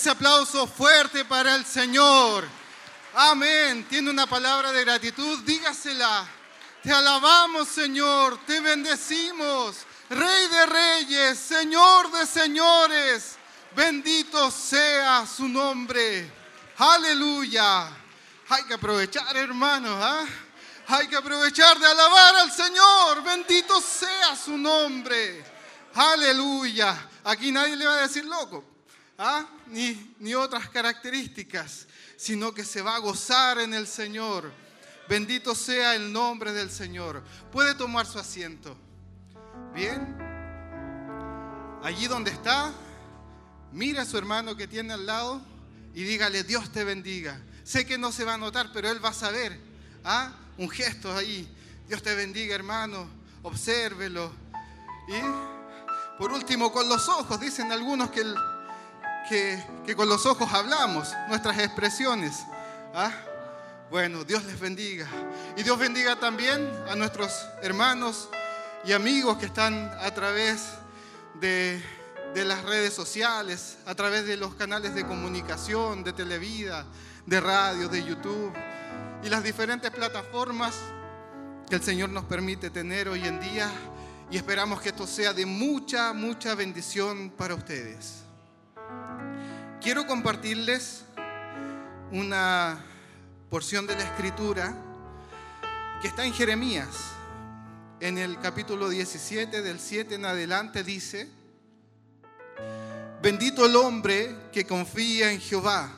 Ese aplauso fuerte para el Señor. Amén. Tiene una palabra de gratitud. Dígasela. Te alabamos, Señor. Te bendecimos. Rey de reyes, Señor de señores. Bendito sea su nombre. Aleluya. Hay que aprovechar, hermanos. ¿ah? Hay que aprovechar de alabar al Señor. Bendito sea su nombre. Aleluya. Aquí nadie le va a decir loco. ¿ah? Ni, ni otras características, sino que se va a gozar en el Señor. Bendito sea el nombre del Señor. Puede tomar su asiento. Bien. Allí donde está, mira a su hermano que tiene al lado y dígale, Dios te bendiga. Sé que no se va a notar, pero él va a saber. ¿ah? Un gesto ahí. Dios te bendiga, hermano. Obsérvelo. Y por último, con los ojos. Dicen algunos que, que, con los ojos hablamos, nuestras expresiones. ¿ah? Bueno, Dios les bendiga. Y Dios bendiga también a nuestros hermanos y amigos que están a través de, de, las redes sociales, a través de los canales de comunicación, de Televida, de radio, de YouTube y las diferentes plataformas que el Señor nos permite tener hoy en día y esperamos que esto sea de mucha, mucha bendición para ustedes. Quiero compartirles una porción de la escritura que está en Jeremías, en el capítulo 17, del 7 en adelante, dice, bendito el hombre que confía en Jehová,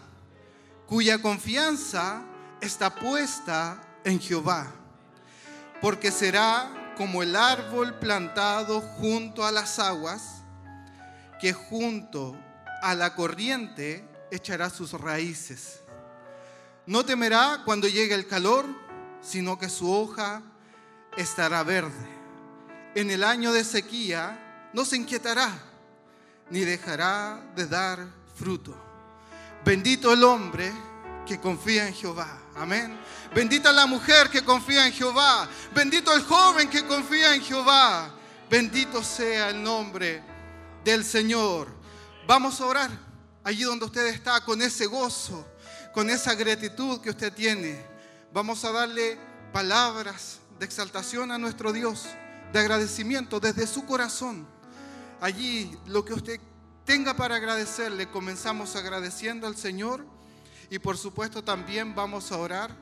cuya confianza está puesta en Jehová, porque será como el árbol plantado junto a las aguas, que junto a la corriente echará sus raíces. No temerá cuando llegue el calor, sino que su hoja estará verde. En el año de sequía no se inquietará, ni dejará de dar fruto. Bendito el hombre que confía en Jehová. Amén. Bendita la mujer que confía en Jehová. Bendito el joven que confía en Jehová. Bendito sea el nombre del Señor. Vamos a orar allí donde usted está con ese gozo, con esa gratitud que usted tiene. Vamos a darle palabras de exaltación a nuestro Dios, de agradecimiento desde su corazón. Allí lo que usted tenga para agradecerle, comenzamos agradeciendo al Señor y por supuesto también vamos a orar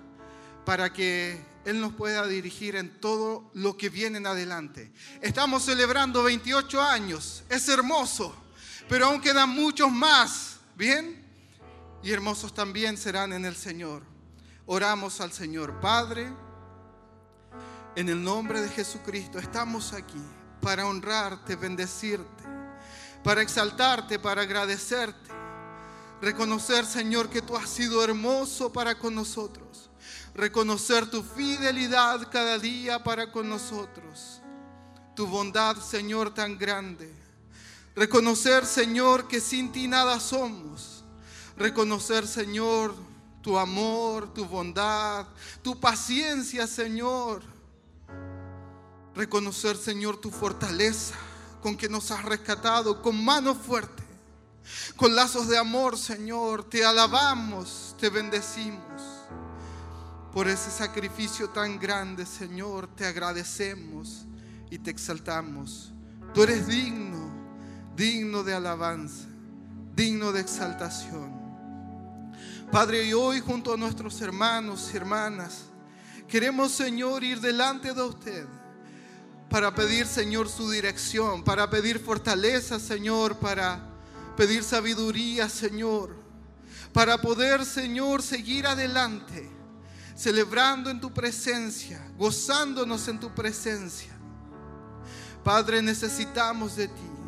para que Él nos pueda dirigir en todo lo que viene en adelante. Estamos celebrando 28 años, es hermoso, pero aún quedan muchos más, ¿bien? Y hermosos también serán en el Señor. Oramos al Señor Padre, en el nombre de Jesucristo, estamos aquí para honrarte, bendecirte, para exaltarte, para agradecerte. Reconocer, Señor, que tú has sido hermoso para con nosotros. Reconocer tu fidelidad cada día para con nosotros. Tu bondad, Señor, tan grande. Reconocer, Señor, que sin ti nada somos. Reconocer, Señor, tu amor, tu bondad, tu paciencia, Señor. Reconocer, Señor, tu fortaleza con que nos has rescatado con mano fuerte, con lazos de amor, Señor. Te alabamos, te bendecimos. Por ese sacrificio tan grande, Señor, te agradecemos y te exaltamos. Tú eres digno, digno de alabanza, digno de exaltación. Padre, y hoy junto a nuestros hermanos y hermanas, queremos, Señor, ir delante de usted para pedir, Señor, su dirección, para pedir fortaleza, Señor, para pedir sabiduría, Señor, para poder, Señor, seguir adelante, celebrando en tu presencia, gozándonos en tu presencia. Padre, necesitamos de ti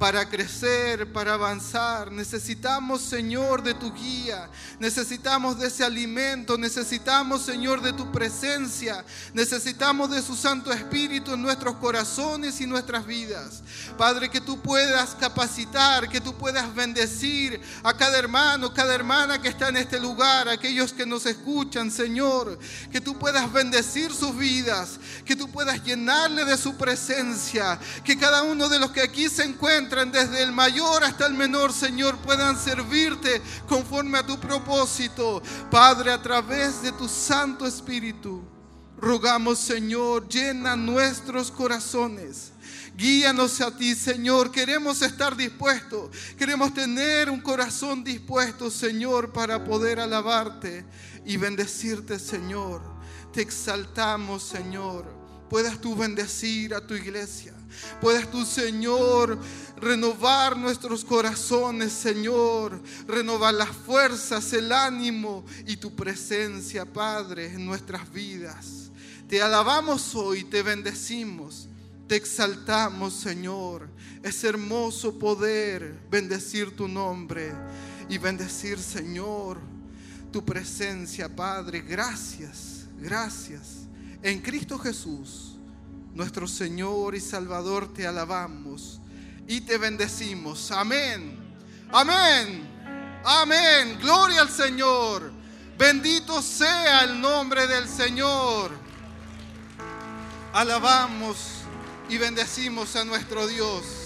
para crecer, para avanzar. Necesitamos, Señor, de tu guía. Necesitamos de ese alimento. Necesitamos, Señor, de tu presencia. Necesitamos de su Santo Espíritu en nuestros corazones y nuestras vidas. Padre, que tú puedas capacitar, que tú puedas bendecir a cada hermano, cada hermana que está en este lugar, aquellos que nos escuchan, Señor. Que tú puedas bendecir sus vidas, que tú puedas llenarle de su presencia, que cada uno de los que aquí se encuentran, desde el mayor hasta el menor, Señor, puedan servirte conforme a tu propósito. Padre, a través de tu Santo Espíritu, rogamos, Señor, llena nuestros corazones. Guíanos a ti, Señor. Queremos estar dispuestos. Queremos tener un corazón dispuesto, Señor, para poder alabarte y bendecirte, Señor. Te exaltamos, Señor. Puedas tú bendecir a tu iglesia. Puedas tú, Señor, renovar nuestros corazones, Señor. Renovar las fuerzas, el ánimo y tu presencia, Padre, en nuestras vidas. Te alabamos hoy, te bendecimos. Te exaltamos, Señor. Es hermoso poder bendecir tu nombre y bendecir, Señor, tu presencia, Padre. Gracias, gracias. En Cristo Jesús, nuestro Señor y Salvador, te alabamos y te bendecimos. Amén. Amén. Amén. Gloria al Señor. Bendito sea el nombre del Señor. Alabamos y bendecimos a nuestro Dios.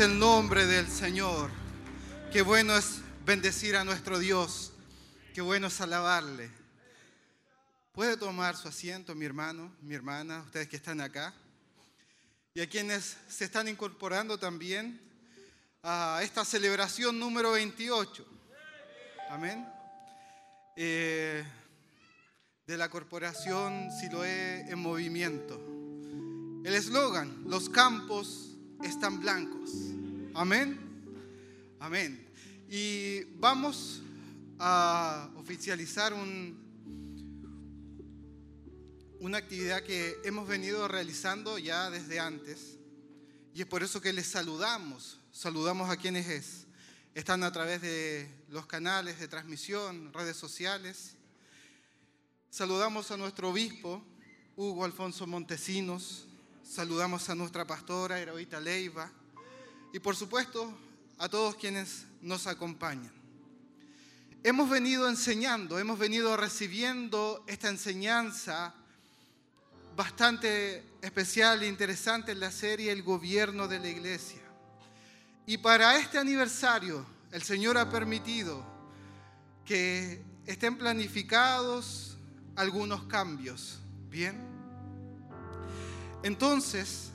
El nombre del Señor. Qué bueno es bendecir a nuestro Dios. Qué bueno es alabarle. Puede tomar su asiento, mi hermano, mi hermana, ustedes que están acá. Y a quienes se están incorporando también a esta celebración número 28. Amén. Eh, de la corporación Siloé en movimiento. El eslogan, los campos están blancos. Amén. Amén. Y vamos a oficializar un, una actividad que hemos venido realizando ya desde antes. Y es por eso que les saludamos. Saludamos a quienes es. están a través de los canales de transmisión, redes sociales. Saludamos a nuestro obispo, Hugo Alfonso Montesinos. Saludamos a nuestra pastora, Heroíta Leiva. Y por supuesto, a todos quienes nos acompañan. Hemos venido enseñando, hemos venido recibiendo esta enseñanza bastante especial e interesante en la serie El gobierno de la iglesia. Y para este aniversario, el Señor ha permitido que estén planificados algunos cambios. Bien. Entonces,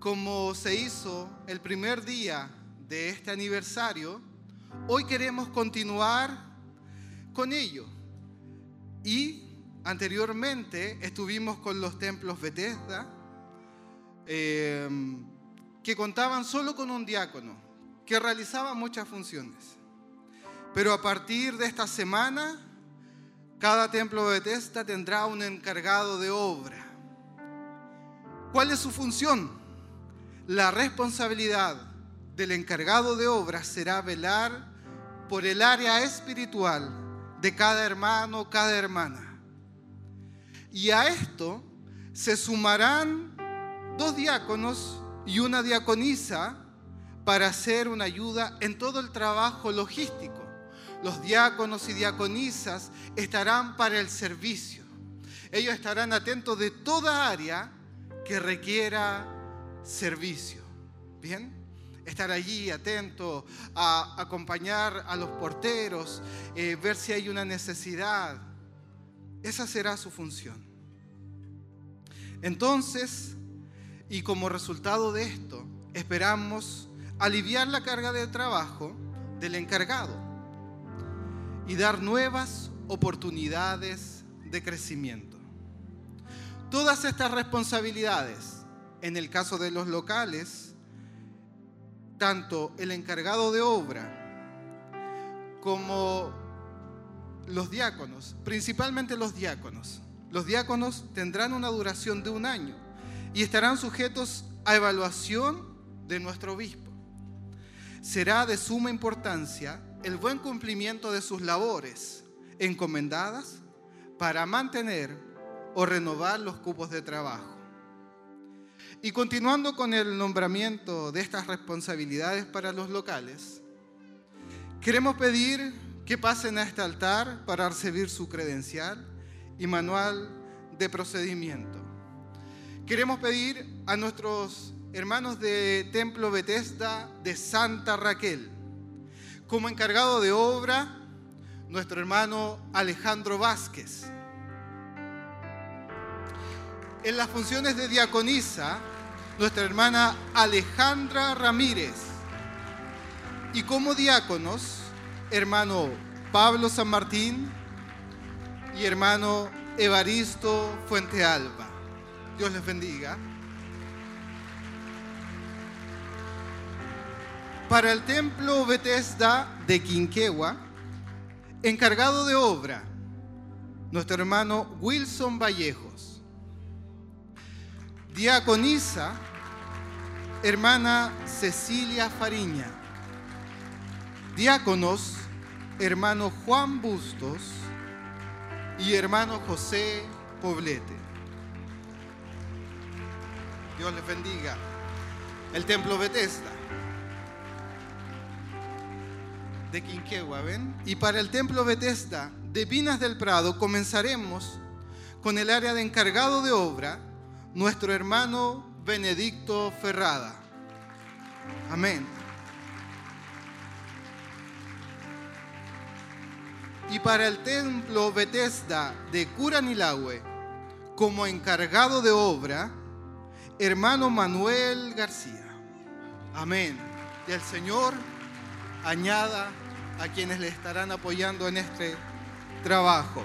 como se hizo el primer día de este aniversario, hoy queremos continuar con ello. Y anteriormente estuvimos con los templos Bethesda, em, que contaban solo con un diácono, que realizaba muchas funciones. Pero a partir de esta semana, cada templo Bethesda tendrá un encargado de obra. ¿Cuál es su función? La responsabilidad del encargado de obras será velar por el área espiritual de cada hermano, cada hermana. Y a esto se sumarán dos diáconos y una diaconisa para hacer una ayuda en todo el trabajo logístico. Los diáconos y diaconisas estarán para el servicio. Ellos estarán atentos de toda área que requiera servicio. ¿Bien? Estar allí atento a acompañar a los porteros, eh, ver si hay una necesidad. Esa será su función. Entonces, y como resultado de esto, esperamos aliviar la carga de trabajo del encargado y dar nuevas oportunidades de crecimiento. Todas estas responsabilidades en el caso de los locales, tanto el encargado de obra como los diáconos, principalmente los diáconos, los diáconos tendrán una duración de un año y estarán sujetos a evaluación de nuestro obispo. Será de suma importancia el buen cumplimiento de sus labores encomendadas para mantener o renovar los cupos de trabajo. Y continuando con el nombramiento de estas responsabilidades para los locales, queremos pedir que pasen a este altar para recibir su credencial y manual de procedimiento. Queremos pedir a nuestros hermanos de Templo Bethesda de Santa Raquel, como encargado de obra, nuestro hermano Alejandro Vázquez. En las funciones de diaconisa, nuestra hermana Alejandra Ramírez. Y como diáconos, hermano Pablo San Martín y hermano Evaristo Fuente Alba. Dios les bendiga. Para el templo Bethesda de Quinquegua, encargado de obra, nuestro hermano Wilson Vallejos. Diaconisa, hermana Cecilia Fariña. Diáconos, hermano Juan Bustos y hermano José Poblete. Dios les bendiga. El templo Bethesda de Quinquegua, ¿ven? Y para el templo Bethesda de Pinas del Prado comenzaremos con el área de encargado de obra nuestro hermano Benedicto Ferrada. Amén. Y para el templo Bethesda de Curanilahue, como encargado de obra, hermano Manuel García. Amén. Y el Señor añada a quienes le estarán apoyando en este trabajo.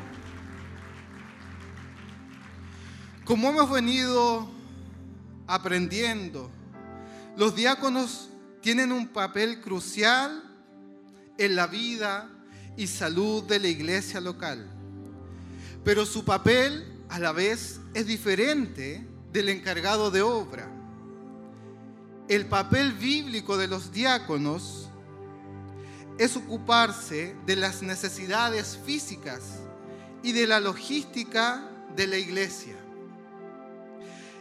Como hemos venido aprendiendo, los diáconos tienen un papel crucial en la vida y salud de la iglesia local. Pero su papel a la vez es diferente del encargado de obra. El papel bíblico de los diáconos es ocuparse de las necesidades físicas y de la logística de la iglesia.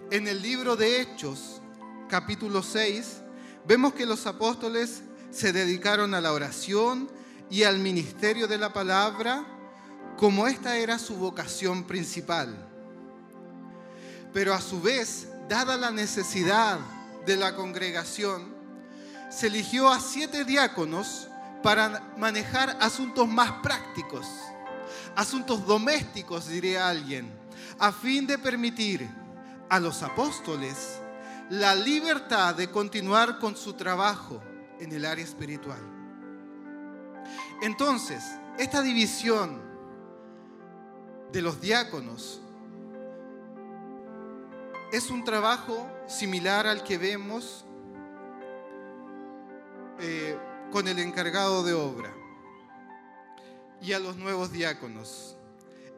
En el libro de Hechos, capítulo 6, vemos que los apóstoles se dedicaron a la oración y al ministerio de la palabra como esta era su vocación principal. Pero a su vez, dada la necesidad de la congregación, se eligió a siete diáconos para manejar asuntos más prácticos, asuntos domésticos, diría alguien, a fin de permitir a los apóstoles la libertad de continuar con su trabajo en el área espiritual. Entonces, esta división de los diáconos es un trabajo similar al que vemos eh, con el encargado de obra y a los nuevos diáconos.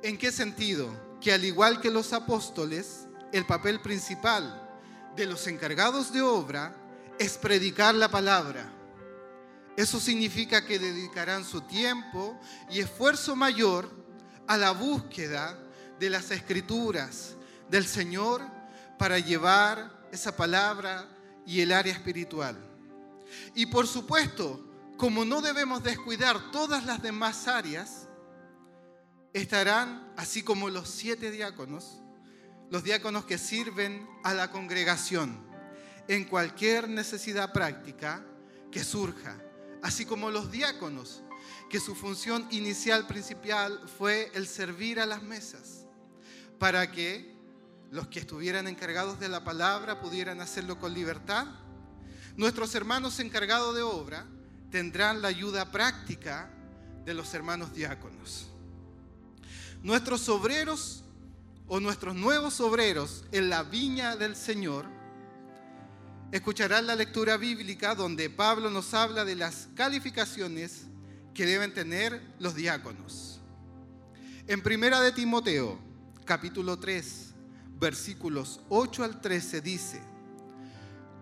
¿En qué sentido? Que al igual que los apóstoles, el papel principal de los encargados de obra es predicar la palabra. Eso significa que dedicarán su tiempo y esfuerzo mayor a la búsqueda de las escrituras del Señor para llevar esa palabra y el área espiritual. Y por supuesto, como no debemos descuidar todas las demás áreas, estarán, así como los siete diáconos, los diáconos que sirven a la congregación en cualquier necesidad práctica que surja, así como los diáconos que su función inicial principal fue el servir a las mesas, para que los que estuvieran encargados de la palabra pudieran hacerlo con libertad. Nuestros hermanos encargados de obra tendrán la ayuda práctica de los hermanos diáconos. Nuestros obreros o nuestros nuevos obreros en la viña del Señor escucharán la lectura bíblica donde Pablo nos habla de las calificaciones que deben tener los diáconos. En Primera de Timoteo, capítulo 3, versículos 8 al 13 dice: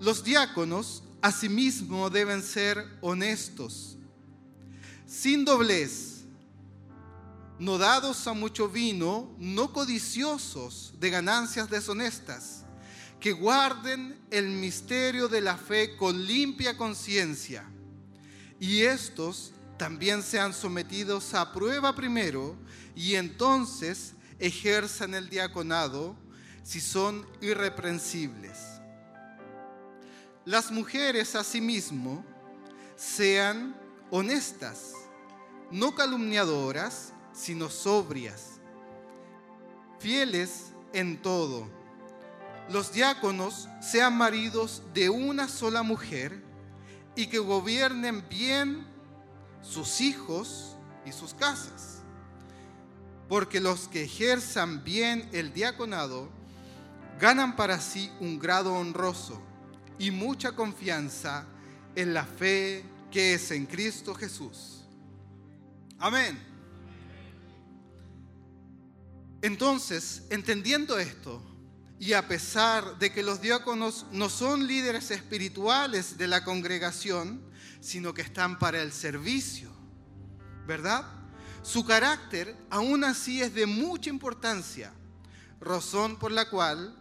Los diáconos asimismo deben ser honestos, sin doblez, no dados a mucho vino, no codiciosos de ganancias deshonestas, que guarden el misterio de la fe con limpia conciencia. Y estos también sean sometidos a prueba primero y entonces ejerzan el diaconado si son irreprensibles. Las mujeres asimismo sean honestas, no calumniadoras, sino sobrias, fieles en todo. Los diáconos sean maridos de una sola mujer y que gobiernen bien sus hijos y sus casas. Porque los que ejerzan bien el diaconado ganan para sí un grado honroso y mucha confianza en la fe que es en Cristo Jesús. Amén. Entonces, entendiendo esto, y a pesar de que los diáconos no son líderes espirituales de la congregación, sino que están para el servicio, ¿verdad? Su carácter aún así es de mucha importancia, razón por la cual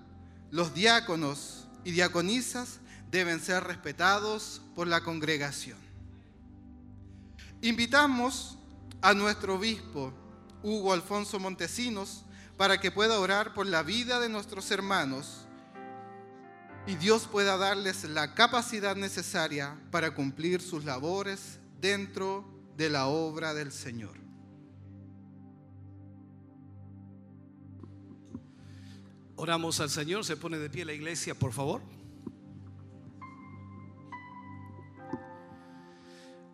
los diáconos y diaconisas deben ser respetados por la congregación. Invitamos a nuestro obispo, Hugo Alfonso Montesinos, para que pueda orar por la vida de nuestros hermanos y Dios pueda darles la capacidad necesaria para cumplir sus labores dentro de la obra del Señor. Oramos al Señor, se pone de pie la iglesia, por favor.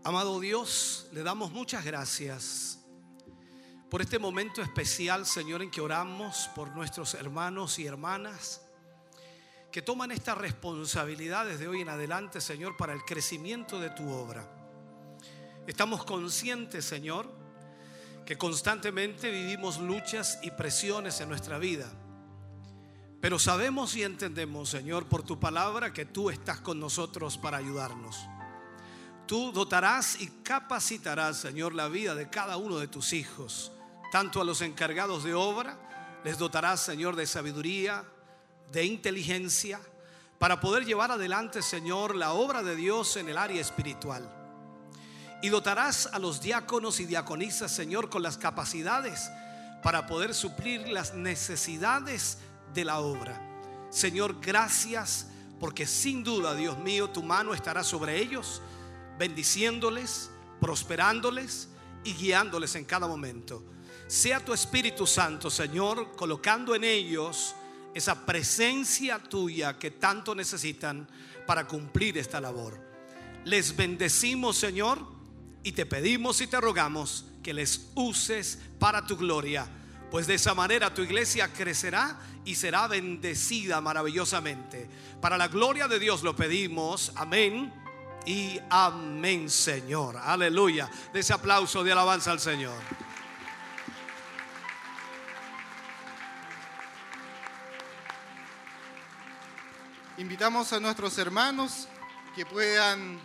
Amado Dios, le damos muchas gracias por este momento especial, Señor, en que oramos por nuestros hermanos y hermanas que toman esta responsabilidad desde hoy en adelante, Señor, para el crecimiento de tu obra. Estamos conscientes, Señor, que constantemente vivimos luchas y presiones en nuestra vida. Pero sabemos y entendemos, Señor, por tu palabra, que tú estás con nosotros para ayudarnos. Tú dotarás y capacitarás, Señor, la vida de cada uno de tus hijos. Tanto a los encargados de obra, les dotarás, Señor, de sabiduría, de inteligencia, para poder llevar adelante, Señor, la obra de Dios en el área espiritual. Y dotarás a los diáconos y diaconisas, Señor, con las capacidades para poder suplir las necesidades de la obra. Señor, gracias porque sin duda, Dios mío, tu mano estará sobre ellos, bendiciéndoles, prosperándoles y guiándoles en cada momento. Sea tu Espíritu Santo, Señor, colocando en ellos esa presencia tuya que tanto necesitan para cumplir esta labor. Les bendecimos, Señor, y te pedimos y te rogamos que les uses para tu gloria, pues de esa manera tu iglesia crecerá y será bendecida maravillosamente. Para la gloria de Dios lo pedimos, amén y amén, Señor. Aleluya. De ese aplauso de alabanza al Señor. Invitamos a nuestros hermanos que puedan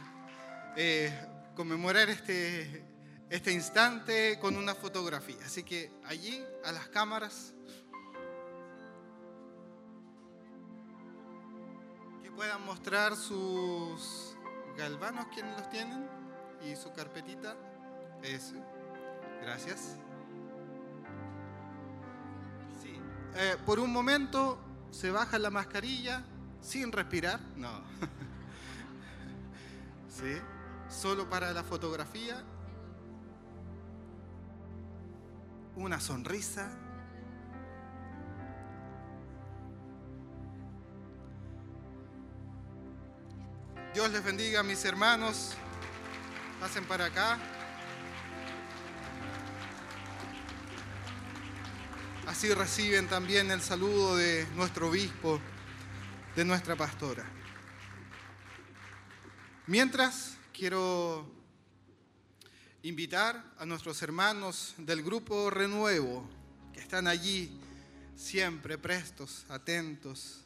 eh, conmemorar este, este instante con una fotografía. Así que allí, a las cámaras, que puedan mostrar sus galvanos, quienes los tienen, y su carpetita. Eso. Gracias. Eh, por un momento se baja la mascarilla sin respirar, no. ¿Sí? Solo para la fotografía. Una sonrisa. Dios les bendiga, mis hermanos. Pasen para acá. Así reciben también el saludo de nuestro obispo de nuestra pastora. Mientras, quiero invitar a nuestros hermanos del grupo Renuevo, que están allí siempre prestos, atentos,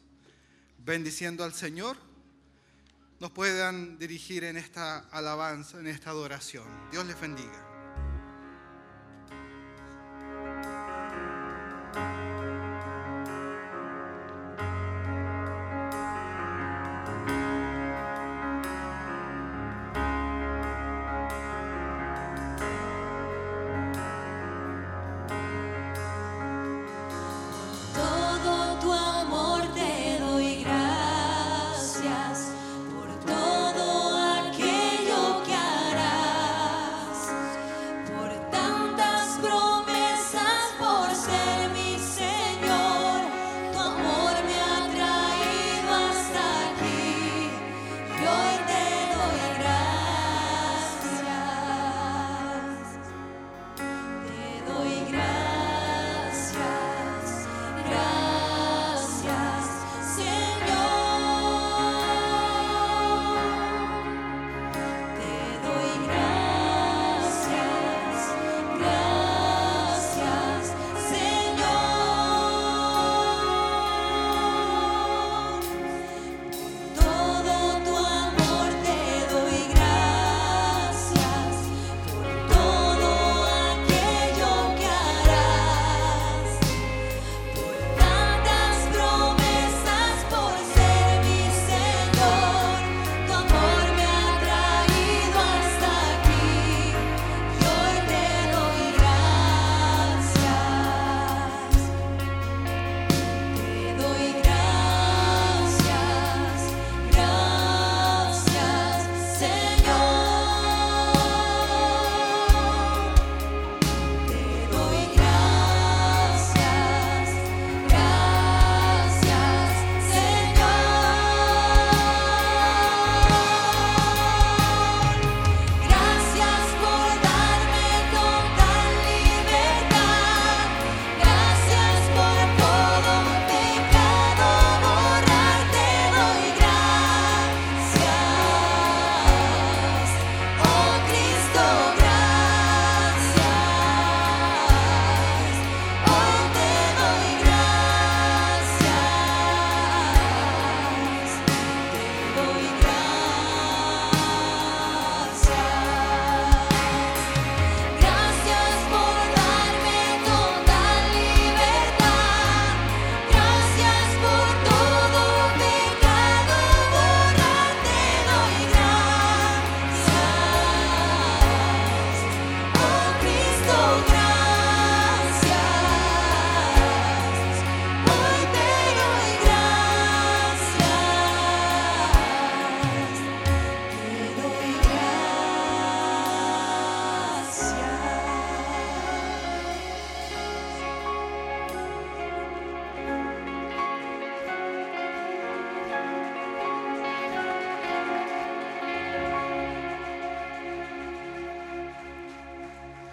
bendiciendo al Señor, nos puedan dirigir en esta alabanza, en esta adoración. Dios les bendiga.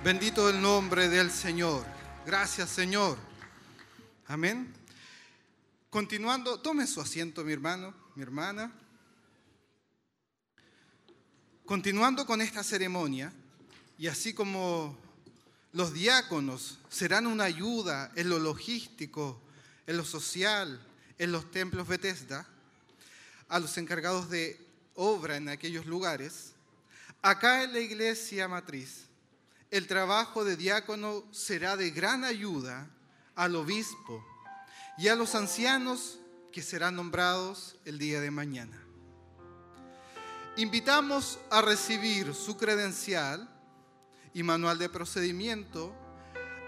Bendito el nombre del Señor. Gracias, Señor. Amén. Continuando, tome su asiento, mi hermano, mi hermana. Continuando con esta ceremonia, y así como los diáconos serán una ayuda en lo logístico, en lo social, en los templos Bethesda, a los encargados de obra en aquellos lugares, acá en la iglesia matriz, el trabajo de diácono será de gran ayuda al obispo y a los ancianos que serán nombrados el día de mañana. Invitamos a recibir su credencial y manual de procedimiento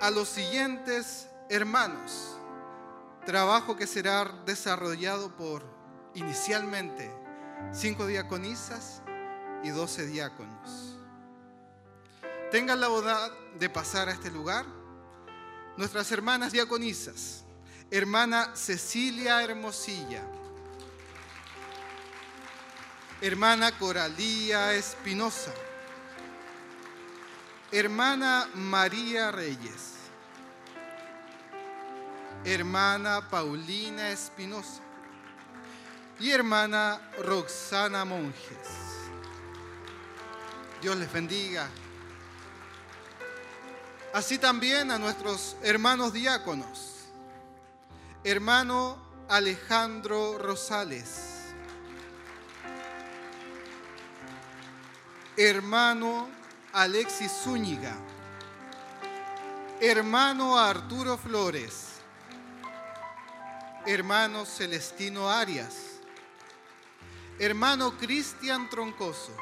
a los siguientes hermanos. Trabajo que será desarrollado por inicialmente cinco diaconisas y doce diáconos. Tengan la bondad de pasar a este lugar nuestras hermanas diaconisas, hermana Cecilia Hermosilla, hermana Coralía Espinosa, hermana María Reyes, hermana Paulina Espinosa y hermana Roxana Monjes. Dios les bendiga. Así también a nuestros hermanos diáconos. Hermano Alejandro Rosales. Hermano Alexis Zúñiga. Hermano Arturo Flores. Hermano Celestino Arias. Hermano Cristian Troncoso.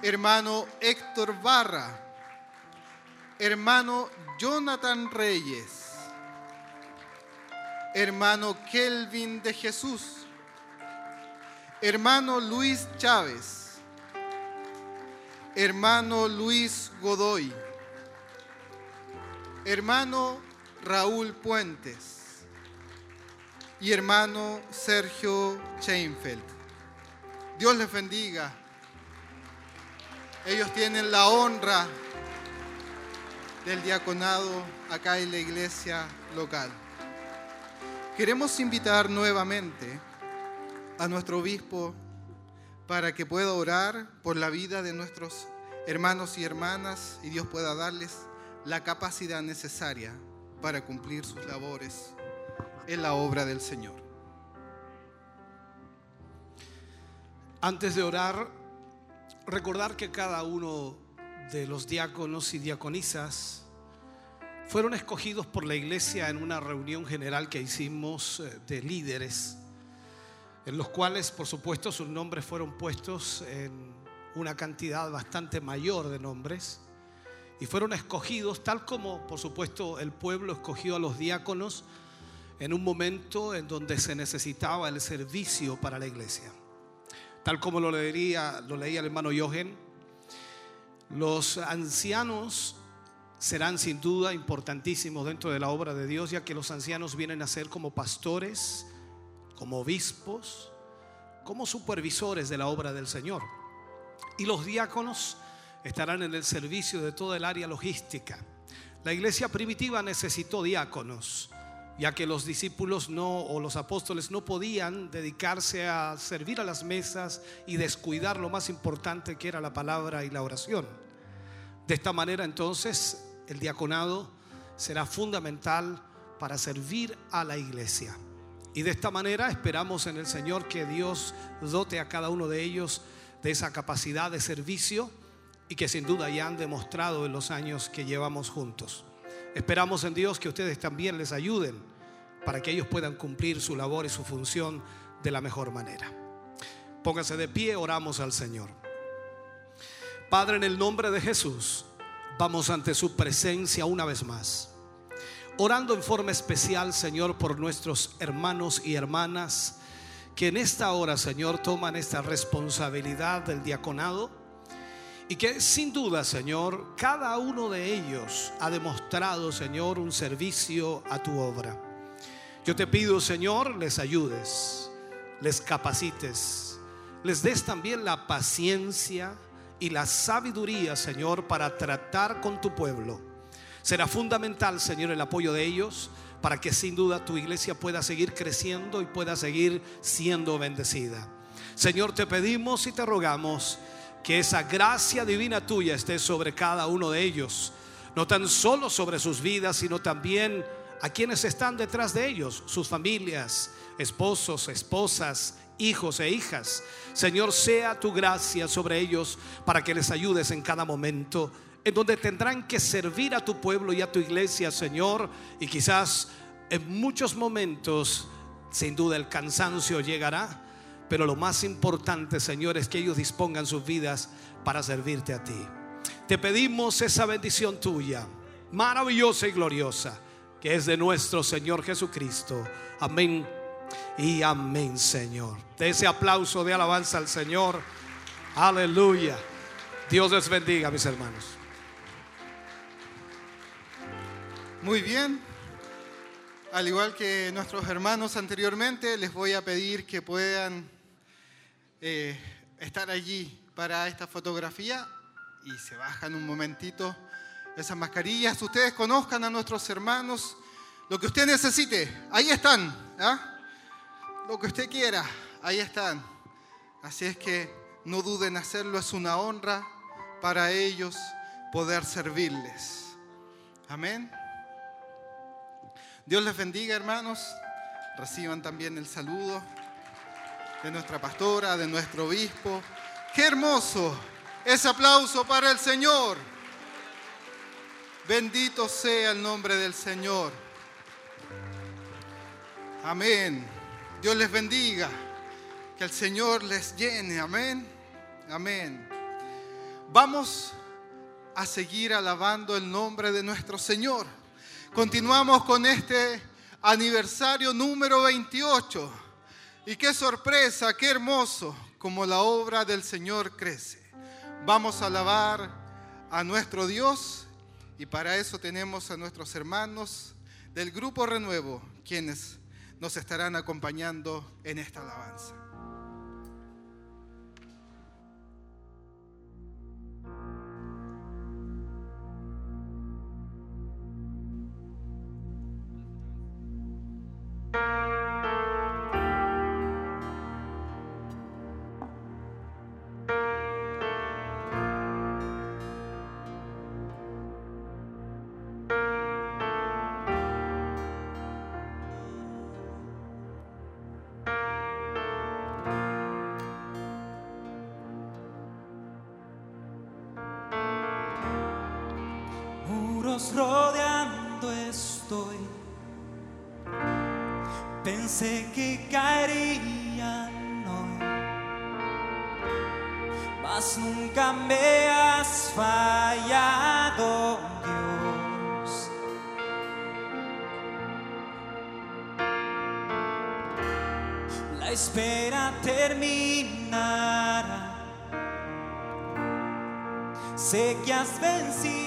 Hermano Héctor Barra hermano Jonathan Reyes, hermano Kelvin de Jesús, hermano Luis Chávez, hermano Luis Godoy, hermano Raúl Puentes. Y hermano Sergio Chainfeld. Dios les bendiga. Ellos tienen la honra del diaconado acá en la iglesia local. Queremos invitar nuevamente a nuestro obispo para que pueda orar por la vida de nuestros hermanos y hermanas y Dios pueda darles la capacidad necesaria para cumplir sus labores en la obra del Señor. Antes de orar, recordar que cada uno de los diáconos y diaconisas fueron escogidos por la iglesia en una reunión general que hicimos eh, de líderes, en los cuales por supuesto sus nombres fueron puestos en una cantidad bastante mayor de nombres y fueron escogidos tal como por supuesto el pueblo escogió a los diáconos en un momento en donde se necesitaba el servicio para la iglesia. Tal como lo leía, lo leía el hermano Jochen, los ancianos serán sin duda importantísimos dentro de la obra de Dios, ya que los ancianos vienen a ser como pastores, como obispos, como supervisores de la obra del Señor. Y los diáconos estarán en el servicio de toda el área logística. La iglesia primitiva necesitó diáconos, ya que los discípulos no o los apóstoles no podían dedicarse a servir a las mesas y descuidar lo más importante que era la palabra y la oración. De esta manera entonces el diaconado será fundamental para servir a la iglesia. Y de esta manera esperamos en el Señor que Dios dote a cada uno de ellos de esa capacidad de servicio y que sin duda ya han demostrado en los años que llevamos juntos. Esperamos en Dios que ustedes también les ayuden para que ellos puedan cumplir su labor y su función de la mejor manera. Póngase de pie, oramos al Señor. Padre, en el nombre de Jesús, vamos ante su presencia una vez más. Orando en forma especial, Señor, por nuestros hermanos y hermanas que en esta hora, Señor, toman esta responsabilidad del diaconado y que sin duda, Señor, cada uno de ellos ha demostrado, Señor, un servicio a tu obra. Yo te pido, Señor, les ayudes, les capacites, les des también la paciencia y la sabiduría, Señor, para tratar con tu pueblo. Será fundamental, Señor, el apoyo de ellos para que sin duda tu iglesia pueda seguir creciendo y pueda seguir siendo bendecida. Señor, te pedimos y te rogamos que esa gracia divina tuya esté sobre cada uno de ellos, no tan solo sobre sus vidas, sino también a quienes están detrás de ellos, sus familias, esposos, esposas, hijos e hijas. Señor, sea tu gracia sobre ellos para que les ayudes en cada momento, en donde tendrán que servir a tu pueblo y a tu iglesia, Señor, y quizás en muchos momentos, sin duda, el cansancio llegará, pero lo más importante, Señor, es que ellos dispongan sus vidas para servirte a ti. Te pedimos esa bendición tuya, maravillosa y gloriosa, que es de nuestro Señor Jesucristo. Amén y amén, Señor. De ese aplauso de alabanza al Señor. Aleluya. Dios les bendiga, mis hermanos. Muy bien. Al igual que nuestros hermanos anteriormente, les voy a pedir que puedan eh, estar allí para esta fotografía y se bajan un momentito esas mascarillas. Ustedes conozcan a nuestros hermanos, lo que usted necesite, ahí están. ¿ah? Lo que usted quiera, ahí están. Así es que no duden en hacerlo, es una honra para ellos poder servirles. Amén. Dios les bendiga, hermanos. Reciban también el saludo de nuestra pastora, de nuestro obispo. Qué hermoso ese aplauso para el Señor. Bendito sea el nombre del Señor. Amén. Dios les bendiga. Que el Señor les llene. Amén. Amén. Vamos a seguir alabando el nombre de nuestro Señor. Continuamos con este aniversario número 28. Y qué sorpresa, qué hermoso, como la obra del Señor crece. Vamos a alabar a nuestro Dios y para eso tenemos a nuestros hermanos del Grupo Renuevo, quienes nos estarán acompañando en esta alabanza. Pensé que caerían hoy, mas nunca me has fallado, Dios. La espera terminará. Sé que has vencido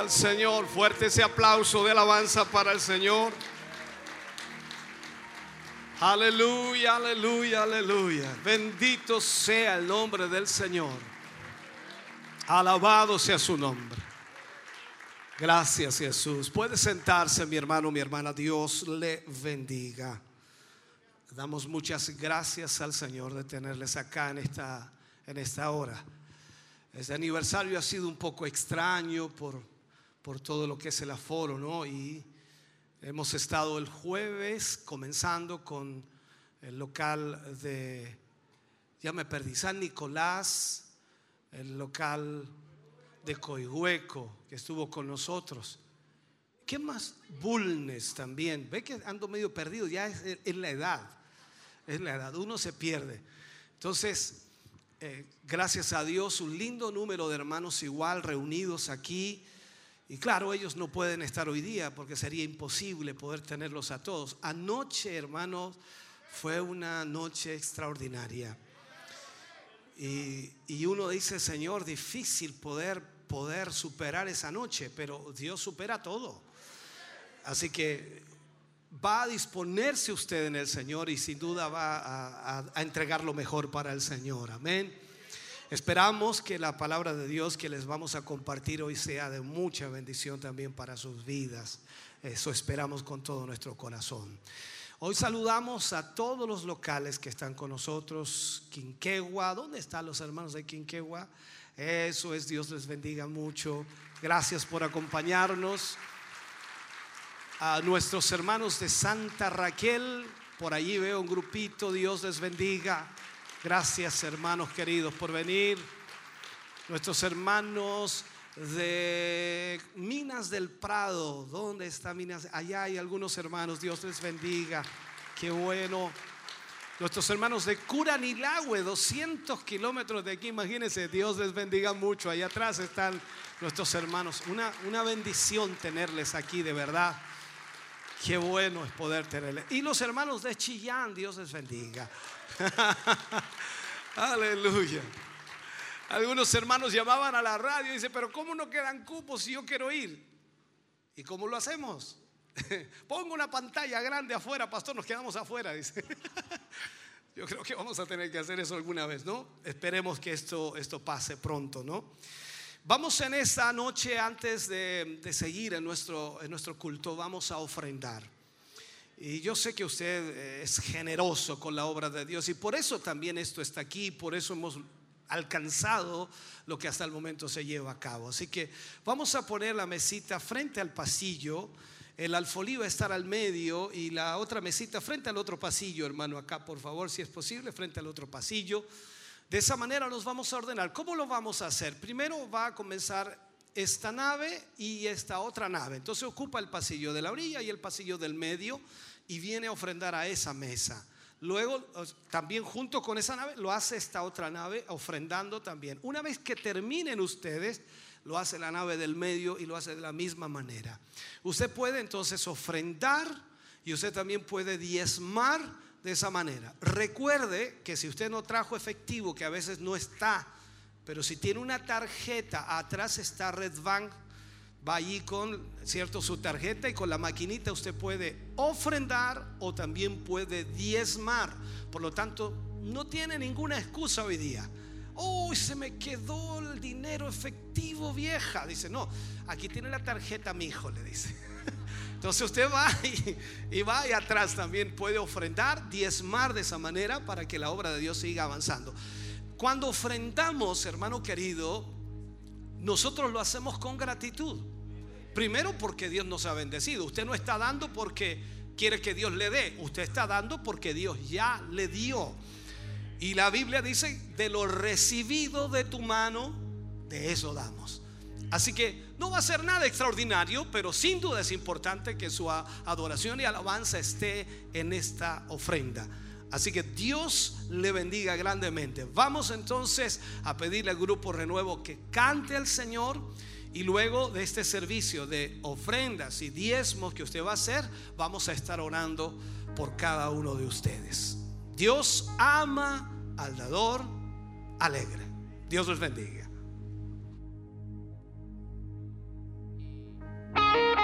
Al Señor. Fuerte ese aplauso de alabanza para el Señor. Aleluya, aleluya, aleluya. Bendito sea el nombre del Señor. Alabado sea su nombre. Gracias Jesús. Puede sentarse mi hermano, mi hermana. Dios le bendiga. Damos muchas gracias al Señor de tenerles acá en esta, en esta hora. Este aniversario ha sido un poco extraño por, por todo lo que es el aforo, ¿no? Y hemos estado el jueves comenzando con el local de, ya me perdí, San Nicolás, el local de Coihueco, que estuvo con nosotros. ¿Qué más? Bulnes también. Ve que ando medio perdido, ya es, la edad. Es la edad, uno se pierde. Entonces, eh, gracias a Dios, un lindo número de hermanos igual reunidos aquí. Y claro, ellos no pueden estar hoy día porque sería imposible poder tenerlos a todos. Anoche, hermanos, fue una noche extraordinaria. Y, uno dice, Señor, difícil poder, poder superar esa noche, pero Dios supera todo. Así que va a disponerse usted en el Señor y sin duda va a- a entregar lo mejor para el Señor. Amén. Esperamos que la palabra de Dios que les vamos a compartir hoy sea de mucha bendición también para sus vidas. Eso esperamos con todo nuestro corazón. Hoy saludamos a todos los locales que están con nosotros. Quinquegua, ¿dónde están los hermanos de Quinquegua? Eso es, Dios les bendiga mucho. Gracias por acompañarnos a nuestros hermanos de Santa Raquel. Por allí veo un grupito, Dios les bendiga. Gracias hermanos queridos por venir. Nuestros hermanos de Minas del Prado, ¿dónde está Minas? Allá hay algunos hermanos, Dios les bendiga. Qué bueno. Nuestros hermanos de Curanilagüe, 200 kilómetros de aquí, imagínense, Dios les bendiga mucho. Allá atrás están nuestros hermanos. Una, una bendición tenerles aquí, de verdad. Qué bueno es poder tenerles. Y los hermanos de Chillán, Dios les bendiga. Aleluya. Algunos hermanos llamaban a la radio y dicen, pero ¿cómo no quedan cupos si yo quiero ir? ¿Y cómo lo hacemos? Pongo una pantalla grande afuera, pastor, nos quedamos afuera, dice. Yo creo que vamos a tener que hacer eso alguna vez, ¿no? Esperemos que esto, esto pase pronto, ¿no? Vamos en esta noche, antes de, de seguir en nuestro, en nuestro culto, vamos a ofrendar. Y yo sé que usted eh, es generoso con la obra de Dios y por eso también esto está aquí, por eso hemos alcanzado lo que hasta el momento se lleva a cabo. Así que vamos a poner la mesita frente al pasillo, el alfolí va a estar al medio y la otra mesita frente al otro pasillo, hermano, acá por favor, si es posible, frente al otro pasillo. De esa manera nos vamos a ordenar. ¿Cómo lo vamos a hacer? Primero va a comenzar esta nave y esta otra nave. Entonces ocupa el pasillo de la orilla y el pasillo del medio y viene a ofrendar a esa mesa. Luego, también junto con esa nave, lo hace esta otra nave ofrendando también. Una vez que terminen ustedes, lo hace la nave del medio y lo hace de la misma manera. Usted puede entonces ofrendar y usted también puede diezmar de esa manera. Recuerde que si usted no trajo efectivo, que a veces no está, pero si tiene una tarjeta, atrás está Red Bank, va allí con, cierto, su tarjeta y con la maquinita usted puede ofrendar o también puede diezmar. Por lo tanto, no tiene ninguna excusa hoy día. Uy, se me quedó el dinero efectivo vieja. Dice, no, aquí tiene la tarjeta mi hijo, le dice. Entonces usted va y, va y atrás también puede ofrendar, diezmar de esa manera para que la obra de Dios siga avanzando. Cuando ofrendamos, hermano querido, nosotros lo hacemos con gratitud. Primero porque Dios nos ha bendecido. Usted no está dando porque quiere que Dios le dé. Usted está dando porque Dios ya le dio. Y la Biblia dice, de lo recibido de tu mano, de eso damos. Así que no va a ser nada extraordinario, pero sin duda es importante que su adoración y alabanza esté en esta ofrenda. Así que Dios le bendiga grandemente. Vamos entonces a pedirle al grupo Renuevo que cante al Señor y luego de este servicio de ofrendas y diezmos que usted va a hacer, vamos a estar orando por cada uno de ustedes. Dios ama al dador alegre. Dios los bendiga. Thank you.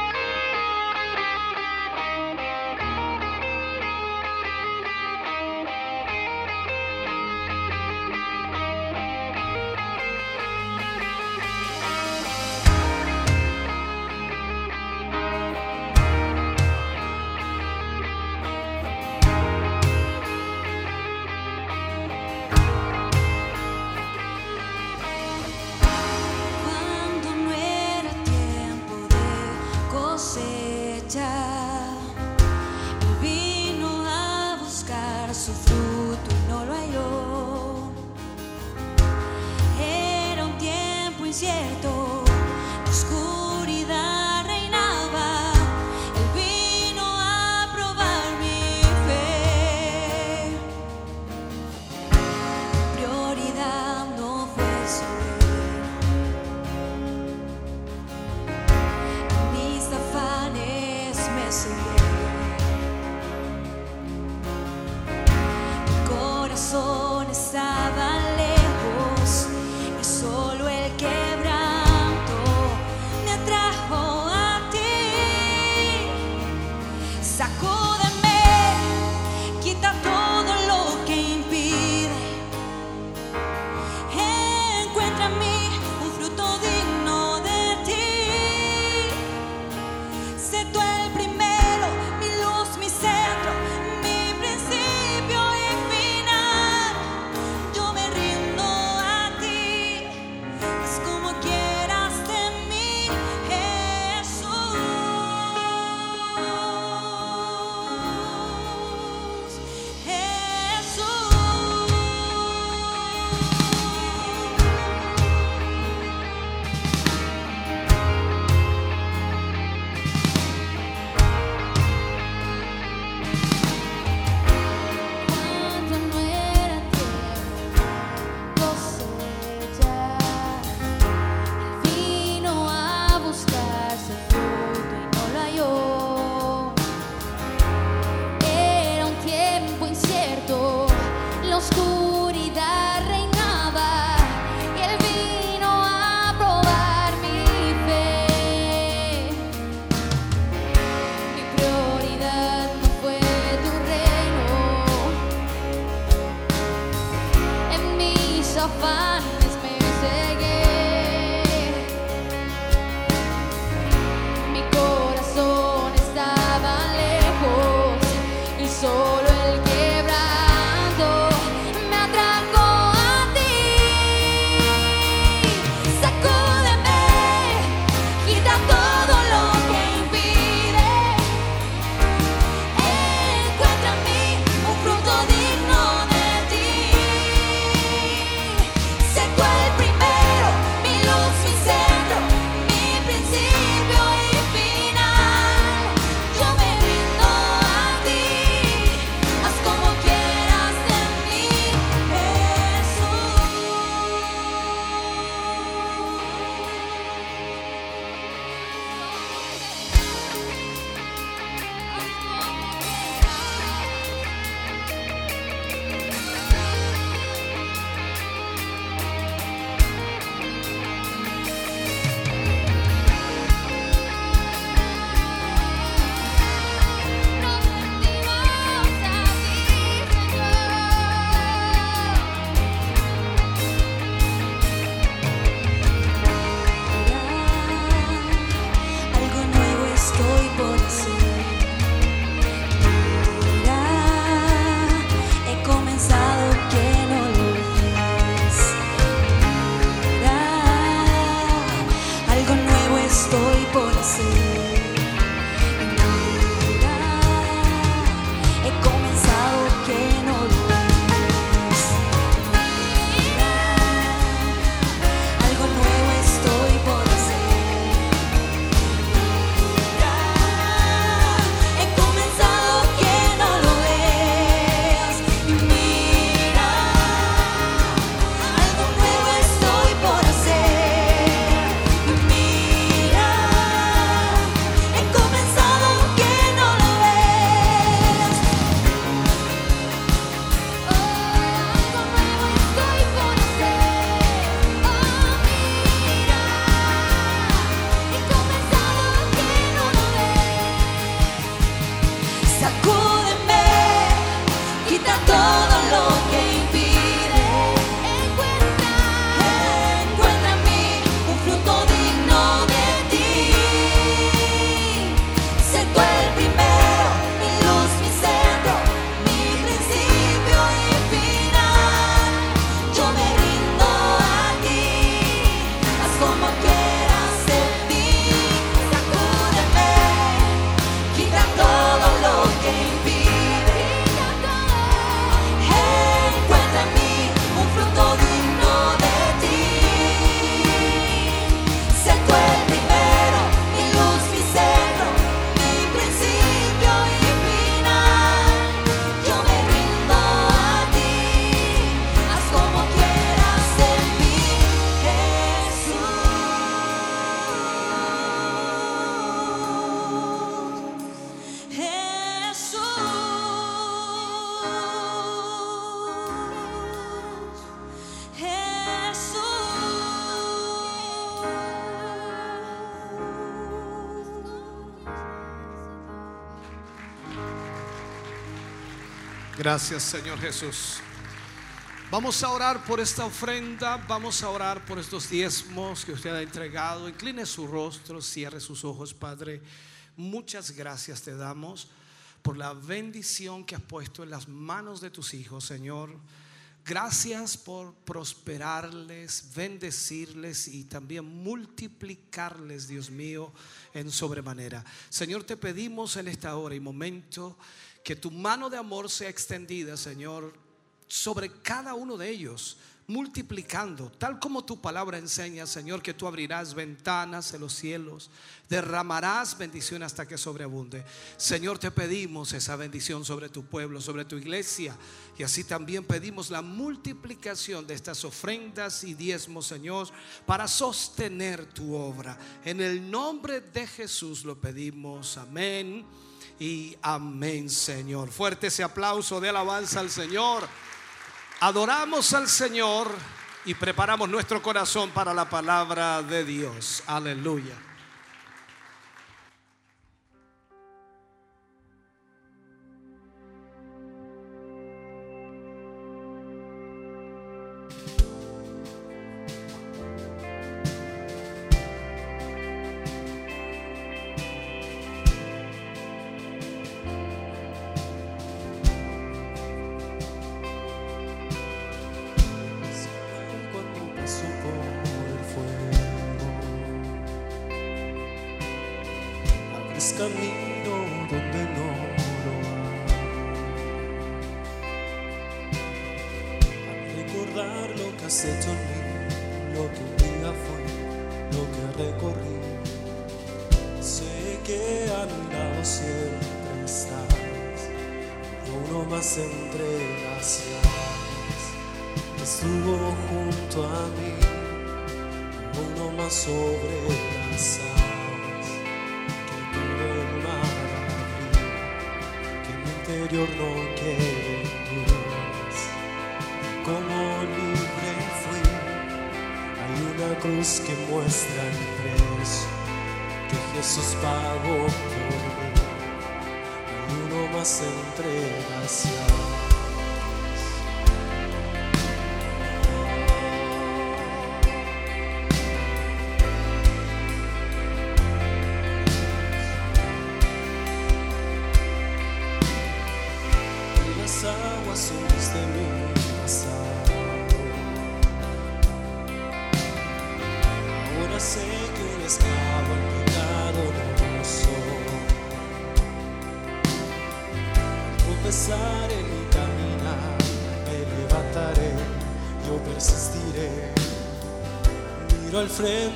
Gracias, Señor Jesús. Vamos a orar por esta ofrenda, vamos a orar por estos diezmos que usted ha entregado. Incline su rostro, cierre sus ojos, Padre. Muchas gracias te damos por la bendición que has puesto en las manos de tus hijos, Señor. Gracias por prosperarles, bendecirles y también multiplicarles, Dios mío, en sobremanera. Señor, te pedimos en esta hora y momento que tu mano de amor sea extendida, Señor, sobre cada uno de ellos, multiplicando, tal como tu palabra enseña, Señor, que tú abrirás ventanas en los cielos, derramarás bendición hasta que sobreabunde. Señor, te pedimos esa bendición sobre tu pueblo, sobre tu iglesia, y así también pedimos la multiplicación de estas ofrendas y diezmos, Señor, para sostener tu obra. En el nombre de Jesús lo pedimos. Amén y amén, Señor. Fuerte ese aplauso de alabanza al Señor. Adoramos al Señor y preparamos nuestro corazón para la palabra de Dios. Aleluya.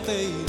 Al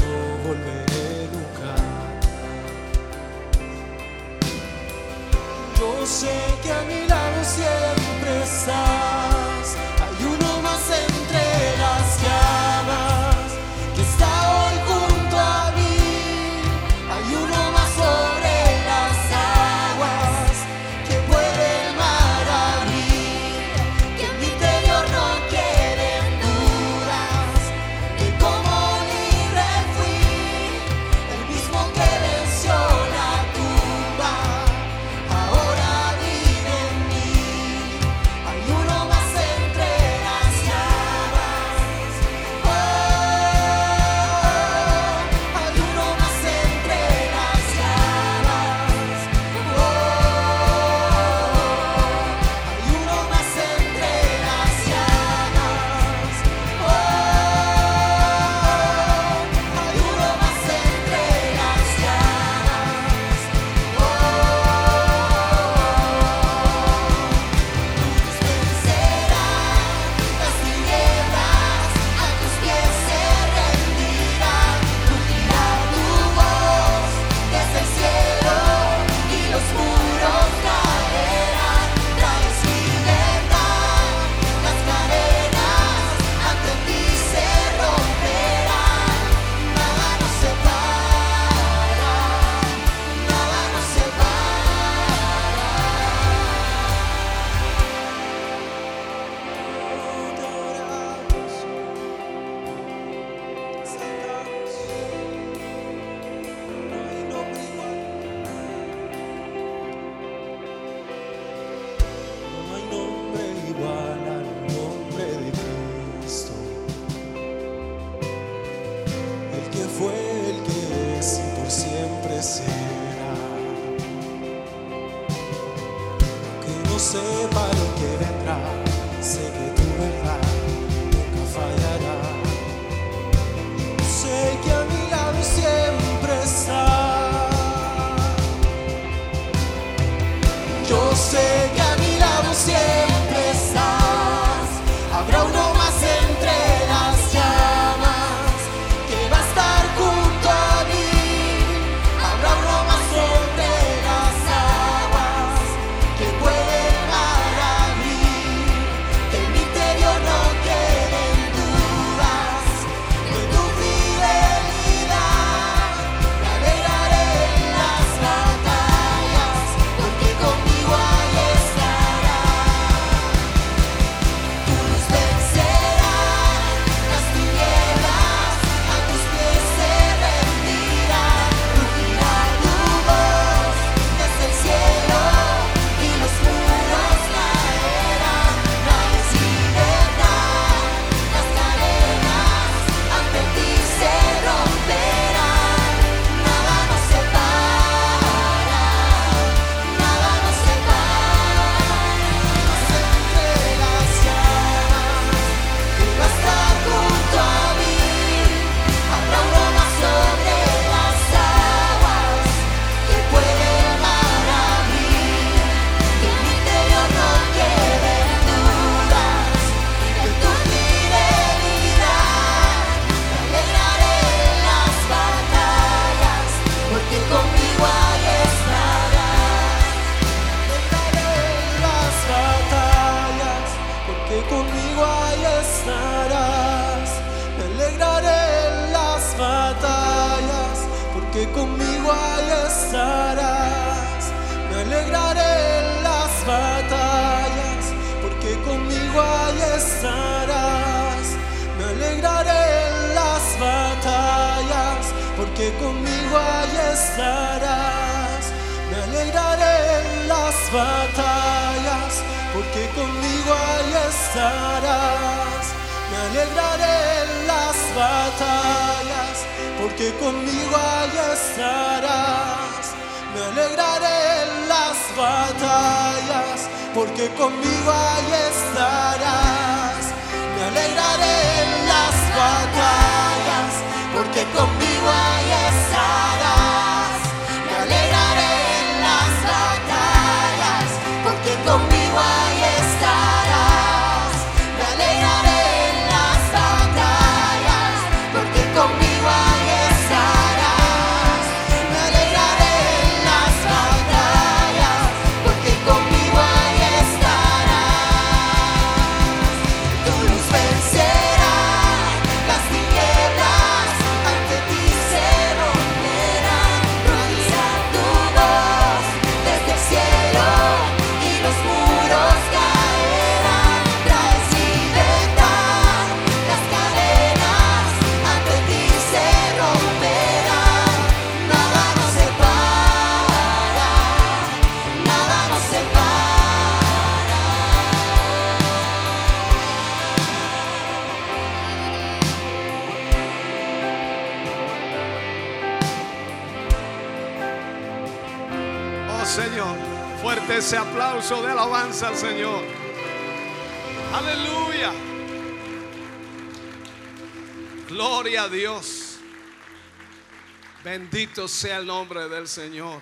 sea el nombre del Señor.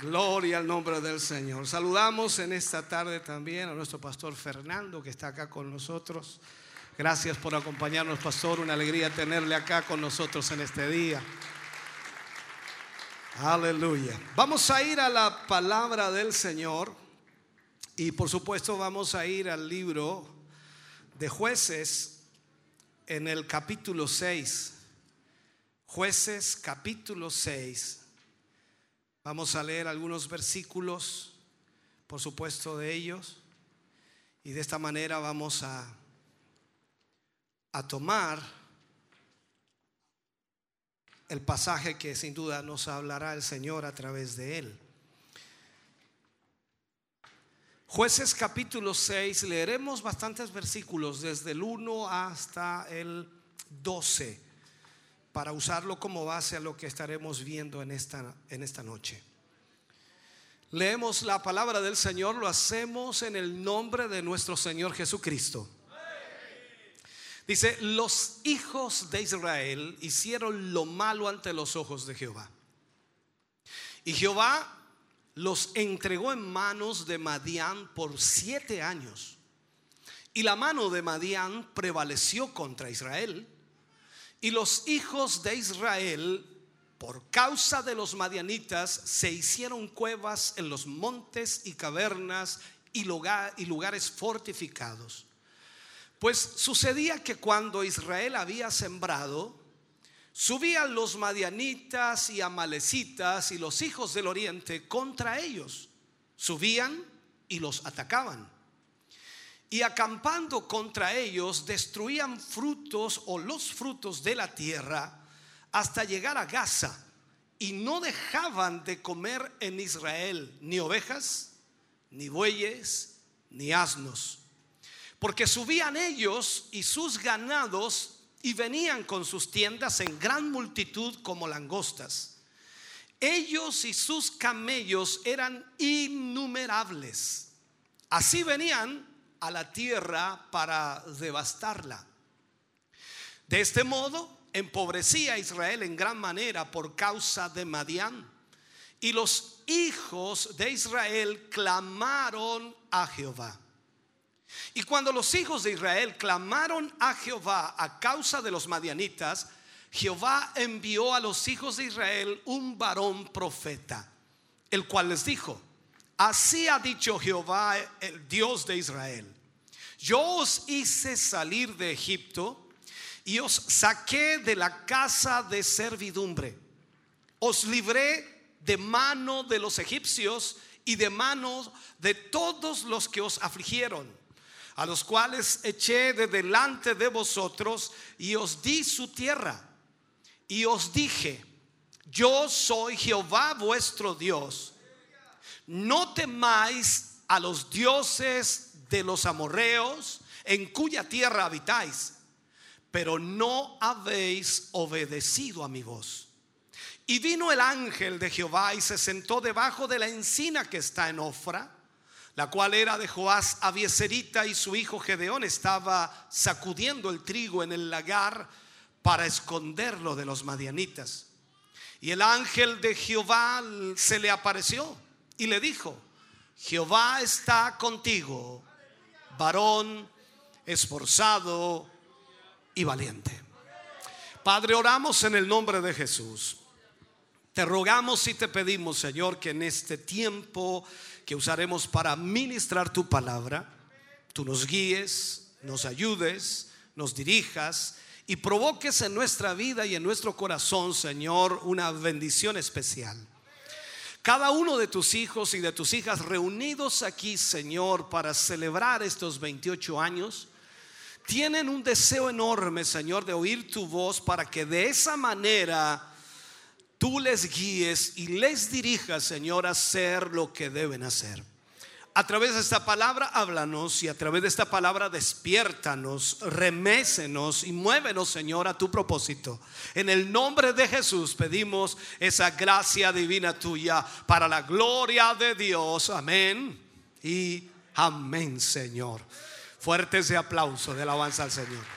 Gloria al nombre del Señor. Saludamos en esta tarde también a nuestro pastor Fernando que está acá con nosotros. Gracias por acompañarnos, pastor. Una alegría tenerle acá con nosotros en este día. Aleluya. Vamos a ir a la palabra del Señor y por supuesto vamos a ir al libro de jueces en el capítulo 6. Jueces capítulo 6. Vamos a leer algunos versículos, por supuesto, de ellos. Y de esta manera vamos a, a tomar el pasaje que sin duda nos hablará el Señor a través de él. Jueces capítulo 6, leeremos bastantes versículos desde el 1 hasta el 12 para usarlo como base a lo que estaremos viendo en esta, en esta noche. Leemos la palabra del Señor, lo hacemos en el nombre de nuestro Señor Jesucristo. Dice, los hijos de Israel hicieron lo malo ante los ojos de Jehová. Y Jehová los entregó en manos de Madián por siete años. Y la mano de Madián prevaleció contra Israel. Y los hijos de Israel, por causa de los madianitas, se hicieron cuevas en los montes y cavernas y, y lugares fortificados. Pues sucedía que cuando Israel había sembrado, subían los madianitas y amalecitas y los hijos del oriente contra ellos. Subían y los atacaban. Y acampando contra ellos, destruían frutos o los frutos de la tierra hasta llegar a Gaza. Y no dejaban de comer en Israel ni ovejas, ni bueyes, ni asnos porque subían ellos y sus ganados y venían con sus tiendas en gran multitud como langostas. Ellos y sus camellos eran innumerables. Así venían a la tierra para devastarla. De este modo, empobrecía a Israel en gran manera por causa de Madián. Y los hijos de Israel clamaron a Jehová. Y cuando los hijos de Israel clamaron a Jehová a causa de los madianitas, Jehová envió a los hijos de Israel un varón profeta, el cual les dijo, así ha dicho Jehová, el Dios de Israel, yo os hice salir de Egipto y os saqué de la casa de servidumbre. Os libré de mano de los egipcios y de manos de todos los que os afligieron, a los cuales eché de delante de vosotros y os di su tierra. Y os dije, yo soy Jehová vuestro Dios. No temáis a los dioses de los amorreos en cuya tierra habitáis, pero no habéis obedecido a mi voz. Y vino el ángel de Jehová y se sentó debajo de la encina que está en Ofra, la cual era de Joás Abieserita y su hijo Gedeón estaba sacudiendo el trigo en el lagar para esconderlo de los madianitas. Y el ángel de Jehová se le apareció y le dijo, Jehová está contigo, varón esforzado y valiente. Padre, oramos en el nombre de Jesús. Te rogamos y te pedimos, Señor, que en este tiempo que usaremos para ministrar tu palabra, tú nos guíes, nos ayudes, nos dirijas y provoques en nuestra vida y en nuestro corazón, Señor, una bendición especial. Cada uno de tus hijos y de tus hijas reunidos aquí, Señor, para celebrar estos 28 años, tienen un deseo enorme, Señor, de oír tu voz para que de esa manera tú les guíes y les dirijas, Señor, a hacer lo que deben hacer. A través de esta palabra háblanos y a través de esta palabra despiértanos, remésenos y muévenos, Señor, a tu propósito. En el nombre de Jesús pedimos esa gracia divina tuya para la gloria de Dios. Amén y amén, Señor. Fuerte ese aplauso de alabanza al Señor.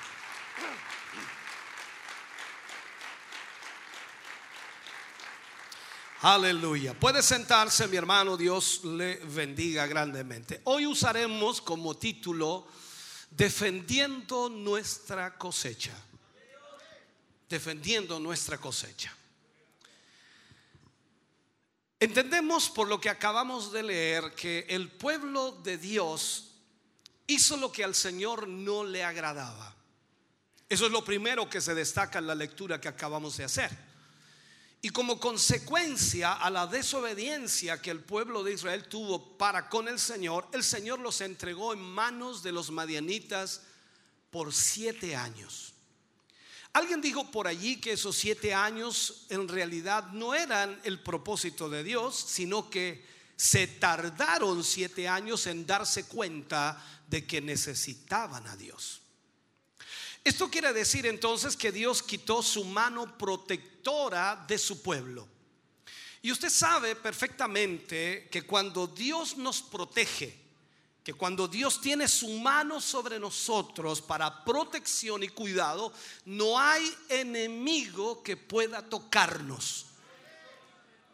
Aleluya. Puede sentarse, mi hermano. Dios le bendiga grandemente. Hoy usaremos como título Defendiendo nuestra cosecha. Defendiendo nuestra cosecha. Entendemos por lo que acabamos de leer que el pueblo de Dios hizo lo que al Señor no le agradaba. Eso es lo primero que se destaca en la lectura que acabamos de hacer. Y como consecuencia a la desobediencia que el pueblo de Israel tuvo para con el Señor, el Señor los entregó en manos de los madianitas por siete años. Alguien dijo por allí que esos siete años en realidad no eran el propósito de Dios, sino que se tardaron siete años en darse cuenta de que necesitaban a Dios. Esto quiere decir entonces que Dios quitó su mano protectora de su pueblo. Y usted sabe perfectamente que cuando Dios nos protege, que cuando Dios tiene su mano sobre nosotros para protección y cuidado, no hay enemigo que pueda tocarnos.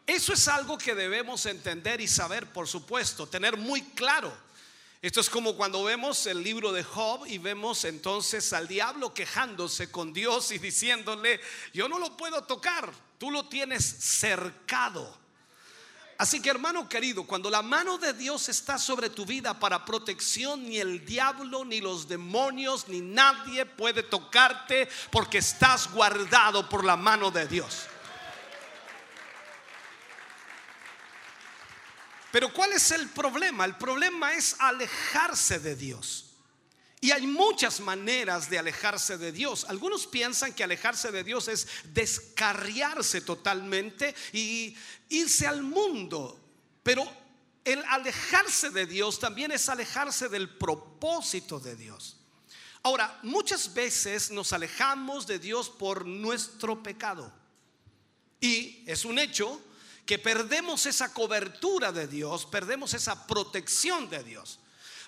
Eso es algo que debemos entender y saber, por supuesto, tener muy claro. Esto es como cuando vemos el libro de Job y vemos entonces al diablo quejándose con Dios y diciéndole, yo no lo puedo tocar, tú lo tienes cercado. Así que hermano querido, cuando la mano de Dios está sobre tu vida para protección, ni el diablo, ni los demonios, ni nadie puede tocarte porque estás guardado por la mano de Dios. Pero ¿cuál es el problema? El problema es alejarse de Dios. Y hay muchas maneras de alejarse de Dios. Algunos piensan que alejarse de Dios es descarriarse totalmente y irse al mundo. Pero el alejarse de Dios también es alejarse del propósito de Dios. Ahora, muchas veces nos alejamos de Dios por nuestro pecado. Y es un hecho que perdemos esa cobertura de Dios, perdemos esa protección de Dios.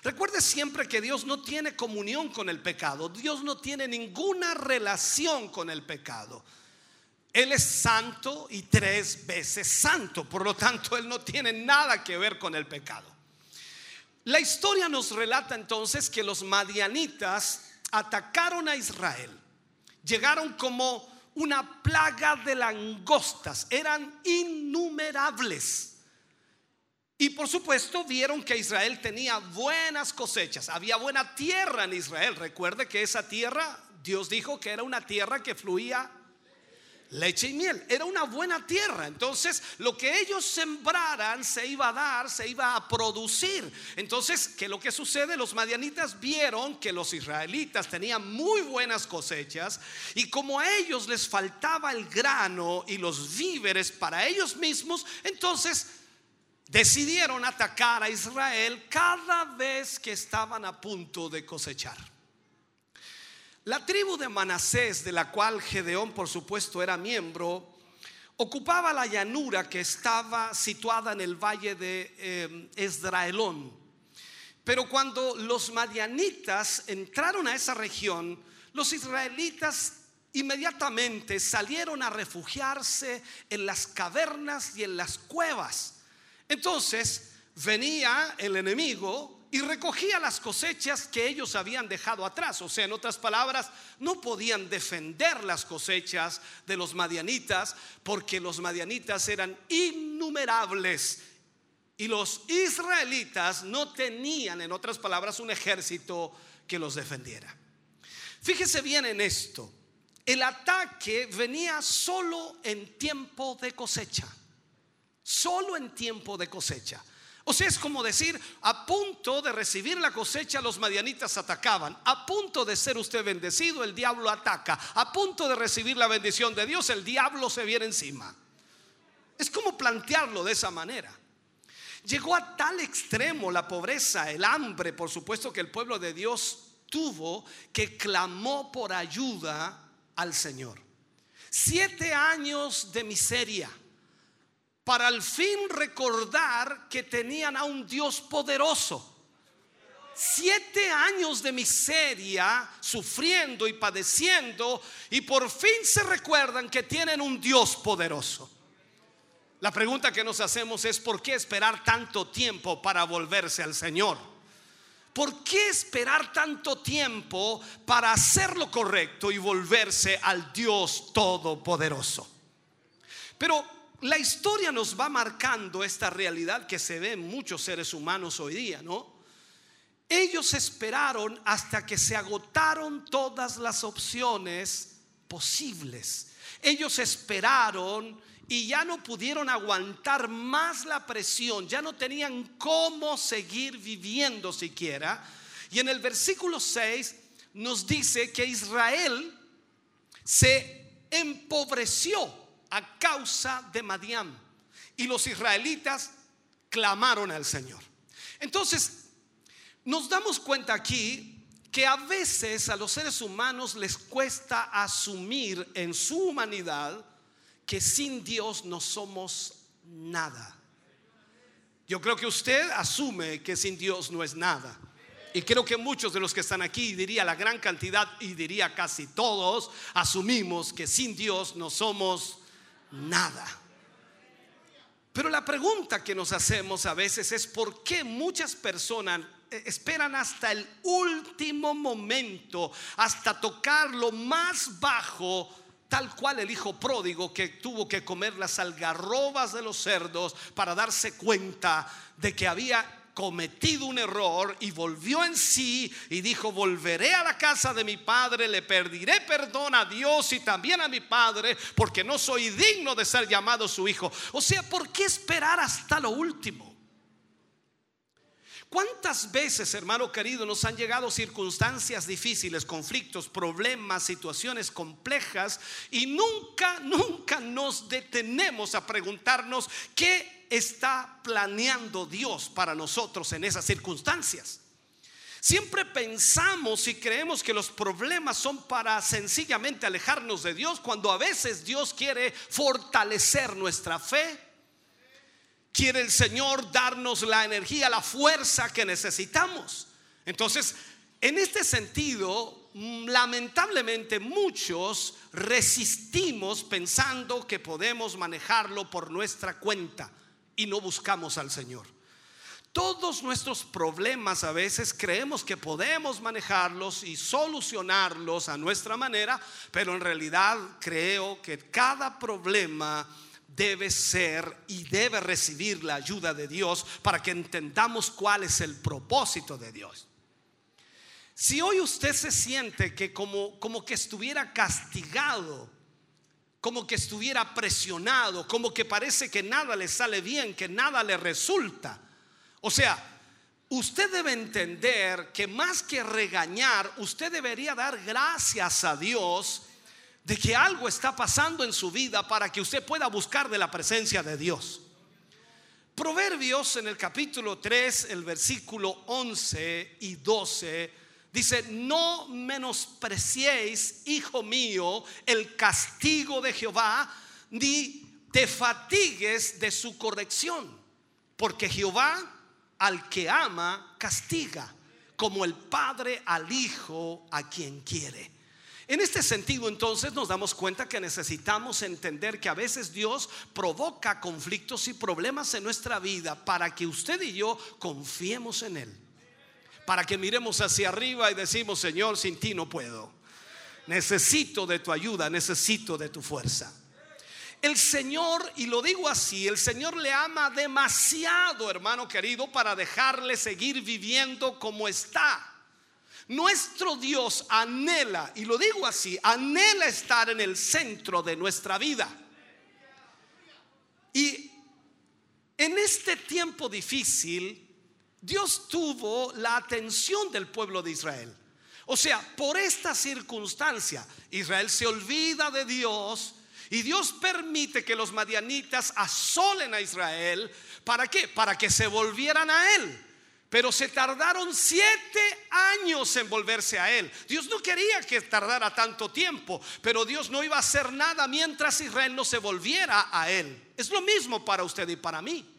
Recuerde siempre que Dios no tiene comunión con el pecado, Dios no tiene ninguna relación con el pecado. Él es santo y tres veces santo, por lo tanto Él no tiene nada que ver con el pecado. La historia nos relata entonces que los madianitas atacaron a Israel, llegaron como una plaga de langostas, eran innumerables. Y por supuesto vieron que Israel tenía buenas cosechas, había buena tierra en Israel. Recuerde que esa tierra Dios dijo que era una tierra que fluía leche y miel. Era una buena tierra. Entonces, lo que ellos sembraran se iba a dar, se iba a producir. Entonces, ¿qué lo que sucede? Los madianitas vieron que los israelitas tenían muy buenas cosechas y como a ellos les faltaba el grano y los víveres para ellos mismos, entonces decidieron atacar a Israel cada vez que estaban a punto de cosechar. La tribu de Manasés, de la cual Gedeón por supuesto era miembro, ocupaba la llanura que estaba situada en el valle de eh, Esdraelón. Pero cuando los madianitas entraron a esa región, los israelitas inmediatamente salieron a refugiarse en las cavernas y en las cuevas. Entonces venía el enemigo y recogía las cosechas que ellos habían dejado atrás. O sea, en otras palabras, no podían defender las cosechas de los madianitas porque los madianitas eran innumerables y los israelitas no tenían, en otras palabras, un ejército que los defendiera. Fíjese bien en esto. El ataque venía solo en tiempo de cosecha. Solo en tiempo de cosecha. O sea, es como decir, a punto de recibir la cosecha, los madianitas atacaban. A punto de ser usted bendecido, el diablo ataca. A punto de recibir la bendición de Dios, el diablo se viene encima. Es como plantearlo de esa manera. Llegó a tal extremo la pobreza, el hambre, por supuesto que el pueblo de Dios tuvo que clamó por ayuda al Señor. Siete años de miseria para al fin recordar que tenían a un Dios poderoso. Siete años de miseria, sufriendo y padeciendo, y por fin se recuerdan que tienen un Dios poderoso. La pregunta que nos hacemos es, ¿por qué esperar tanto tiempo para volverse al Señor? ¿Por qué esperar tanto tiempo para hacer lo correcto y volverse al Dios Todopoderoso? Pero la historia nos va marcando esta realidad que se ve en muchos seres humanos hoy día, ¿no? Ellos esperaron hasta que se agotaron todas las opciones posibles. Ellos esperaron y ya no pudieron aguantar más la presión, ya no tenían cómo seguir viviendo siquiera. Y en el versículo 6 nos dice que Israel se empobreció a causa de Madián. Y los israelitas clamaron al Señor. Entonces, nos damos cuenta aquí que a veces a los seres humanos les cuesta asumir en su humanidad que sin Dios no somos nada. Yo creo que usted asume que sin Dios no es nada. Y creo que muchos de los que están aquí, diría la gran cantidad y diría casi todos, asumimos que sin Dios no somos nada. Pero la pregunta que nos hacemos a veces es por qué muchas personas esperan hasta el último momento, hasta tocar lo más bajo, tal cual el hijo pródigo que tuvo que comer las algarrobas de los cerdos para darse cuenta de que había cometido un error y volvió en sí y dijo, volveré a la casa de mi padre, le pediré perdón a Dios y también a mi padre, porque no soy digno de ser llamado su hijo. O sea, ¿por qué esperar hasta lo último? ¿Cuántas veces, hermano querido, nos han llegado circunstancias difíciles, conflictos, problemas, situaciones complejas y nunca, nunca nos detenemos a preguntarnos qué está planeando Dios para nosotros en esas circunstancias. Siempre pensamos y creemos que los problemas son para sencillamente alejarnos de Dios, cuando a veces Dios quiere fortalecer nuestra fe. Quiere el Señor darnos la energía, la fuerza que necesitamos. Entonces, en este sentido, lamentablemente muchos resistimos pensando que podemos manejarlo por nuestra cuenta y no buscamos al Señor. Todos nuestros problemas a veces creemos que podemos manejarlos y solucionarlos a nuestra manera, pero en realidad creo que cada problema debe ser y debe recibir la ayuda de Dios para que entendamos cuál es el propósito de Dios. Si hoy usted se siente que como, como que estuviera castigado, como que estuviera presionado, como que parece que nada le sale bien, que nada le resulta. O sea, usted debe entender que más que regañar, usted debería dar gracias a Dios de que algo está pasando en su vida para que usted pueda buscar de la presencia de Dios. Proverbios en el capítulo 3, el versículo 11 y 12, dice, no menospreciéis, hijo mío, el castigo de Jehová, ni te fatigues de su corrección, porque Jehová al que ama castiga, como el padre al hijo a quien quiere. En este sentido, entonces, nos damos cuenta que necesitamos entender que a veces Dios provoca conflictos y problemas en nuestra vida para que usted y yo confiemos en Él. Para que miremos hacia arriba y decimos, Señor, sin ti no puedo. Necesito de tu ayuda, necesito de tu fuerza. El Señor, y lo digo así, el Señor le ama demasiado, hermano querido, para dejarle seguir viviendo como está. Nuestro Dios anhela, y lo digo así, anhela estar en el centro de nuestra vida. Y en este tiempo difícil, Dios tuvo la atención del pueblo de Israel. O sea, por esta circunstancia, Israel se olvida de Dios y Dios permite que los madianitas asolen a Israel. ¿Para qué? Para que se volvieran a Él. Pero se tardaron siete años en volverse a Él. Dios no quería que tardara tanto tiempo, pero Dios no iba a hacer nada mientras Israel no se volviera a Él. Es lo mismo para usted y para mí.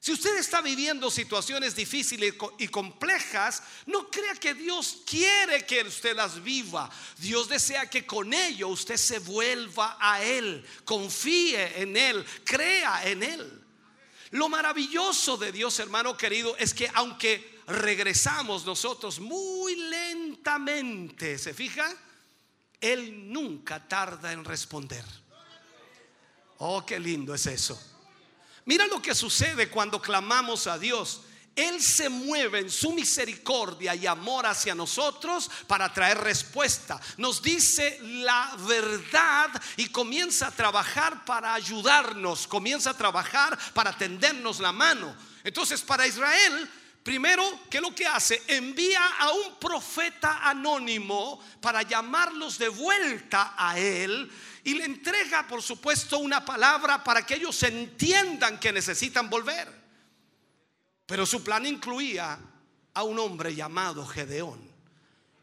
Si usted está viviendo situaciones difíciles y complejas, no crea que Dios quiere que usted las viva. Dios desea que con ello usted se vuelva a Él, confíe en Él, crea en Él. Lo maravilloso de Dios, hermano querido, es que aunque regresamos nosotros muy lentamente, ¿se fija? Él nunca tarda en responder. Oh, qué lindo es eso. Mira lo que sucede cuando clamamos a Dios. Él se mueve en su misericordia y amor hacia nosotros para traer respuesta. Nos dice la verdad y comienza a trabajar para ayudarnos, comienza a trabajar para tendernos la mano. Entonces para Israel, primero, ¿qué es lo que hace? Envía a un profeta anónimo para llamarlos de vuelta a él y le entrega, por supuesto, una palabra para que ellos entiendan que necesitan volver. Pero su plan incluía a un hombre llamado Gedeón.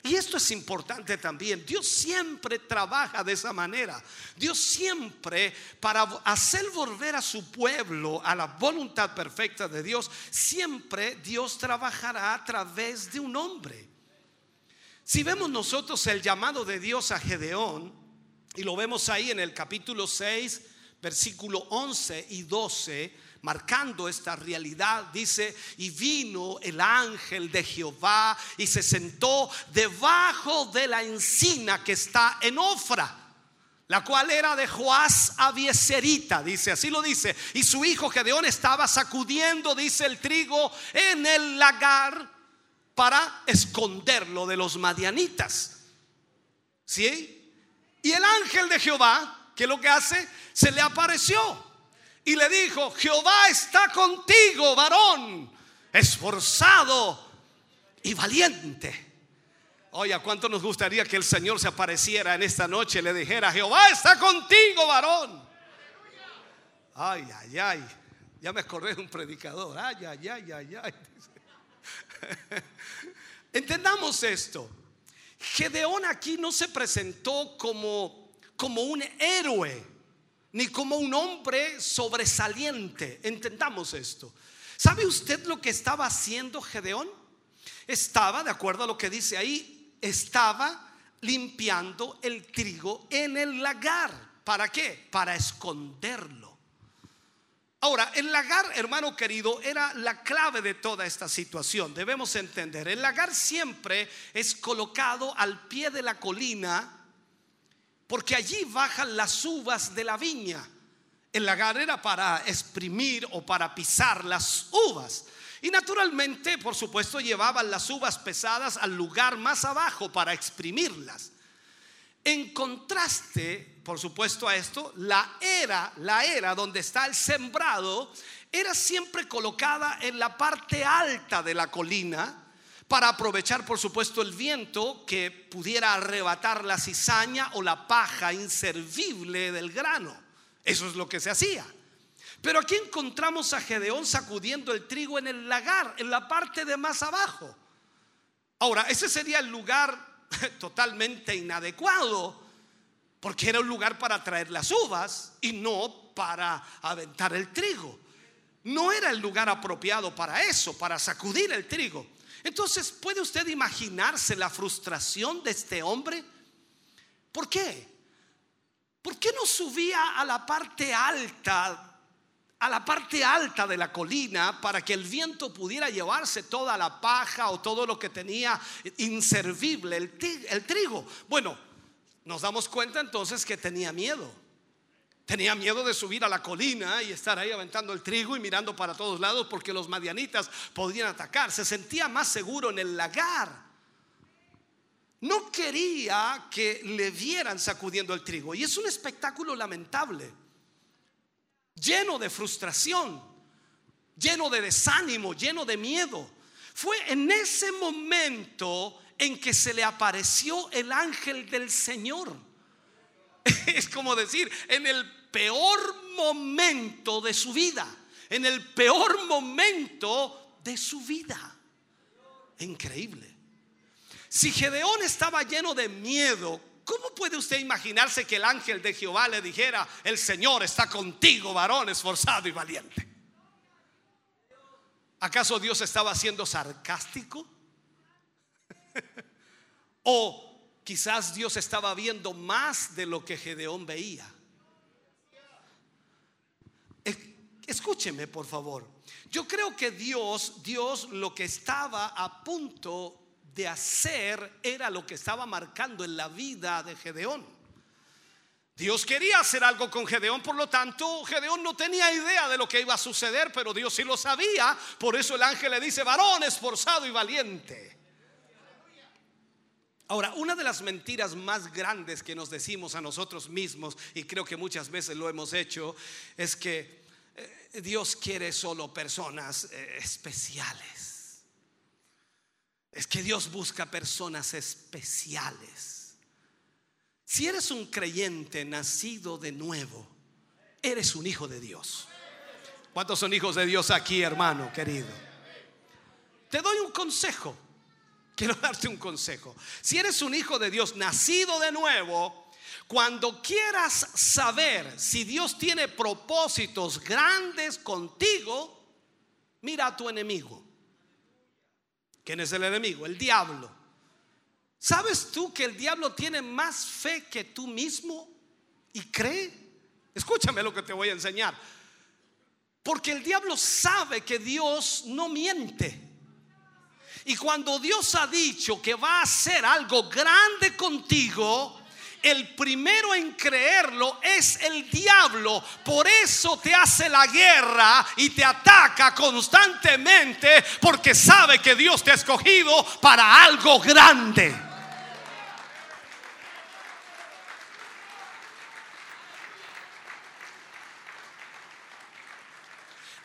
Y esto es importante también. Dios siempre trabaja de esa manera. Dios siempre, para hacer volver a su pueblo a la voluntad perfecta de Dios, siempre Dios trabajará a través de un hombre. Si vemos nosotros el llamado de Dios a Gedeón, y lo vemos ahí en el capítulo 6, versículo 11 y 12, marcando esta realidad, dice, y vino el ángel de Jehová y se sentó debajo de la encina que está en Ofra la cual era de Joás Abieserita, dice, así lo dice. Y su hijo Gedeón estaba sacudiendo, dice, el trigo en el lagar para esconderlo de los madianitas. ¿Sí? Y el ángel de Jehová, que lo que hace, se le apareció y le dijo, Jehová está contigo, varón, esforzado y valiente. Oye, ¿cuánto nos gustaría que el Señor se apareciera en esta noche y le dijera, Jehová está contigo, varón? Ay, ay, ay. Ya me de un predicador. Ay, ay, ay, ay, ay. Entendamos esto. Gedeón aquí no se presentó como, como un héroe ni como un hombre sobresaliente. Entendamos esto. ¿Sabe usted lo que estaba haciendo Gedeón? Estaba, de acuerdo a lo que dice ahí, estaba limpiando el trigo en el lagar. ¿Para qué? Para esconderlo. Ahora, el lagar, hermano querido, era la clave de toda esta situación. Debemos entender, el lagar siempre es colocado al pie de la colina porque allí bajan las uvas de la viña. El lagar era para exprimir o para pisar las uvas. Y naturalmente, por supuesto, llevaban las uvas pesadas al lugar más abajo para exprimirlas. En contraste, por supuesto, a esto, la era, la era donde está el sembrado, era siempre colocada en la parte alta de la colina para aprovechar, por supuesto, el viento que pudiera arrebatar la cizaña o la paja inservible del grano. Eso es lo que se hacía. Pero aquí encontramos a Gedeón sacudiendo el trigo en el lagar, en la parte de más abajo. Ahora, ese sería el lugar totalmente inadecuado, porque era un lugar para traer las uvas y no para aventar el trigo. No era el lugar apropiado para eso, para sacudir el trigo. Entonces, ¿puede usted imaginarse la frustración de este hombre? ¿Por qué? ¿Por qué no subía a la parte alta a la parte alta de la colina para que el viento pudiera llevarse toda la paja o todo lo que tenía inservible, el, trigo. Bueno, nos damos cuenta entonces que tenía miedo. Tenía miedo de subir a la colina y estar ahí aventando el trigo y mirando para todos lados porque los madianitas podían atacar. Se sentía más seguro en el lagar. No quería que le vieran sacudiendo el trigo. Y es un espectáculo lamentable lleno de frustración, lleno de desánimo, lleno de miedo. Fue en ese momento en que se le apareció el ángel del Señor. Es como decir, en el peor momento de su vida, en el peor momento de su vida. Increíble. Si Gedeón estaba lleno de miedo, ¿Cómo puede usted imaginarse que el ángel de Jehová le dijera, el Señor está contigo, varón esforzado y valiente? ¿Acaso Dios estaba siendo sarcástico? ¿O quizás Dios estaba viendo más de lo que Gedeón veía? Escúcheme, por favor. Yo creo que Dios, Dios lo que estaba a punto de hacer era lo que estaba marcando en la vida de Gedeón. Dios quería hacer algo con Gedeón, por lo tanto, Gedeón no tenía idea de lo que iba a suceder, pero Dios sí lo sabía. Por eso el ángel le dice, varón esforzado y valiente. Ahora, una de las mentiras más grandes que nos decimos a nosotros mismos, y creo que muchas veces lo hemos hecho, es que eh, Dios quiere solo personas eh, especiales. Es que Dios busca personas especiales. Si eres un creyente nacido de nuevo, eres un hijo de Dios. ¿Cuántos son hijos de Dios aquí, hermano querido? Te doy un consejo. Quiero darte un consejo. Si eres un hijo de Dios nacido de nuevo, cuando quieras saber si Dios tiene propósitos grandes contigo, mira a tu enemigo. ¿Quién es el enemigo? El diablo. ¿Sabes tú que el diablo tiene más fe que tú mismo y cree? Escúchame lo que te voy a enseñar. Porque el diablo sabe que Dios no miente. Y cuando Dios ha dicho que va a hacer algo grande contigo, el primero en creerlo es el diablo. Por eso te hace la guerra y te ataca constantemente porque sabe que Dios te ha escogido para algo grande.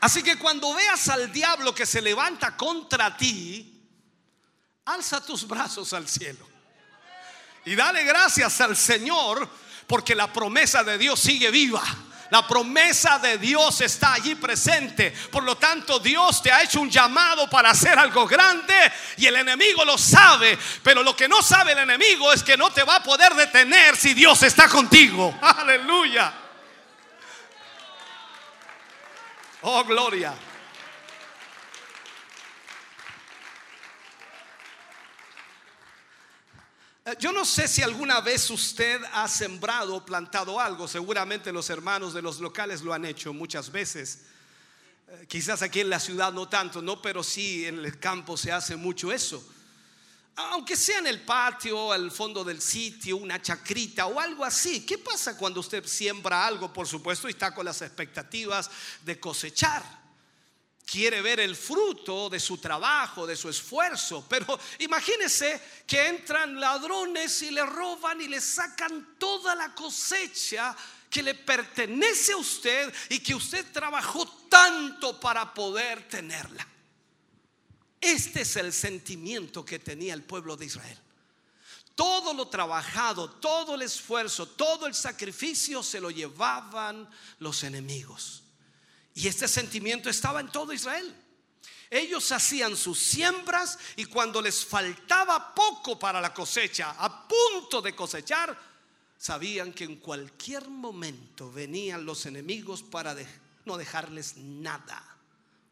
Así que cuando veas al diablo que se levanta contra ti, alza tus brazos al cielo. Y dale gracias al Señor porque la promesa de Dios sigue viva. La promesa de Dios está allí presente. Por lo tanto, Dios te ha hecho un llamado para hacer algo grande y el enemigo lo sabe. Pero lo que no sabe el enemigo es que no te va a poder detener si Dios está contigo. Aleluya. Oh, gloria. Yo no sé si alguna vez usted ha sembrado o plantado algo, seguramente los hermanos de los locales lo han hecho muchas veces. Eh, quizás aquí en la ciudad no tanto, no, pero sí en el campo se hace mucho eso. Aunque sea en el patio, al fondo del sitio, una chacrita o algo así. ¿Qué pasa cuando usted siembra algo, por supuesto, y está con las expectativas de cosechar? Quiere ver el fruto de su trabajo, de su esfuerzo. Pero imagínese que entran ladrones y le roban y le sacan toda la cosecha que le pertenece a usted y que usted trabajó tanto para poder tenerla. Este es el sentimiento que tenía el pueblo de Israel. Todo lo trabajado, todo el esfuerzo, todo el sacrificio se lo llevaban los enemigos. Y este sentimiento estaba en todo Israel. Ellos hacían sus siembras y cuando les faltaba poco para la cosecha, a punto de cosechar, sabían que en cualquier momento venían los enemigos para no dejarles nada.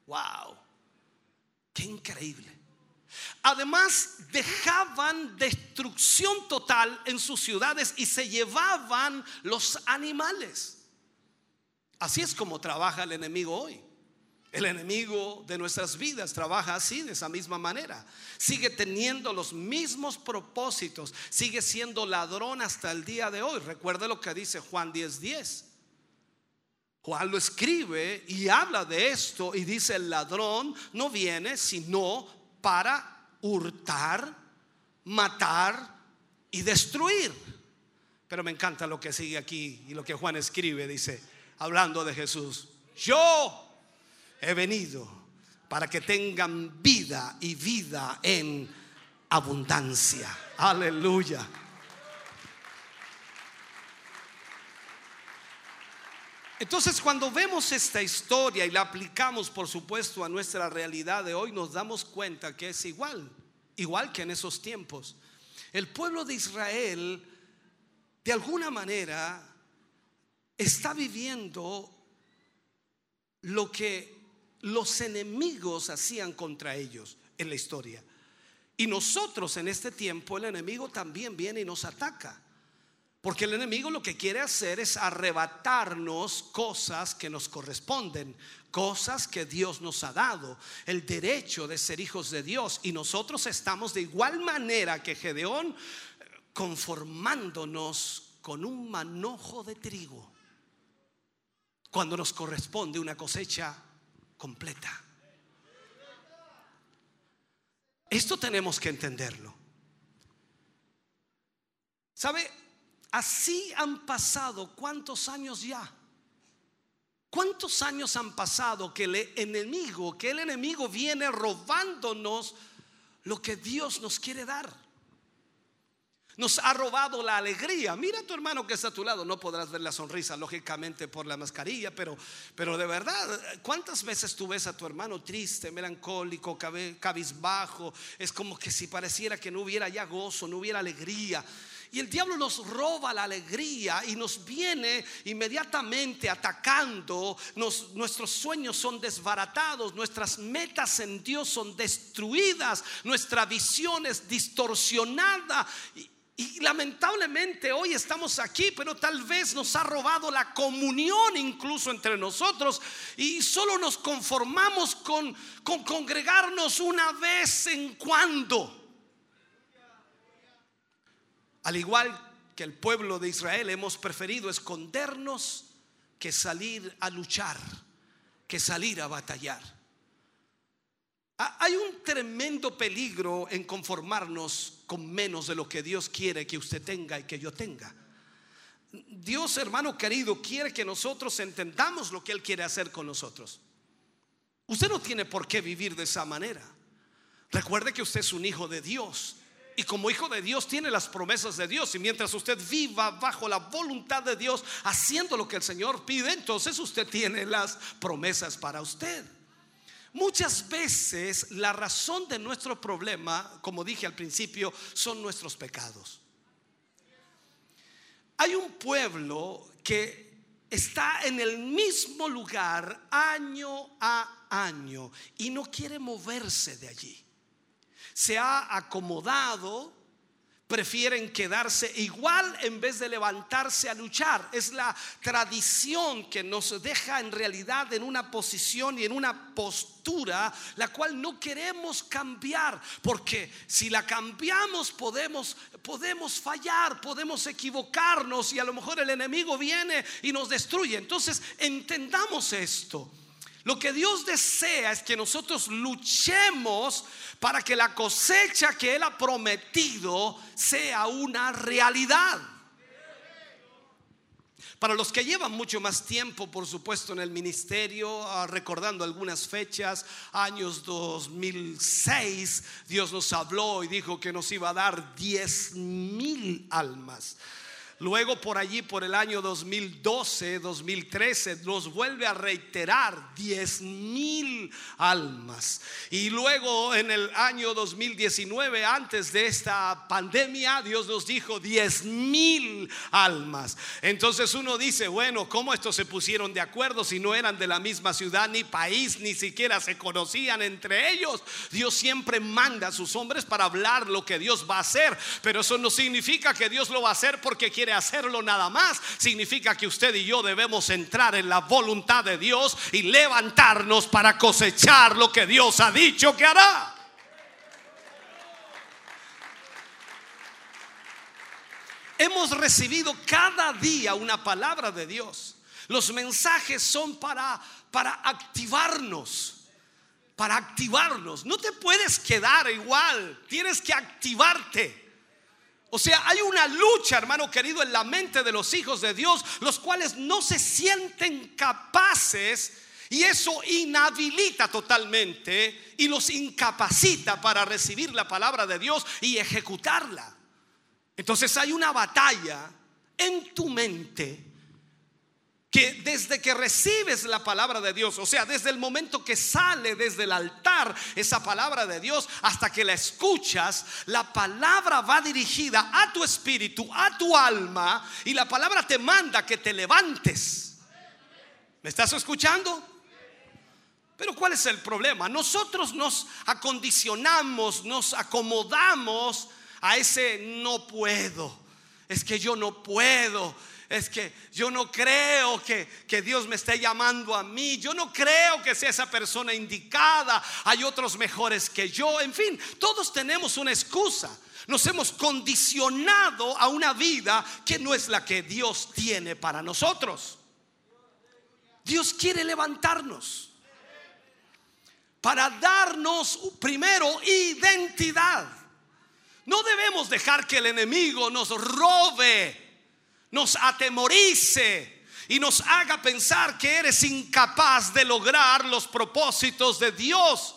¡Wow! ¡Qué increíble! Además, dejaban destrucción total en sus ciudades y se llevaban los animales. Así es como trabaja el enemigo hoy. El enemigo de nuestras vidas trabaja así, de esa misma manera. Sigue teniendo los mismos propósitos, sigue siendo ladrón hasta el día de hoy. Recuerde lo que dice Juan 10:10. Juan lo escribe y habla de esto y dice, el ladrón no viene sino para hurtar, matar y destruir. Pero me encanta lo que sigue aquí y lo que Juan escribe, dice, hablando de Jesús. Yo he venido para que tengan vida y vida en abundancia. Aleluya. Entonces cuando vemos esta historia y la aplicamos por supuesto a nuestra realidad de hoy, nos damos cuenta que es igual, igual que en esos tiempos. El pueblo de Israel, de alguna manera, está viviendo lo que los enemigos hacían contra ellos en la historia. Y nosotros en este tiempo el enemigo también viene y nos ataca. Porque el enemigo lo que quiere hacer es arrebatarnos cosas que nos corresponden, cosas que Dios nos ha dado, el derecho de ser hijos de Dios. Y nosotros estamos de igual manera que Gedeón conformándonos con un manojo de trigo cuando nos corresponde una cosecha completa. Esto tenemos que entenderlo. ¿Sabe? Así han pasado cuántos años ya. ¿Cuántos años han pasado que el enemigo, que el enemigo viene robándonos lo que Dios nos quiere dar? Nos ha robado la alegría. Mira a tu hermano que está a tu lado, no podrás ver la sonrisa lógicamente por la mascarilla, pero, pero de verdad, ¿cuántas veces tú ves a tu hermano triste, melancólico, cabizbajo? Es como que si pareciera que no hubiera ya gozo, no hubiera alegría. Y el diablo nos roba la alegría y nos viene inmediatamente atacando. nuestros sueños son desbaratados, nuestras metas en Dios son destruidas, nuestra visión es distorsionada. Lamentablemente hoy estamos aquí, pero tal vez nos ha robado la comunión incluso entre nosotros y solo nos conformamos con, con congregarnos una vez en cuando. Al igual que el pueblo de Israel hemos preferido escondernos que salir a luchar, que salir a batallar. Hay un tremendo peligro en conformarnos con menos de lo que Dios quiere que usted tenga y que yo tenga. Dios, hermano querido, quiere que nosotros entendamos lo que Él quiere hacer con nosotros. Usted no tiene por qué vivir de esa manera. Recuerde que usted es un hijo de Dios. Y como hijo de Dios tiene las promesas de Dios. Y mientras usted viva bajo la voluntad de Dios, haciendo lo que el Señor pide, entonces usted tiene las promesas para usted. Muchas veces la razón de nuestro problema, como dije al principio, son nuestros pecados. Hay un pueblo que está en el mismo lugar año a año y no quiere moverse de allí. Se ha acomodado prefieren quedarse igual en vez de levantarse a luchar. Es la tradición que nos deja en realidad en una posición y en una postura la cual no queremos cambiar, porque si la cambiamos podemos podemos fallar, podemos equivocarnos y a lo mejor el enemigo viene y nos destruye. Entonces, entendamos esto. Lo que Dios desea es que nosotros luchemos para que la cosecha que Él ha prometido sea una realidad. Para los que llevan mucho más tiempo, por supuesto, en el ministerio, ah, recordando algunas fechas, años 2006, Dios nos habló y dijo que nos iba a dar 10 mil almas. Luego por allí, por el año 2012, 2013, nos vuelve a reiterar 10 mil almas. Y luego en el año 2019, antes de esta pandemia, Dios nos dijo 10 mil almas. Entonces uno dice, bueno, ¿cómo estos se pusieron de acuerdo si no eran de la misma ciudad ni país, ni siquiera se conocían entre ellos? Dios siempre manda a sus hombres para hablar lo que Dios va a hacer, pero eso no significa que Dios lo va a hacer porque hacerlo nada más. Significa que usted y yo debemos entrar en la voluntad de Dios y levantarnos para cosechar lo que Dios ha dicho que hará. Hemos recibido cada día una palabra de Dios. Los mensajes son para, para activarnos, para activarnos. No te puedes quedar igual, tienes que activarte. O sea, hay una lucha, hermano querido, en la mente de los hijos de Dios, los cuales no se sienten capaces y eso inhabilita totalmente y los incapacita para recibir la palabra de Dios y ejecutarla. Entonces hay una batalla en tu mente desde que recibes la palabra de Dios, o sea, desde el momento que sale desde el altar esa palabra de Dios hasta que la escuchas, la palabra va dirigida a tu espíritu, a tu alma, y la palabra te manda que te levantes. ¿Me estás escuchando? Pero ¿cuál es el problema? Nosotros nos acondicionamos, nos acomodamos a ese no puedo. Es que yo no puedo es que yo no creo que, que, Dios me esté llamando a mí, yo no creo que sea esa persona indicada, hay otros mejores que yo, en fin, todos tenemos una excusa. Nos hemos condicionado a una vida que no es la que Dios tiene para nosotros. Dios quiere levantarnos para darnos primero identidad. No debemos dejar que el enemigo nos robe nos atemorice y nos haga pensar que eres incapaz de lograr los propósitos de Dios.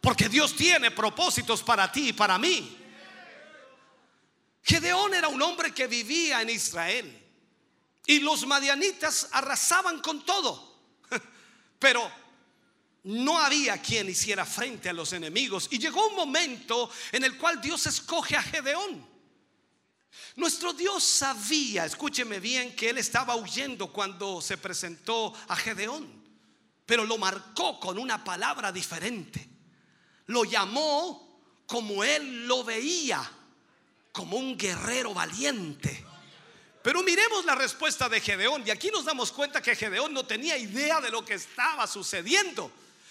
Porque Dios tiene propósitos para ti y para mí. Gedeón era un hombre que vivía en Israel y los madianitas arrasaban con todo. Pero no había quien hiciera frente a los enemigos. Y llegó un momento en el cual Dios escoge a Gedeón. Nuestro Dios sabía, escúcheme bien, que él estaba huyendo cuando se presentó a Gedeón, pero lo marcó con una palabra diferente. Lo llamó como él lo veía, como un guerrero valiente. Pero miremos la respuesta de Gedeón y aquí nos damos cuenta que Gedeón no tenía idea de lo que estaba sucediendo.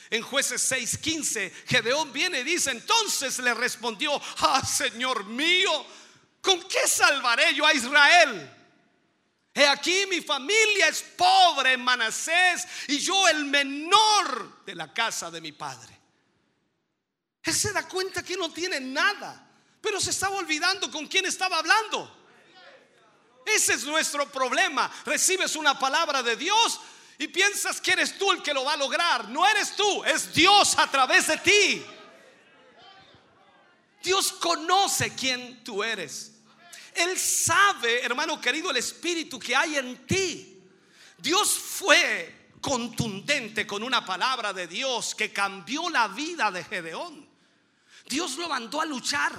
En jueces 6:15, Gedeón viene y dice, entonces le respondió, ah, Señor mío, ¿Con qué salvaré yo a Israel? He aquí mi familia es pobre en Manasés y yo el menor de la casa de mi padre. Él se da cuenta que no tiene nada, pero se estaba olvidando con quién estaba hablando. Ese es nuestro problema. Recibes una palabra de Dios y piensas que eres tú el que lo va a lograr. No eres tú, es Dios a través de ti. Dios conoce quién tú eres. Él sabe, hermano querido, el espíritu que hay en ti. Dios fue contundente con una palabra de Dios que cambió la vida de Gedeón. Dios lo mandó a luchar.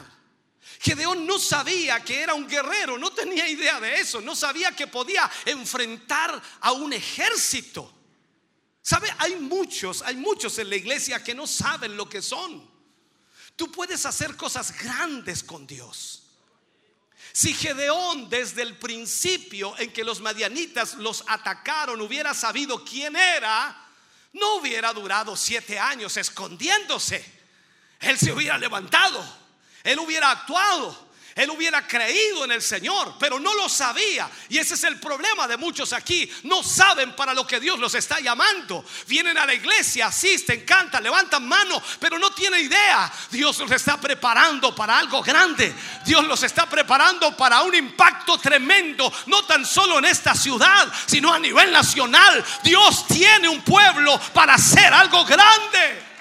Gedeón no sabía que era un guerrero, no tenía idea de eso, no sabía que podía enfrentar a un ejército. ¿Sabe? Hay muchos, hay muchos en la iglesia que no saben lo que son. Tú puedes hacer cosas grandes con Dios. Si Gedeón desde el principio en que los madianitas los atacaron hubiera sabido quién era, no hubiera durado siete años escondiéndose. Él se hubiera levantado, él hubiera actuado, Él hubiera creído en el Señor, pero no lo sabía. Y ese es el problema de muchos aquí. No saben para lo que Dios los está llamando. Vienen a la iglesia, asisten, cantan, levantan mano, pero no tienen idea. Dios los está preparando para algo grande. Dios los está preparando para un impacto tremendo, no tan solo en esta ciudad, sino a nivel nacional. Dios tiene un pueblo para hacer algo grande.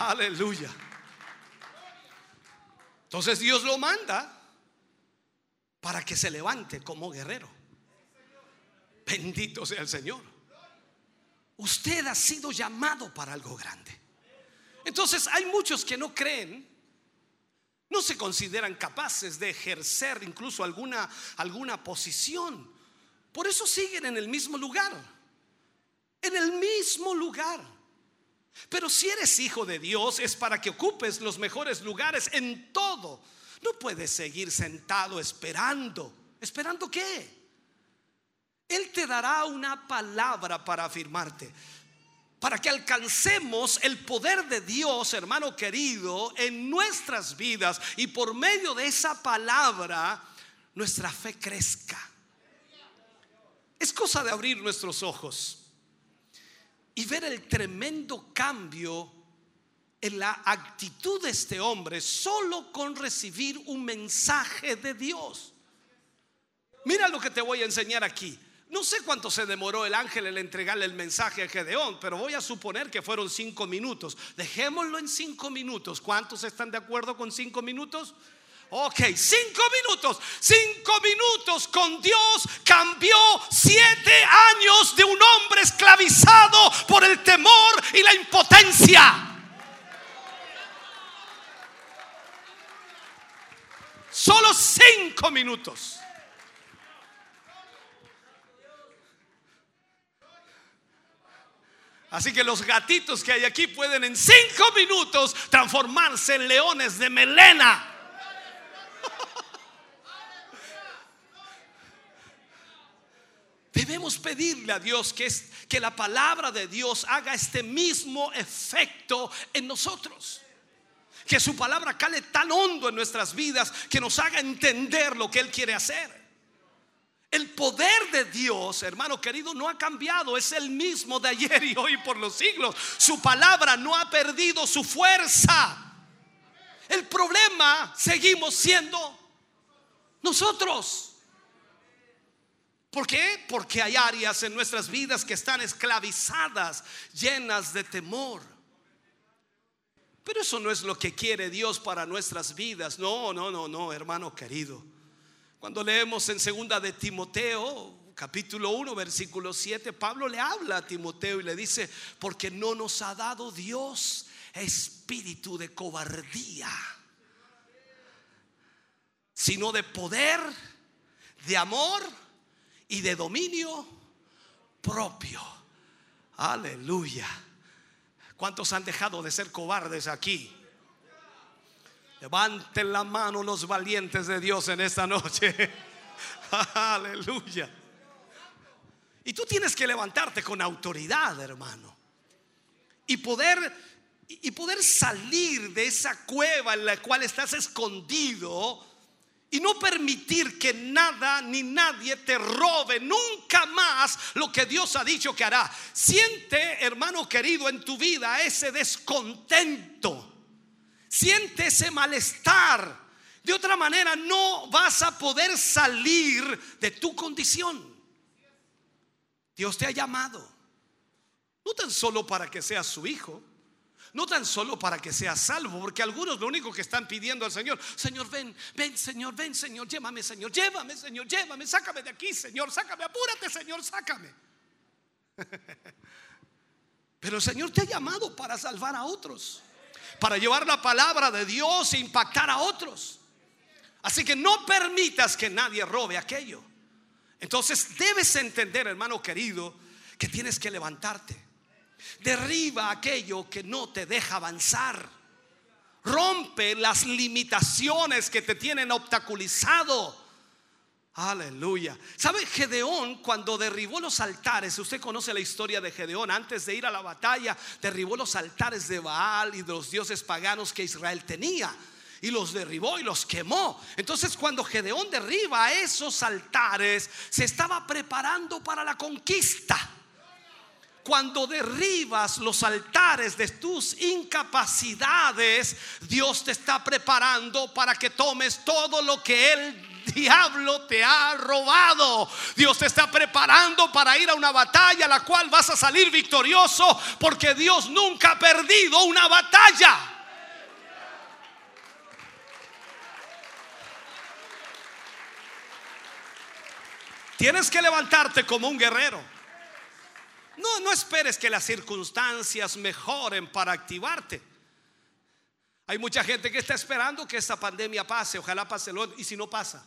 Aleluya. Entonces Dios lo manda para que se levante como guerrero. Bendito sea el Señor. Usted ha sido llamado para algo grande. Entonces hay muchos que no creen, no se consideran capaces de ejercer incluso alguna, alguna posición. Por eso siguen en el mismo lugar. En el mismo lugar. Pero si eres hijo de Dios es para que ocupes los mejores lugares en todo. No puedes seguir sentado esperando. ¿Esperando qué? Él te dará una palabra para afirmarte. Para que alcancemos el poder de Dios, hermano querido, en nuestras vidas y por medio de esa palabra nuestra fe crezca. Es cosa de abrir nuestros ojos y ver el tremendo cambio en la actitud de este hombre solo con recibir un mensaje de Dios. Mira lo que te voy a enseñar aquí. No sé cuánto se demoró el ángel en entregarle el mensaje a Gedeón, pero voy a suponer que fueron cinco minutos. Dejémoslo en cinco minutos. ¿Cuántos están de acuerdo con cinco minutos? Ok, cinco minutos, cinco minutos con Dios cambió siete años de un hombre esclavizado por el temor y la impotencia. Solo cinco minutos. Así que los gatitos que hay aquí pueden en cinco minutos transformarse en leones de melena. Debemos pedirle a Dios que, es, que la palabra de Dios haga este mismo efecto en nosotros. Que su palabra cale tan hondo en nuestras vidas que nos haga entender lo que Él quiere hacer. El poder de Dios, hermano querido, no ha cambiado. Es el mismo de ayer y hoy por los siglos. Su palabra no ha perdido su fuerza. El problema seguimos siendo nosotros. ¿Por qué? Porque hay áreas en nuestras vidas que están esclavizadas, llenas de temor. Pero eso no es lo que quiere Dios para nuestras vidas. No, no, no, no, hermano querido. Cuando leemos en segunda de Timoteo, capítulo 1, versículo 7, Pablo le habla a Timoteo y le dice, porque no nos ha dado Dios espíritu de cobardía, sino de poder, de amor y de dominio propio. Aleluya. ¿Cuántos han dejado de ser cobardes aquí? Levanten la mano los valientes de Dios en esta noche. Aleluya. Y tú tienes que levantarte con autoridad, hermano. Y poder y poder salir de esa cueva en la cual estás escondido y no permitir que nada ni nadie te robe nunca más lo que Dios ha dicho que hará. Siente, hermano querido, en tu vida ese descontento. Siente ese malestar. De otra manera no vas a poder salir de tu condición. Dios te ha llamado. No tan solo para que seas su hijo no tan solo para que sea salvo, porque algunos lo único que están pidiendo al Señor, Señor, ven, ven, Señor, ven, Señor, llévame, Señor, llévame, Señor, llévame, sácame de aquí, Señor, sácame, apúrate, Señor, sácame. Pero el Señor te ha llamado para salvar a otros, para llevar la palabra de Dios e impactar a otros. Así que no permitas que nadie robe aquello. Entonces debes entender, hermano querido, que tienes que levantarte Derriba aquello que no te deja avanzar. Rompe las limitaciones que te tienen obstaculizado. Aleluya. ¿Sabe Gedeón cuando derribó los altares? Usted conoce la historia de Gedeón. Antes de ir a la batalla, derribó los altares de Baal y de los dioses paganos que Israel tenía. Y los derribó y los quemó. Entonces cuando Gedeón derriba esos altares, se estaba preparando para la conquista. Cuando derribas los altares de tus incapacidades, Dios te está preparando para que tomes todo lo que Él diablo te ha robado. Dios te está preparando para ir a una batalla la cual vas a salir victorioso porque Dios nunca ha perdido una batalla. Tienes que levantarte como un guerrero. No, no esperes que las circunstancias mejoren para activarte. Hay mucha gente que está esperando que esta pandemia pase, ojalá pase lo y si no pasa.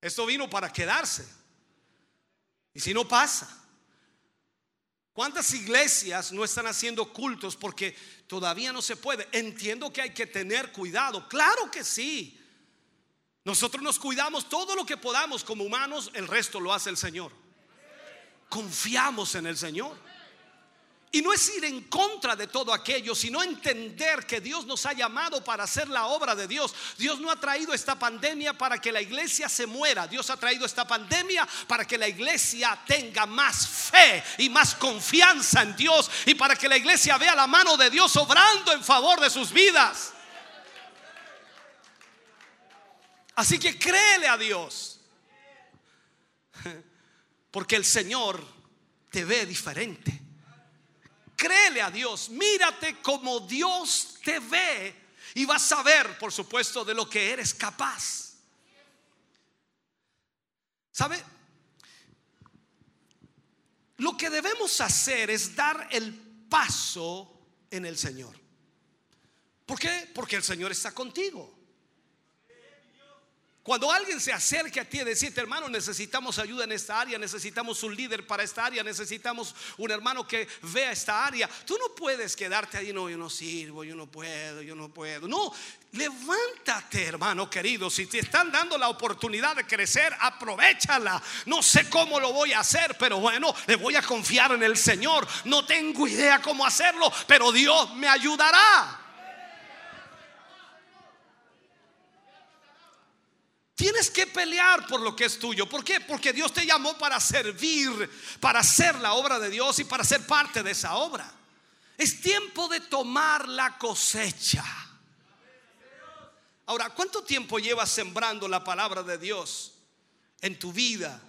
Esto vino para quedarse. Y si no pasa, ¿cuántas iglesias no están haciendo cultos porque todavía no se puede? Entiendo que hay que tener cuidado, claro que sí. Nosotros nos cuidamos todo lo que podamos como humanos, el resto lo hace el Señor. Confiamos en el Señor. Y no es ir en contra de todo aquello, sino entender que Dios nos ha llamado para hacer la obra de Dios. Dios no ha traído esta pandemia para que la iglesia se muera. Dios ha traído esta pandemia para que la iglesia tenga más fe y más confianza en Dios y para que la iglesia vea la mano de Dios obrando en favor de sus vidas. Así que créele a Dios. Porque el Señor te ve diferente. Créele a Dios, mírate como Dios te ve y vas a ver, por supuesto, de lo que eres capaz. ¿Sabe? Lo que debemos hacer es dar el paso en el Señor. ¿Por qué? Porque el Señor está contigo. Cuando alguien se acerque a ti y decirte, hermano, necesitamos ayuda en esta área, necesitamos un líder para esta área, necesitamos un hermano que vea esta área, tú no puedes quedarte ahí, no, yo no sirvo, yo no puedo, yo no puedo. No, levántate, hermano querido. Si te están dando la oportunidad de crecer, aprovechala. No sé cómo lo voy a hacer, pero bueno, le voy a confiar en el Señor. No tengo idea cómo hacerlo, pero Dios me ayudará. Tienes que pelear por lo que es tuyo. ¿Por qué? Porque Dios te llamó para servir, para hacer la obra de Dios y para ser parte de esa obra. Es tiempo de tomar la cosecha. Ahora, ¿cuánto tiempo llevas sembrando la palabra de Dios en tu vida?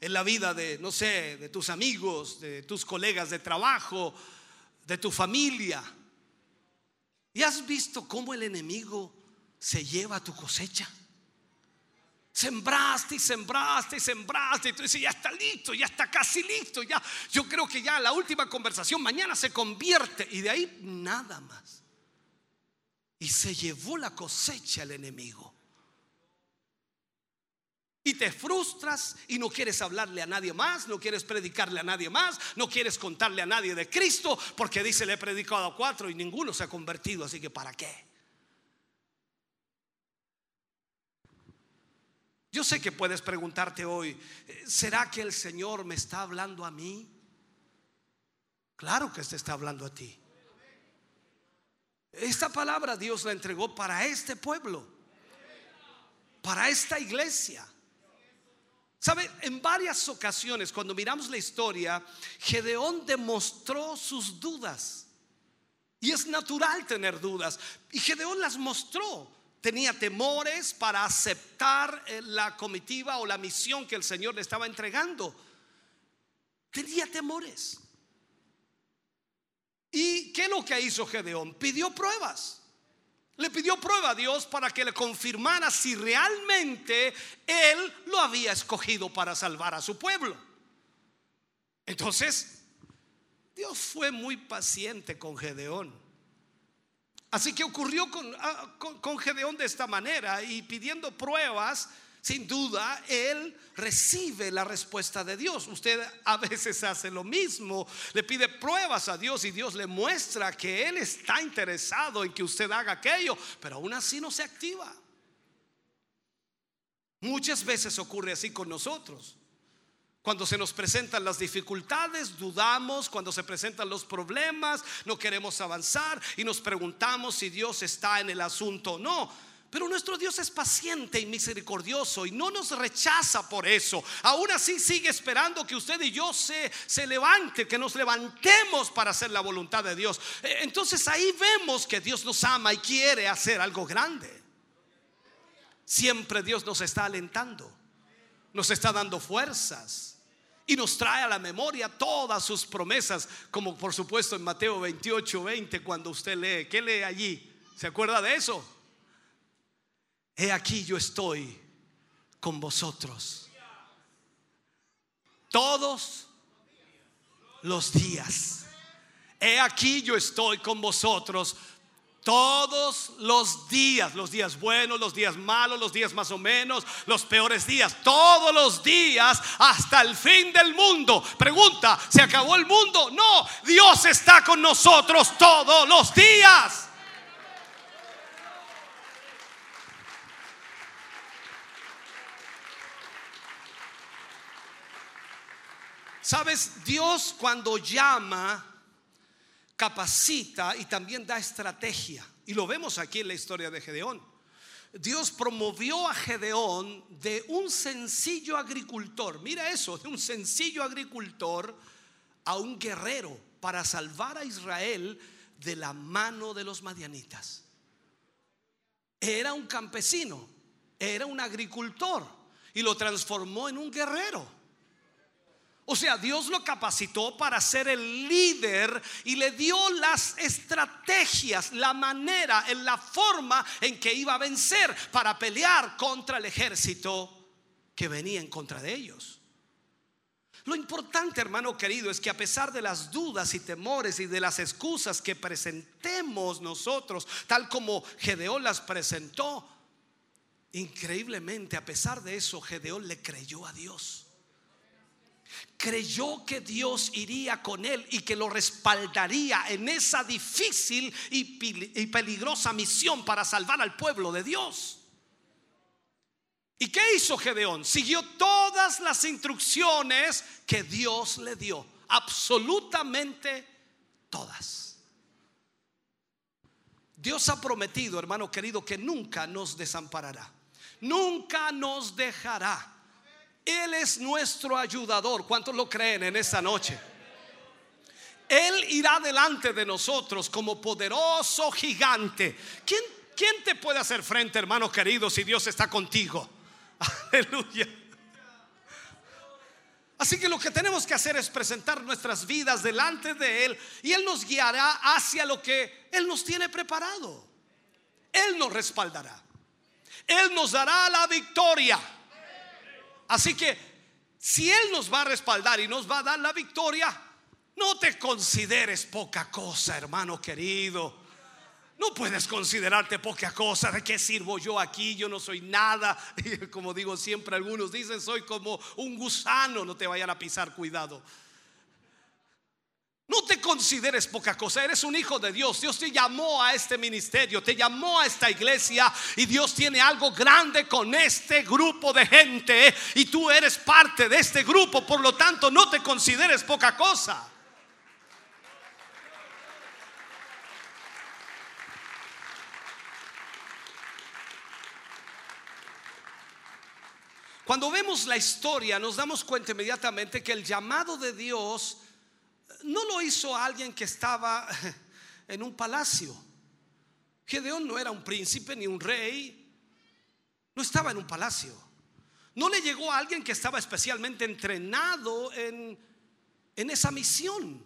En la vida de, no sé, de tus amigos, de tus colegas de trabajo, de tu familia. ¿Y has visto cómo el enemigo se lleva tu cosecha? Sembraste y sembraste y sembraste. Y tú dices, ya está listo, ya está casi listo. Ya, yo creo que ya la última conversación mañana se convierte. Y de ahí nada más. Y se llevó la cosecha el enemigo. Y te frustras y no quieres hablarle a nadie más, no quieres predicarle a nadie más, no quieres contarle a nadie de Cristo, porque dice, le he predicado a cuatro y ninguno se ha convertido, así que ¿para qué? Yo sé que puedes preguntarte hoy, ¿será que el Señor me está hablando a mí? Claro que se está hablando a ti. Esta palabra Dios la entregó para este pueblo, para esta iglesia. ¿Sabe? En varias ocasiones, cuando miramos la historia, Gedeón demostró sus dudas. Y es natural tener dudas. Y Gedeón las mostró tenía temores para aceptar eh, la comitiva o la misión que el Señor le estaba entregando. Tenía temores. ¿Y qué es lo que hizo Gedeón? Pidió pruebas. Le pidió prueba a Dios para que le confirmara si realmente Él lo había escogido para salvar a su pueblo. Entonces, Dios fue muy paciente con Gedeón. Así que ocurrió ah, con, Gedeón de esta manera y pidiendo pruebas, sin duda, él recibe la respuesta de Dios. Usted a veces hace lo mismo, le pide pruebas a Dios y Dios le muestra que Él está interesado en que usted haga aquello, pero aún así no se activa. Muchas veces ocurre así con nosotros. Cuando se nos presentan las dificultades, dudamos, cuando se presentan los problemas, no queremos avanzar y nos preguntamos si Dios está en el asunto o no. Pero nuestro Dios es paciente y misericordioso y no nos rechaza por eso. Aún así sigue esperando que usted y yo se, se levante, que nos levantemos para hacer la voluntad de Dios. Eh, Entonces ahí vemos que Dios nos ama y quiere hacer algo grande. Siempre Dios nos está alentando, nos está dando fuerzas y nos trae a la memoria todas sus promesas, como por supuesto en Mateo 28, 20, cuando usted lee, ¿qué lee allí? ¿Se acuerda de eso? He aquí yo estoy con vosotros todos los días. He aquí yo estoy con vosotros todos los días, los días buenos, los días malos, los días más o menos, los peores días, todos los días hasta el fin del mundo. Pregunta, ¿se acabó el mundo? No, Dios está con nosotros todos los días. Sabes, Dios cuando llama, capacita y también da estrategia. Y lo vemos aquí en la historia de Gedeón. Dios promovió a Gedeón de un sencillo agricultor, mira eso, de un sencillo agricultor a un guerrero para salvar a Israel de la mano de los madianitas. Era un campesino, era un agricultor y lo transformó en un guerrero. O sea, Dios lo capacitó para ser el líder y le dio las estrategias, la manera, la forma en que iba a vencer para pelear contra el ejército que venía en contra de ellos. Lo importante, hermano querido, es que a pesar de las dudas y temores y de las excusas que presentemos nosotros, tal como Gedeón las presentó, increíblemente, a pesar de eso, Gedeón le creyó a Dios creyó que Dios iría con él y que lo respaldaría en esa difícil y peligrosa misión para salvar al pueblo de Dios. ¿Y qué hizo Gedeón? Siguió todas las instrucciones que Dios le dio, absolutamente todas. Dios ha prometido, hermano querido, que nunca nos desamparará, nunca nos dejará. Él es nuestro ayudador. ¿Cuántos lo creen en esta noche? Él irá delante de nosotros como poderoso gigante. ¿Quién, quién te puede hacer frente, hermano querido, si Dios está contigo? Aleluya. Así que lo que tenemos que hacer es presentar nuestras vidas delante de Él y Él nos guiará hacia lo que Él nos tiene preparado. Él nos respaldará. Él nos dará la victoria. Así que si Él nos va a respaldar y nos va a dar la victoria, no te consideres poca cosa, hermano querido. No puedes considerarte poca cosa. ¿De qué sirvo yo aquí? Yo no soy nada. Como digo siempre, algunos dicen, soy como un gusano. No te vayan a pisar, cuidado. No te consideres poca cosa, eres un hijo de Dios. Dios te llamó a este ministerio, te llamó a esta iglesia y Dios tiene algo grande con este grupo de gente y tú eres parte de este grupo, por lo tanto no te consideres poca cosa. Cuando vemos la historia nos damos cuenta inmediatamente que el llamado de Dios no lo hizo alguien que estaba en un palacio. Gedeón no era un príncipe ni un rey, no estaba en un palacio. No le llegó a alguien que estaba especialmente entrenado en, en esa misión.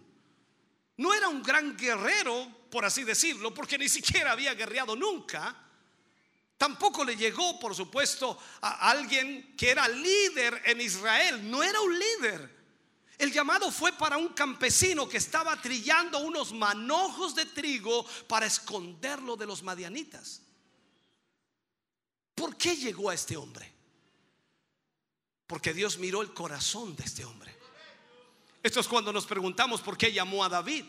No era un gran guerrero, por así decirlo, porque ni siquiera había guerreado nunca. Tampoco le llegó, por supuesto, a alguien que era líder en Israel. No era un líder. El llamado fue para un campesino que estaba trillando unos manojos de trigo para esconderlo de los madianitas. ¿Por qué llegó a este hombre? Porque Dios miró el corazón de este hombre. Esto es cuando nos preguntamos por qué llamó a David.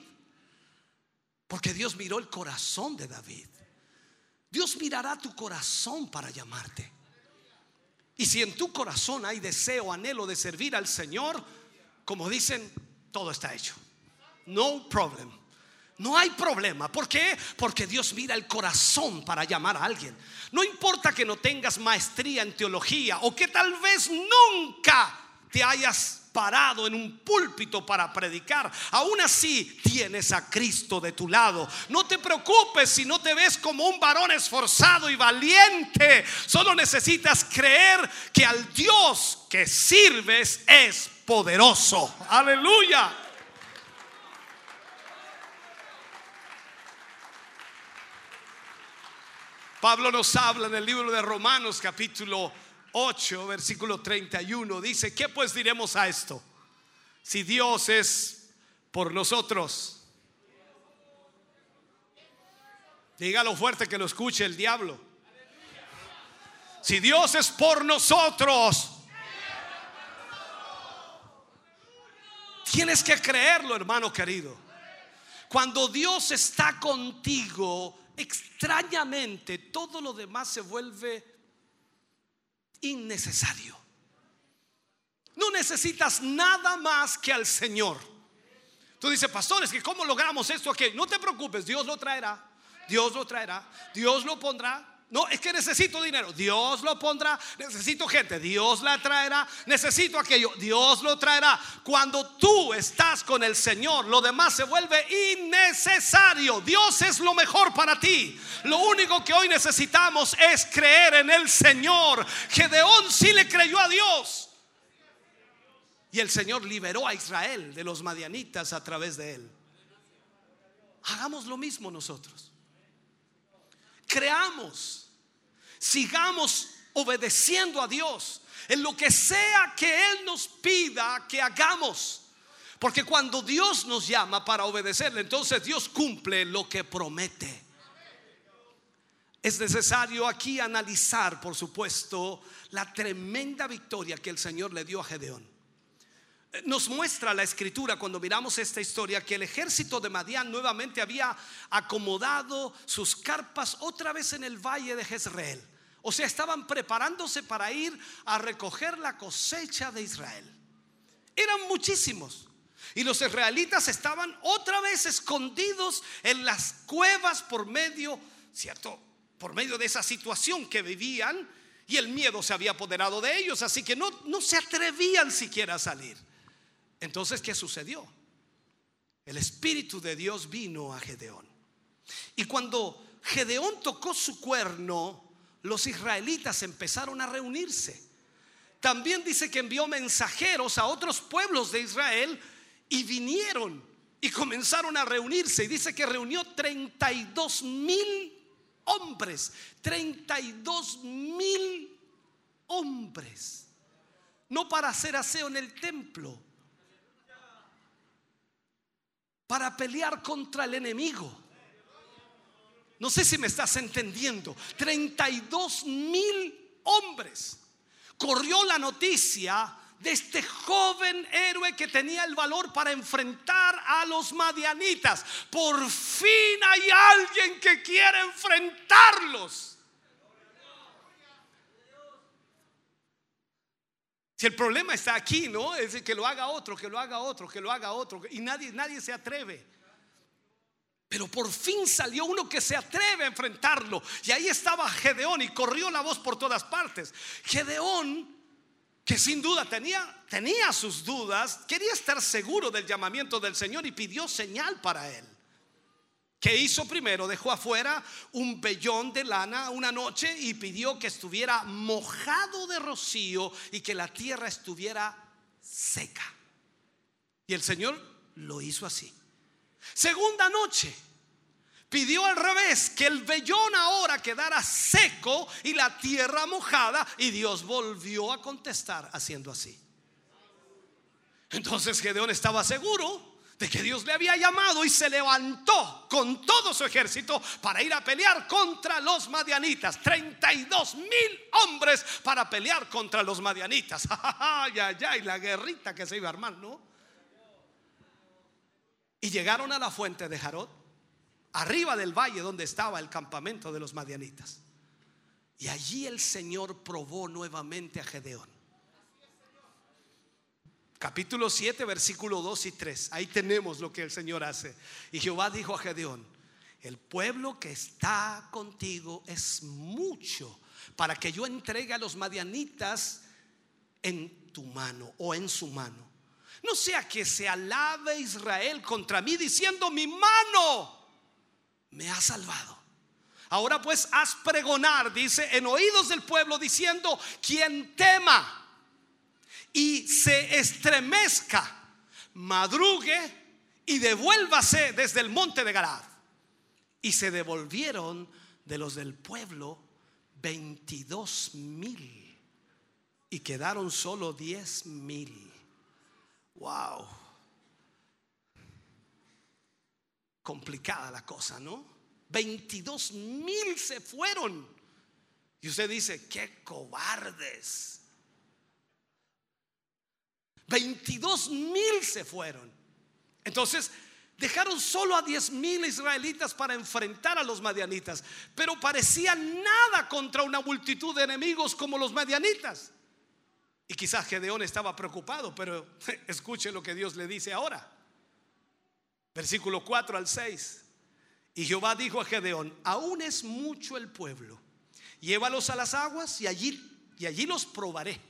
Porque Dios miró el corazón de David. Dios mirará tu corazón para llamarte. Y si en tu corazón hay deseo, anhelo de servir al Señor, como dicen, todo está hecho. No problem. No hay problema. ¿Por qué? Porque Dios mira el corazón para llamar a alguien. No importa que no tengas maestría en teología o que tal vez nunca te hayas parado en un púlpito para predicar, aún así tienes a Cristo de tu lado. No te preocupes si no te ves como un varón esforzado y valiente. Solo necesitas creer que al Dios que sirves es poderoso. Aleluya. Pablo nos habla en el libro de Romanos capítulo 8, versículo 31. Dice, ¿qué pues diremos a esto? Si Dios es por nosotros. Dígalo fuerte que lo escuche el diablo. Si Dios es por nosotros. Tienes que creerlo, hermano querido. Cuando Dios está contigo, extrañamente todo lo demás se vuelve innecesario. No necesitas nada más que al Señor. Tú dices, pastores, que cómo logramos esto aquí. No te preocupes, Dios lo traerá. Dios lo traerá. Dios lo pondrá. No, es que necesito dinero. Dios lo pondrá. Necesito gente. Dios la traerá. Necesito aquello. Dios lo traerá. Cuando tú estás con el Señor, lo demás se vuelve innecesario. Dios es lo mejor para ti. Lo único que hoy necesitamos es creer en el Señor. Gedeón sí le creyó a Dios. Y el Señor liberó a Israel de los madianitas a través de él. Hagamos lo mismo nosotros creamos, sigamos obedeciendo a Dios en lo que sea que Él nos pida que hagamos. Porque cuando Dios nos llama para obedecerle, entonces Dios cumple lo que promete. Es necesario aquí analizar, por supuesto, la tremenda victoria que el Señor le dio a Gedeón. Nos muestra la escritura cuando miramos esta historia que el ejército de Madián nuevamente había acomodado sus carpas otra vez en el valle de Jezreel. O sea, estaban preparándose para ir a recoger la cosecha de Israel. Eran muchísimos. Y los israelitas estaban otra vez escondidos en las cuevas por medio, ¿cierto? Por medio de esa situación que vivían y el miedo se había apoderado de ellos, así que no, no se atrevían siquiera a salir. Entonces, ¿qué sucedió? El Espíritu de Dios vino a Gedeón. Y cuando Gedeón tocó su cuerno, los israelitas empezaron a reunirse. También dice que envió mensajeros a otros pueblos de Israel y vinieron y comenzaron a reunirse. Y dice que reunió 32 mil hombres. 32 mil hombres. No para hacer aseo en el templo, para pelear contra el enemigo. No sé si me estás entendiendo. 32 mil hombres. Corrió la noticia de este joven héroe que tenía el valor para enfrentar a los madianitas. Por fin hay alguien que quiere enfrentarlos. Si el problema está aquí, ¿no? Es decir, que lo haga otro, que lo haga otro, que lo haga otro. Y nadie, nadie se atreve. Pero por fin salió uno que se atreve a enfrentarlo. Y ahí estaba Gedeón y corrió la voz por todas partes. Gedeón, que sin duda tenía, tenía sus dudas, quería estar seguro del llamamiento del Señor y pidió señal para él. ¿Qué hizo primero? Dejó afuera un vellón de lana una noche y pidió que estuviera mojado de rocío y que la tierra estuviera seca. Y el Señor lo hizo así. Segunda noche, pidió al revés, que el vellón ahora quedara seco y la tierra mojada y Dios volvió a contestar haciendo así. Entonces Gedeón estaba seguro de que Dios le había llamado y se levantó con todo su ejército para ir a pelear contra los madianitas. 32 mil hombres para pelear contra los madianitas. Ay, ay, ay, la guerrita que se iba a armar, ¿no? Y llegaron a la fuente de Jarot, arriba del valle donde estaba el campamento de los madianitas. Y allí el Señor probó nuevamente a Gedeón. Capítulo 7, versículo 2 y 3. Ahí tenemos lo que el Señor hace. Y Jehová dijo a Gedeón, el pueblo que está contigo es mucho para que yo entregue a los madianitas en tu mano o en su mano. No sea que se alabe Israel contra mí diciendo, mi mano me ha salvado. Ahora pues haz pregonar, dice, en oídos del pueblo diciendo, quien tema y se estremezca, madrugue y devuélvase desde el monte de Galad. Y se devolvieron de los del pueblo 22 mil y quedaron solo 10 mil. Wow. Complicada la cosa, ¿no? 22 mil se fueron. Y usted dice, qué cobardes. 22 mil se fueron. Entonces, dejaron solo a 10 mil israelitas para enfrentar a los madianitas. Pero parecía nada contra una multitud de enemigos como los madianitas. Y quizás Gedeón estaba preocupado, pero escuche lo que Dios le dice ahora. Versículo 4 al 6. Y Jehová dijo a Gedeón, aún es mucho el pueblo. Llévalos a las aguas y allí, y allí los probaré.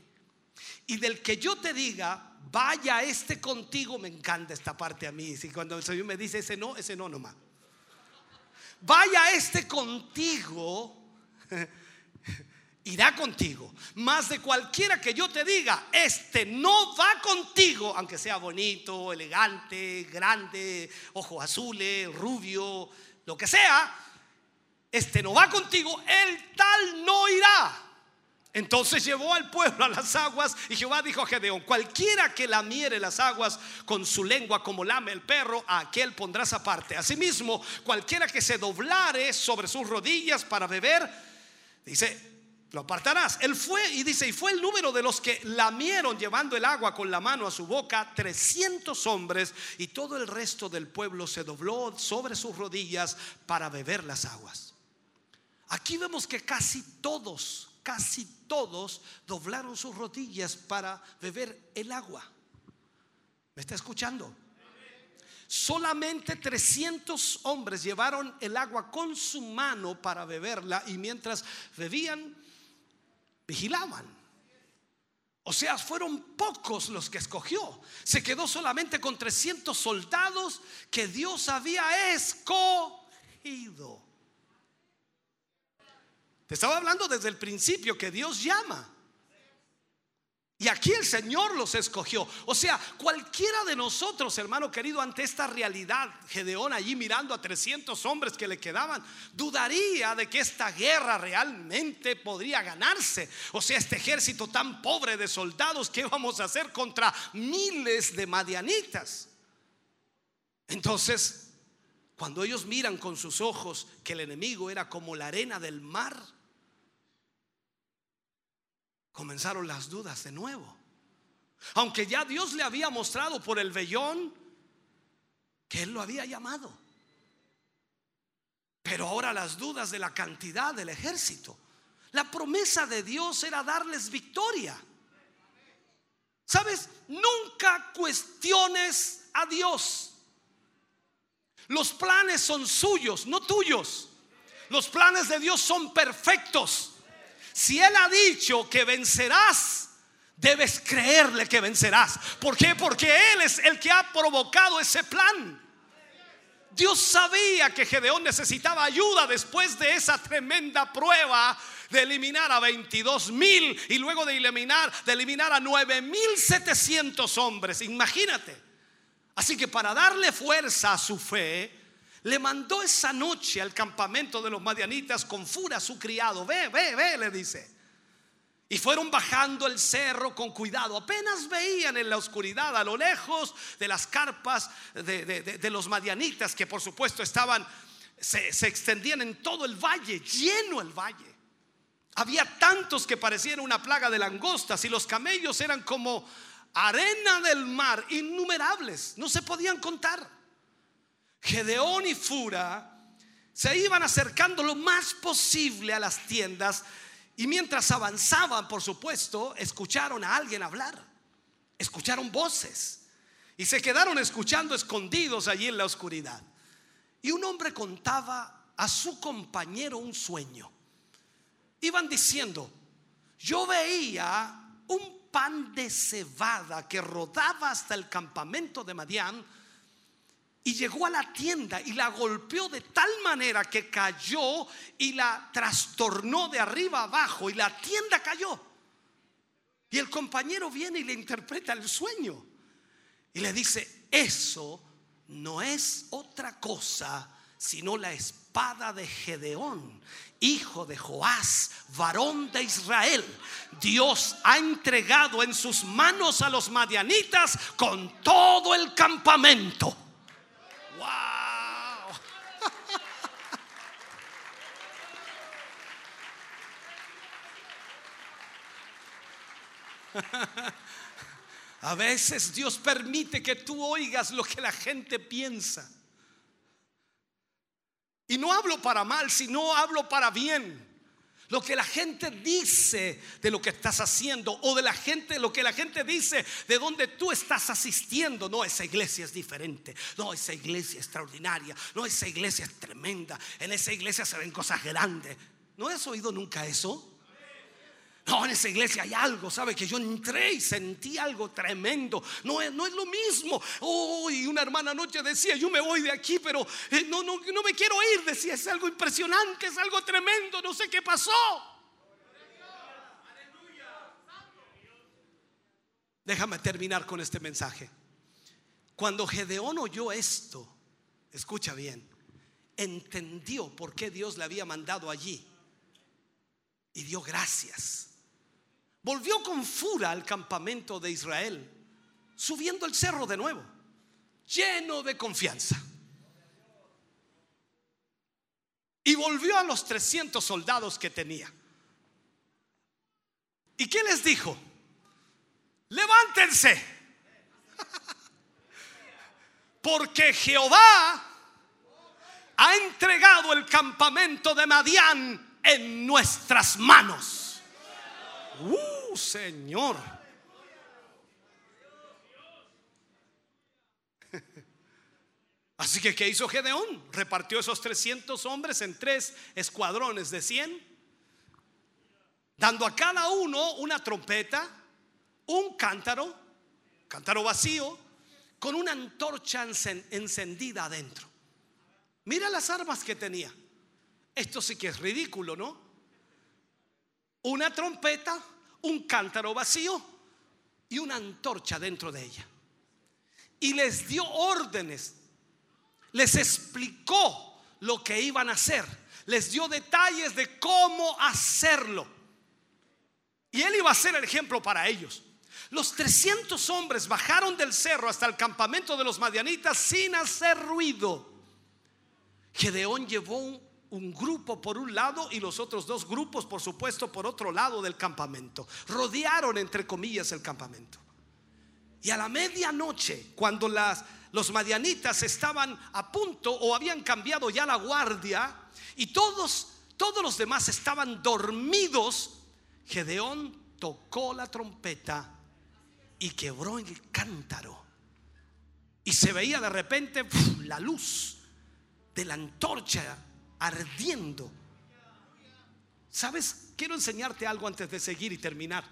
Y del que yo te diga, vaya este contigo, me encanta esta parte a mí. Si cuando el Señor me dice ese no, ese no nomás. Vaya este contigo irá contigo. Más de cualquiera que yo te diga, este no va contigo, aunque sea bonito, elegante, grande, ojos azules, rubio, lo que sea, este no va contigo, el tal no irá. Entonces llevó al pueblo a las aguas y Jehová dijo a Gedeón, cualquiera que lamiere las aguas con su lengua como lame el perro, a aquel pondrás aparte. Asimismo, cualquiera que se doblare sobre sus rodillas para beber, dice, lo apartarás. Él fue y dice, y fue el número de los que lamieron llevando el agua con la mano a su boca, 300 hombres, y todo el resto del pueblo se dobló sobre sus rodillas para beber las aguas. Aquí vemos que casi todos, casi todos doblaron sus rodillas para beber el agua. ¿Me está escuchando? Solamente 300 hombres llevaron el agua con su mano para beberla y mientras bebían, vigilaban. O sea, fueron pocos los que escogió. Se quedó solamente con 300 soldados que Dios había escogido. Te estaba hablando desde el principio que Dios llama. Y aquí el Señor los escogió. O sea, cualquiera de nosotros, hermano querido, ante esta realidad, Gedeón allí mirando a 300 hombres que le quedaban, dudaría de que esta guerra realmente podría ganarse. O sea, este ejército tan pobre de soldados, ¿qué vamos a hacer contra miles de madianitas? Entonces, cuando ellos miran con sus ojos que el enemigo era como la arena del mar, comenzaron las dudas de nuevo. Aunque ya Dios le había mostrado por el vellón que Él lo había llamado. Pero ahora las dudas de la cantidad del ejército. La promesa de Dios era darles victoria. ¿Sabes? Nunca cuestiones a Dios. Los planes son suyos, no tuyos. Los planes de Dios son perfectos. Si Él ha dicho que vencerás, debes creerle que vencerás. ¿Por qué? Porque Él es el que ha provocado ese plan. Dios sabía que Gedeón necesitaba ayuda después de esa tremenda prueba de eliminar a 22 mil y luego de eliminar, de eliminar a 9 mil 700 hombres. Imagínate. Así que para darle fuerza a su fe, le mandó esa noche al campamento de los madianitas con fura su criado. Ve, ve, ve, le dice. Y fueron bajando el cerro con cuidado. Apenas veían en la oscuridad a lo lejos de las carpas de, los madianitas, que por supuesto estaban, se, se extendían en todo el valle, lleno el valle. Había tantos que parecían una plaga de langostas y los camellos eran como arena del mar, innumerables, no se podían contar. Gedeón y Fura se iban acercando lo más posible a las tiendas Y mientras avanzaban, por supuesto, escucharon a alguien hablar. Escucharon voces. Y se quedaron escuchando escondidos allí en la oscuridad. Y un hombre contaba a su compañero un sueño. Iban diciendo, yo veía un pan de cebada que rodaba hasta el campamento de Madián y llegó a la tienda y la golpeó de tal manera que cayó y la trastornó de arriba abajo y la tienda cayó. Y el compañero viene y le interpreta el sueño y le dice, eso no es otra cosa sino la espada de Gedeón, hijo de Joás, varón de Israel. Dios ha entregado en sus manos a los madianitas con todo el campamento. ¡Wow! A veces Dios permite que tú oigas lo que la gente piensa. Y no hablo para mal, sino hablo para bien. Lo que la gente dice de lo que estás haciendo o de la gente, lo que la gente dice de donde tú estás asistiendo. No, esa iglesia es diferente. No, esa iglesia es extraordinaria. No, esa iglesia es tremenda. En esa iglesia se ven cosas grandes. ¿No has oído nunca eso? No, en esa iglesia hay algo, ¿sabe? Que yo entré y sentí algo tremendo. No es, no es lo mismo. Oh, una hermana anoche decía, yo me voy de aquí, pero eh, no, no, no me quiero ir. Decía, es algo impresionante, es algo tremendo, no sé qué pasó. Déjame terminar con este mensaje. Cuando Gedeón oyó esto, escucha bien, entendió por qué Dios le había mandado allí y dio gracias. Volvió con fura al campamento de Israel, subiendo el cerro de nuevo, lleno de confianza. Y volvió a los 300 soldados que tenía. ¿Y qué les dijo? Levántense. Porque Jehová ha entregado el campamento de Madián en nuestras manos. ¡Uh, Señor! Así que, ¿qué hizo Gedeón? Repartió esos 300 hombres en tres escuadrones de 100, dando a cada uno una trompeta, un cántaro, cántaro vacío, con una antorcha encendida adentro. Mira las armas que tenía. Esto sí que es ridículo, ¿no? Una trompeta, un cántaro vacío y una antorcha dentro de ella. Y les dio órdenes, les explicó lo que iban a hacer, les dio detalles de cómo hacerlo. Y él iba a ser el ejemplo para ellos. Los 300 hombres bajaron del cerro hasta el campamento de los madianitas sin hacer ruido. Gedeón llevó un grupo por un lado y los otros dos grupos, por supuesto, por otro lado del campamento. Rodearon, entre comillas, el campamento. Y a la medianoche, cuando las, los madianitas estaban a punto o habían cambiado ya la guardia y todos, todos los demás estaban dormidos, Gedeón tocó la trompeta y quebró el cántaro. Y se veía de repente la luz de la antorcha ardiendo. ¿Sabes? Quiero enseñarte algo antes de seguir y terminar.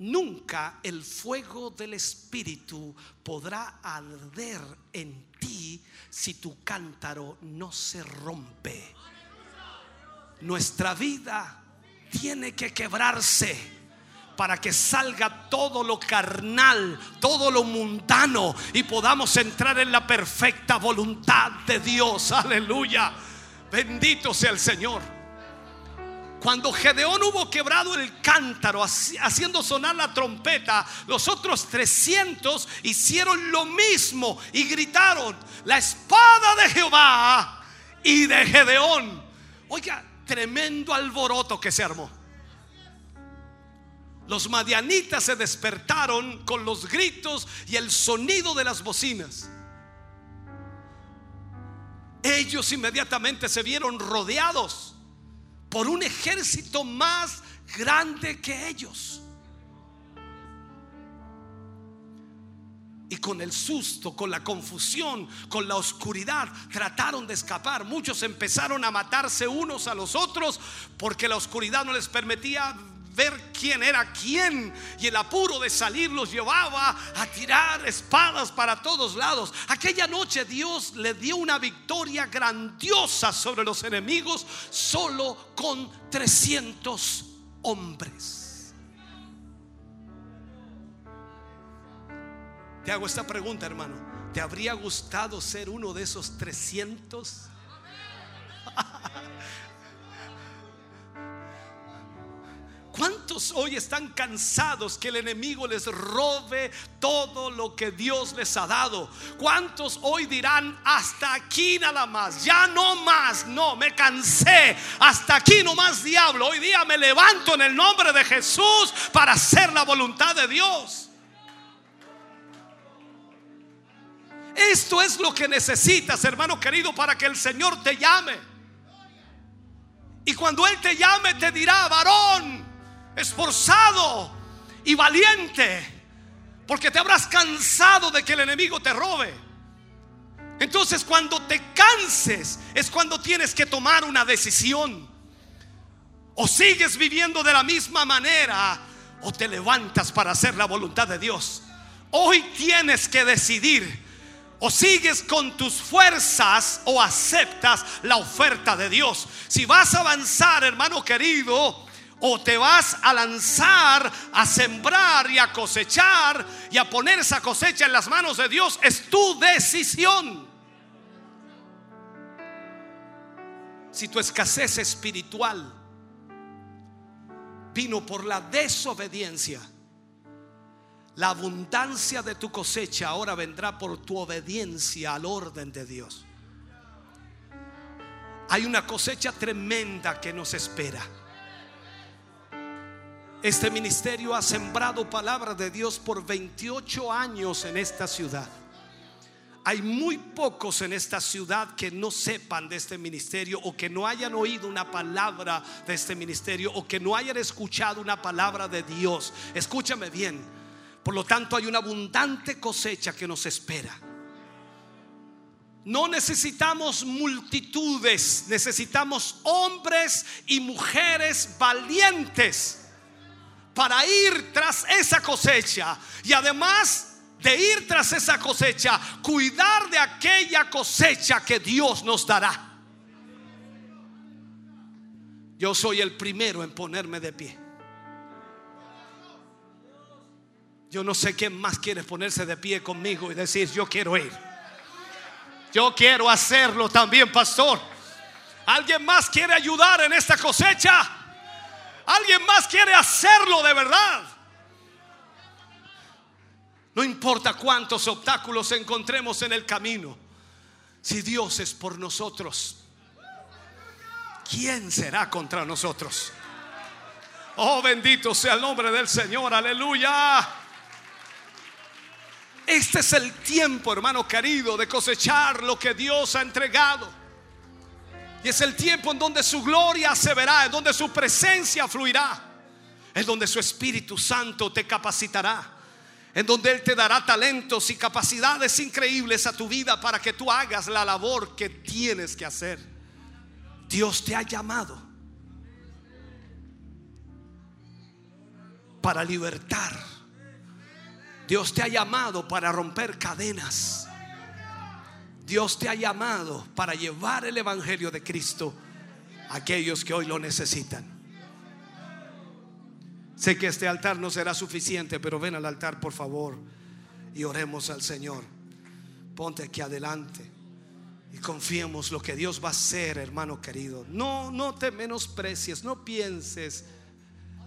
Nunca el fuego del Espíritu podrá arder en ti si tu cántaro no se rompe. Nuestra vida tiene que quebrarse para que salga todo lo carnal, todo lo mundano y podamos entrar en la perfecta voluntad de Dios. Aleluya. Bendito sea el Señor. Cuando Gedeón hubo quebrado el cántaro haciendo sonar la trompeta, los otros 300 hicieron lo mismo y gritaron, la espada de Jehová y de Gedeón. Oiga, tremendo alboroto que se armó. Los madianitas se despertaron con los gritos y el sonido de las bocinas. Ellos inmediatamente se vieron rodeados por un ejército más grande que ellos. Y con el susto, con la confusión, con la oscuridad, trataron de escapar. Muchos empezaron a matarse unos a los otros porque la oscuridad no les permitía ver quién era quién. Y el apuro de salir los llevaba a tirar espadas para todos lados. Aquella noche Dios le dio una victoria grandiosa sobre los enemigos solo con 300 hombres. Te hago esta pregunta, hermano. ¿Te habría gustado ser uno de esos 300? ¿Cuántos hoy están cansados que el enemigo les robe todo lo que Dios les ha dado? ¿Cuántos hoy dirán, hasta aquí nada más, ya no más, no, me cansé, hasta aquí no más diablo, hoy día me levanto en el nombre de Jesús para hacer la voluntad de Dios? Esto es lo que necesitas, hermano querido, para que el Señor te llame. Y cuando Él te llame, te dirá, varón, esforzado y valiente, porque te habrás cansado de que el enemigo te robe. Entonces cuando te canses es cuando tienes que tomar una decisión. O sigues viviendo de la misma manera o te levantas para hacer la voluntad de Dios. Hoy tienes que decidir. O sigues con tus fuerzas o aceptas la oferta de Dios. Si vas a avanzar, hermano querido, o te vas a lanzar a sembrar y a cosechar y a poner esa cosecha en las manos de Dios, es tu decisión. Si tu escasez espiritual vino por la desobediencia, la abundancia de tu cosecha ahora vendrá por tu obediencia al orden de Dios. Hay una cosecha tremenda que nos espera. Este ministerio ha sembrado palabra de Dios por 28 años en esta ciudad. Hay muy pocos en esta ciudad que no sepan de este ministerio o que no hayan oído una palabra de este ministerio o que no hayan escuchado una palabra de Dios. Escúchame bien. Por lo tanto, hay una abundante cosecha que nos espera. No necesitamos multitudes, necesitamos hombres y mujeres valientes para ir tras esa cosecha. Y además de ir tras esa cosecha, cuidar de aquella cosecha que Dios nos dará. Yo soy el primero en ponerme de pie. Yo no sé quién más quiere ponerse de pie conmigo y decir, yo quiero ir. Yo quiero hacerlo también, pastor. ¿Alguien más quiere ayudar en esta cosecha? ¿Alguien más quiere hacerlo de verdad? No importa cuántos obstáculos encontremos en el camino. Si Dios es por nosotros, ¿quién será contra nosotros? Oh, bendito sea el nombre del Señor, aleluya. Este es el tiempo, hermano querido, de cosechar lo que Dios ha entregado. Y es el tiempo en donde su gloria se verá, en donde su presencia fluirá, en donde su Espíritu Santo te capacitará, en donde Él te dará talentos y capacidades increíbles a tu vida para que tú hagas la labor que tienes que hacer. Dios te ha llamado para libertar Dios te ha llamado para romper cadenas. Dios te ha llamado para llevar el Evangelio de Cristo a aquellos que hoy lo necesitan. Sé que este altar no será suficiente, pero ven al altar por favor y oremos al Señor. Ponte aquí adelante y confiemos lo que Dios va a hacer, hermano querido. No, no te menosprecies, no pienses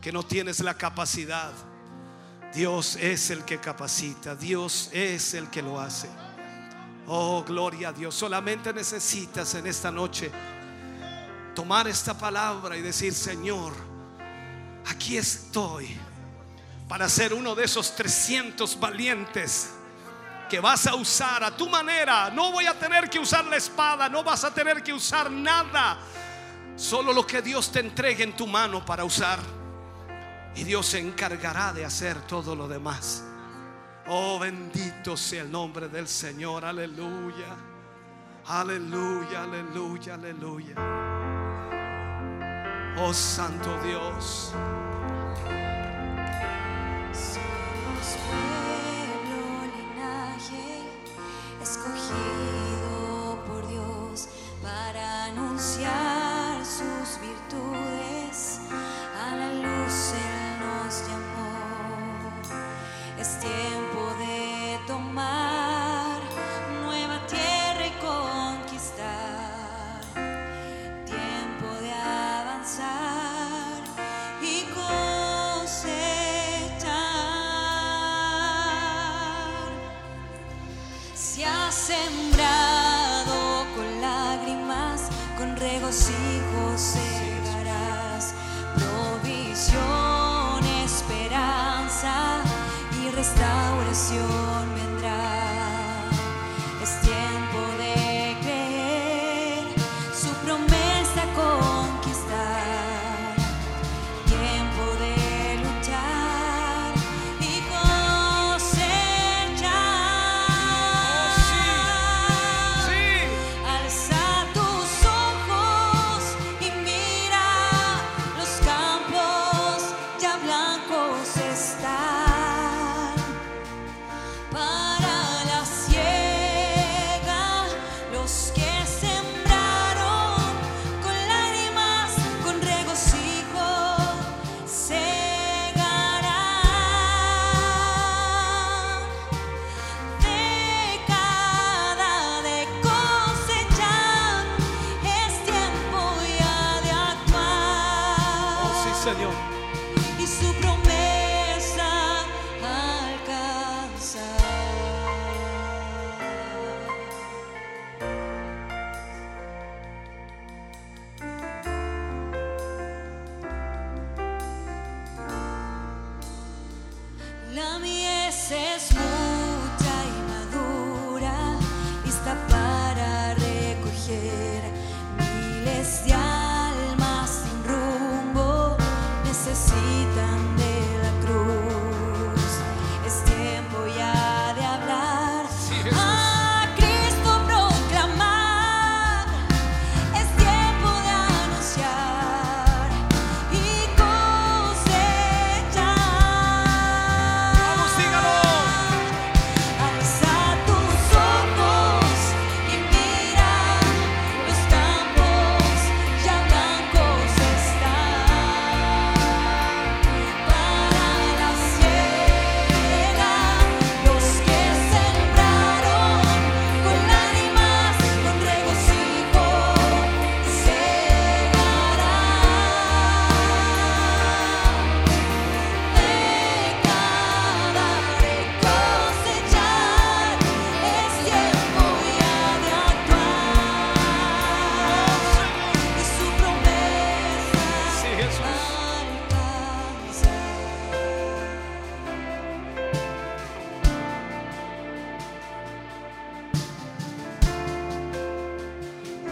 que no tienes la capacidad. Dios es el que capacita, Dios es el que lo hace. Oh, gloria a Dios. Solamente necesitas en esta noche tomar esta palabra y decir, Señor, aquí estoy para ser uno de esos 300 valientes que vas a usar a tu manera. No voy a tener que usar la espada, no vas a tener que usar nada Solo lo que Dios te entregue en tu mano para usar. Y Dios se encargará de hacer todo lo demás. Oh, bendito sea el nombre del Señor. Aleluya. Aleluya, aleluya, aleluya. Oh, Santo Dios.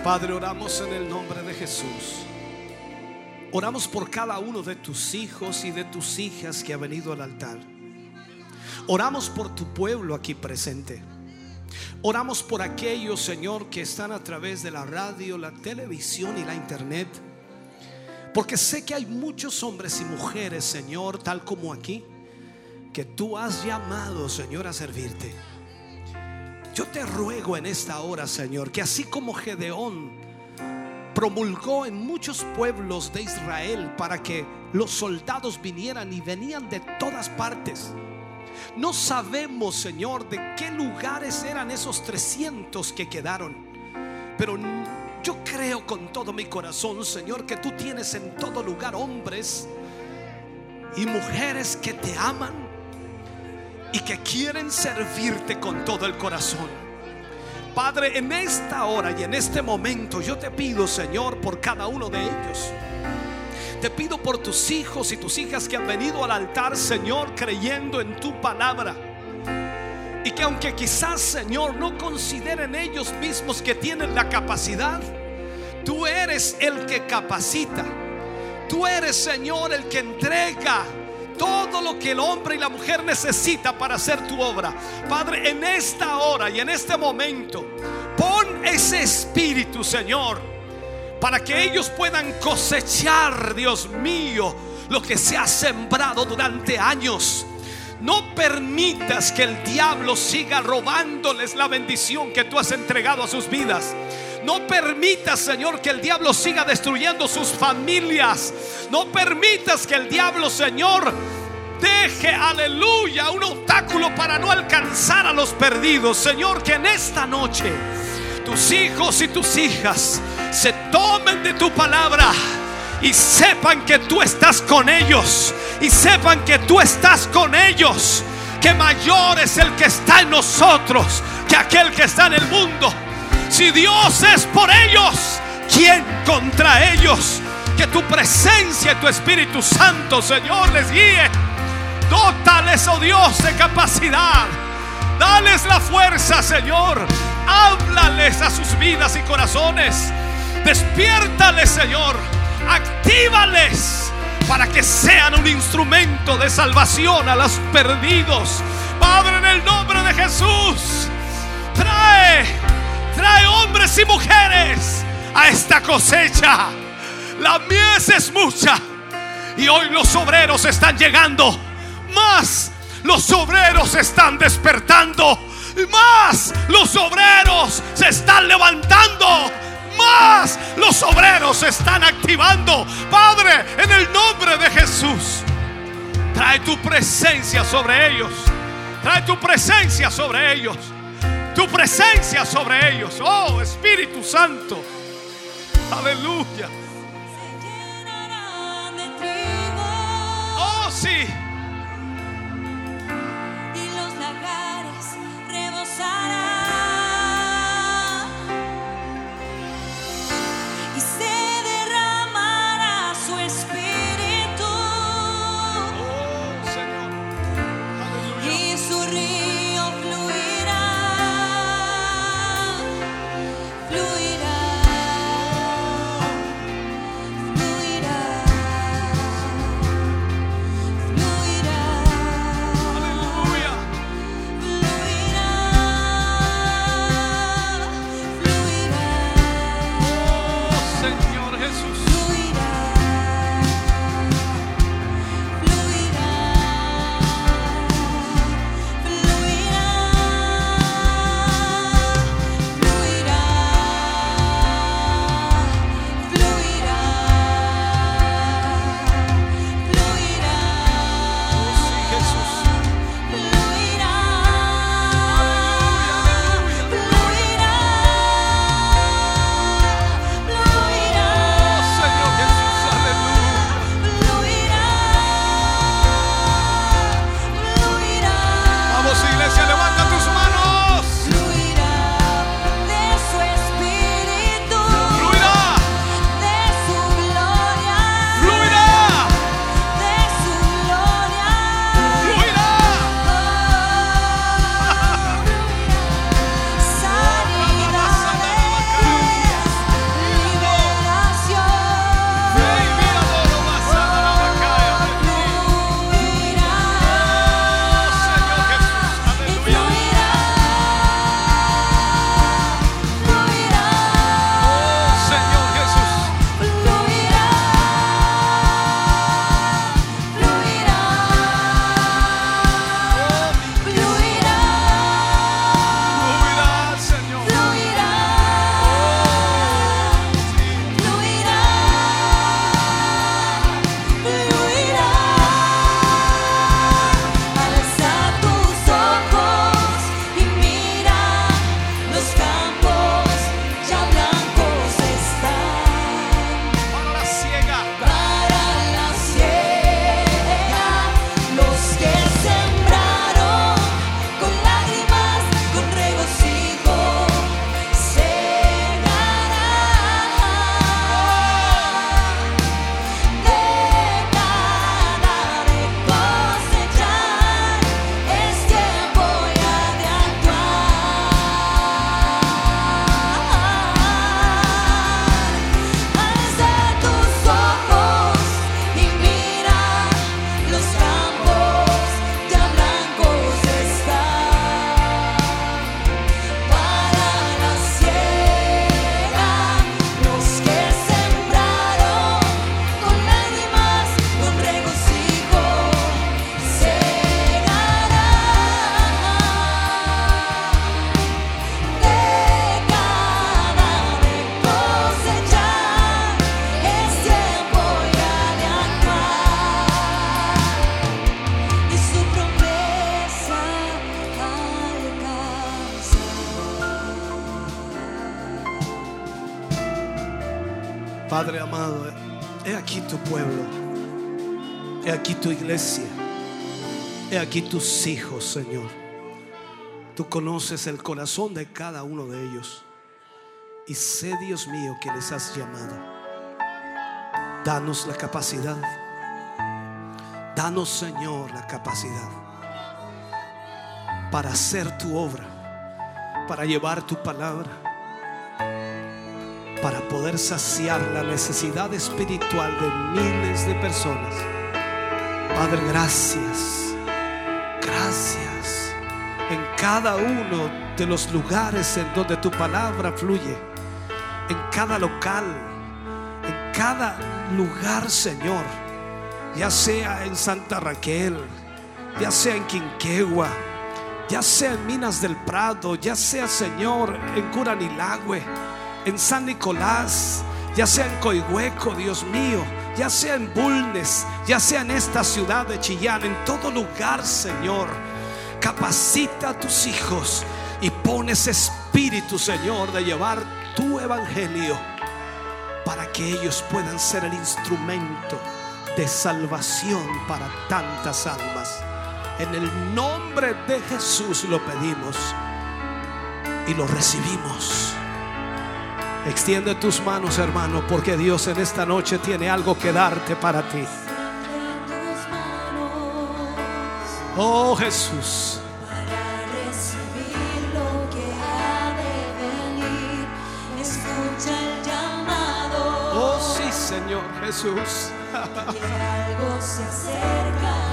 Padre, oramos en el nombre de Jesús. Oramos por cada uno de tus hijos y de tus hijas que ha venido al altar. Oramos por tu pueblo aquí presente. Oramos por aquellos, Señor, que están a través de la radio, la televisión y la internet. Porque sé que hay muchos hombres y mujeres, Señor, tal como aquí, que tú has llamado, Señor, a servirte. Yo te ruego en esta hora, Señor, que así como Gedeón promulgó en muchos pueblos de Israel para que los soldados vinieran y venían de todas partes. No sabemos, Señor, de qué lugares eran esos 300 que quedaron. Pero yo creo con todo mi corazón, Señor, que tú tienes en todo lugar hombres y mujeres que te aman y que quieren servirte con todo el corazón. Padre, en esta hora y en este momento yo te pido, Señor, por cada uno de ellos. Te pido por tus hijos y tus hijas que han venido al altar, Señor, creyendo en tu palabra. Y que aunque quizás, Señor, no consideren ellos mismos que tienen la capacidad, Tú eres el que capacita. Tú eres, Señor, el que entrega todo lo que el hombre y la mujer necesita para hacer tu obra. Padre, en esta hora y en este momento, pon ese espíritu, Señor, para que ellos puedan cosechar, Dios mío, lo que se ha sembrado durante años. No permitas que el diablo siga robándoles la bendición que tú has entregado a sus vidas. No permitas, Señor, que el diablo siga destruyendo sus familias. No permitas que el diablo, Señor, deje, aleluya, un obstáculo para no alcanzar a los perdidos. Señor, que en esta noche tus hijos y tus hijas se tomen de tu palabra y sepan que tú estás con ellos. Y sepan que tú estás con ellos. Que mayor es el que está en nosotros que aquel que está en el mundo. Si Dios es por ellos, ¿quién contra ellos? Que tu presencia y tu Espíritu Santo, Señor, les guíe. Dótales, oh Dios, de capacidad. Dales la fuerza, Señor. Háblales a sus vidas y corazones. Despiértales, Señor. Actívales para que sean un instrumento de salvación a los perdidos. Padre, en el nombre de Jesús, trae, trae hombres y mujeres a esta cosecha. La mies es mucha y hoy los obreros están llegando. Más los obreros están despertando. Más los obreros se están levantando más los obreros se están activando. Padre, en el nombre de Jesús, trae tu presencia sobre ellos. Trae tu presencia sobre ellos. Presencia sobre ellos. Oh Espíritu Santo. Aleluya. Oh sí. Aquí tus hijos, Señor. Tú conoces el corazón de cada uno de ellos y sé, Dios mío, que les has llamado. Danos la capacidad, danos, Señor, la capacidad para hacer tu obra, para llevar tu palabra para poder saciar la necesidad espiritual de miles de personas. Padre, gracias. Gracias. En cada uno de los lugares en donde tu palabra fluye, en cada local, en cada lugar, Señor, ya sea en Santa Raquel, ya sea en Quinquegua, ya sea en Minas del Prado, ya sea, Señor, en Curanilagüe en San Nicolás, ya sea en Coihueco, Dios mío, ya sea en Bulnes, ya sea en esta ciudad de Chillán, en todo lugar, Señor. Capacita a tus hijos y pones espíritu, Señor, de llevar tu evangelio para que ellos puedan ser el instrumento de salvación para tantas almas. En el nombre de Jesús lo pedimos y lo recibimos. Extiende tus manos, hermano, porque Dios en esta noche tiene algo que darte para ti. Oh Jesús. para recibir lo que ha de venir. Escucha el llamado. Oh sí, Señor Jesús. Que algo se acerca,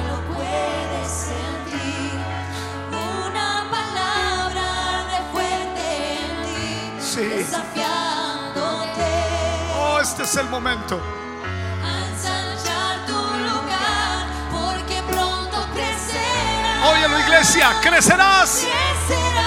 este es el momento. Óyelo, iglesia, crecerás. Crecerás.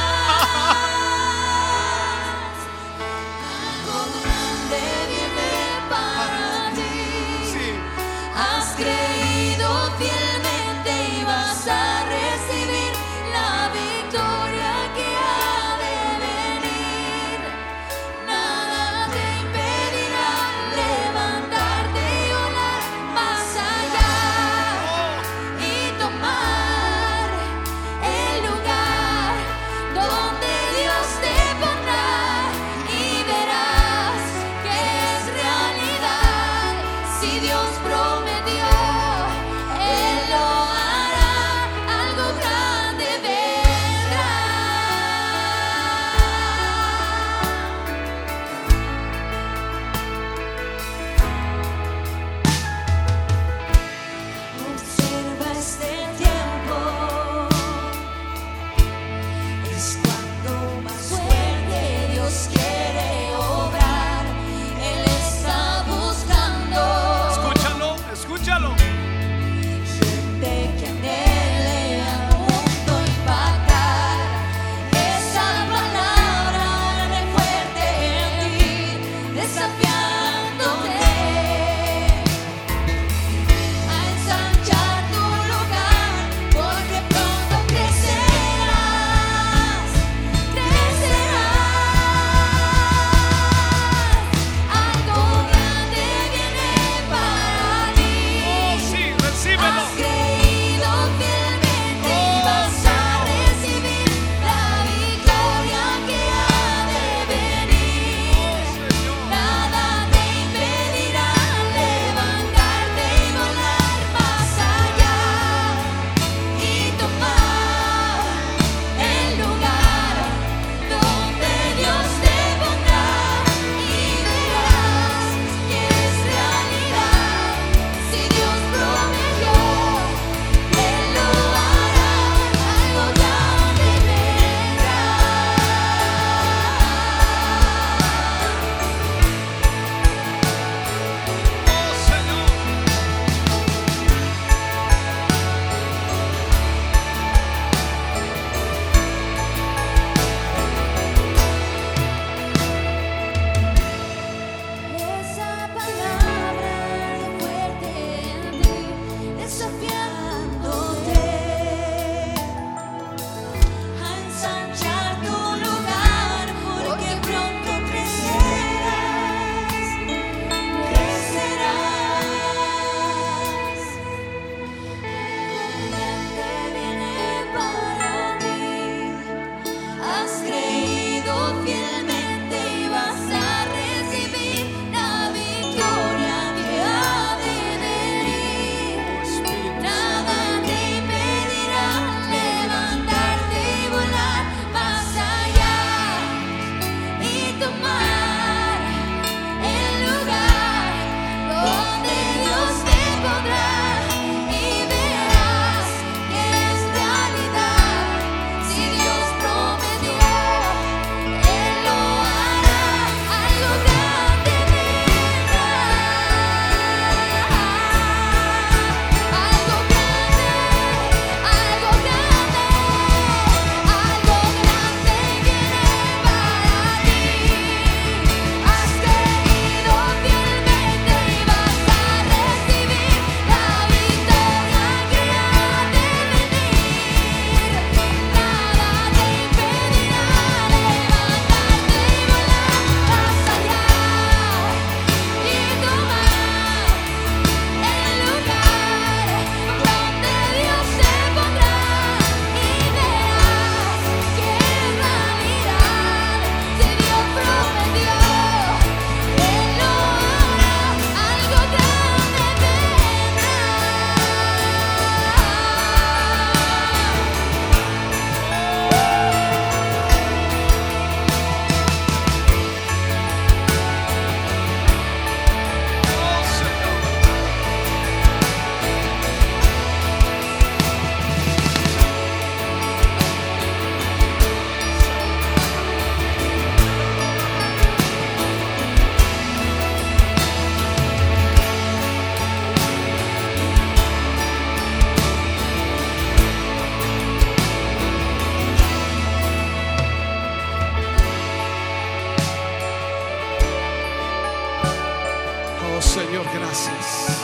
Señor, gracias.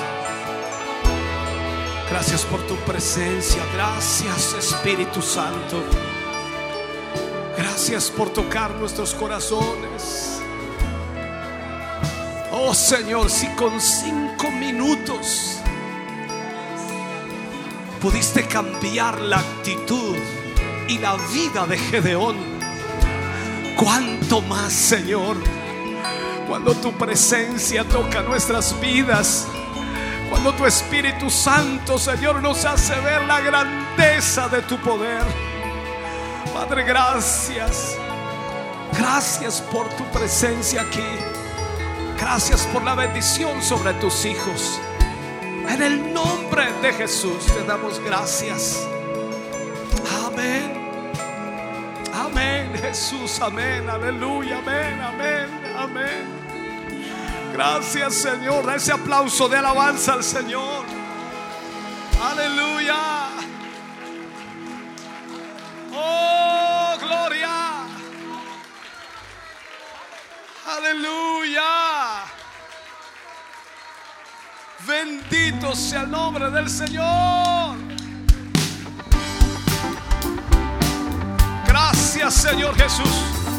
Gracias por tu presencia. Gracias Espíritu Santo. Gracias por tocar nuestros corazones. Oh Señor, si con cinco minutos pudiste cambiar la actitud y la vida de Gedeón, cuánto más, Señor cuando tu presencia toca nuestras vidas, cuando tu Espíritu Santo, Señor, nos hace ver la grandeza de tu poder. Padre, gracias. Gracias por tu presencia aquí. Gracias por la bendición sobre tus hijos. En el nombre de Jesús te damos gracias. Amén. Amén, Jesús. Amén. Aleluya. Amén. Amén. Amén. Gracias, Señor. Da ese aplauso de alabanza al Señor. Aleluya. Oh, gloria. Aleluya. Bendito sea el nombre del Señor. Gracias, Señor Jesús.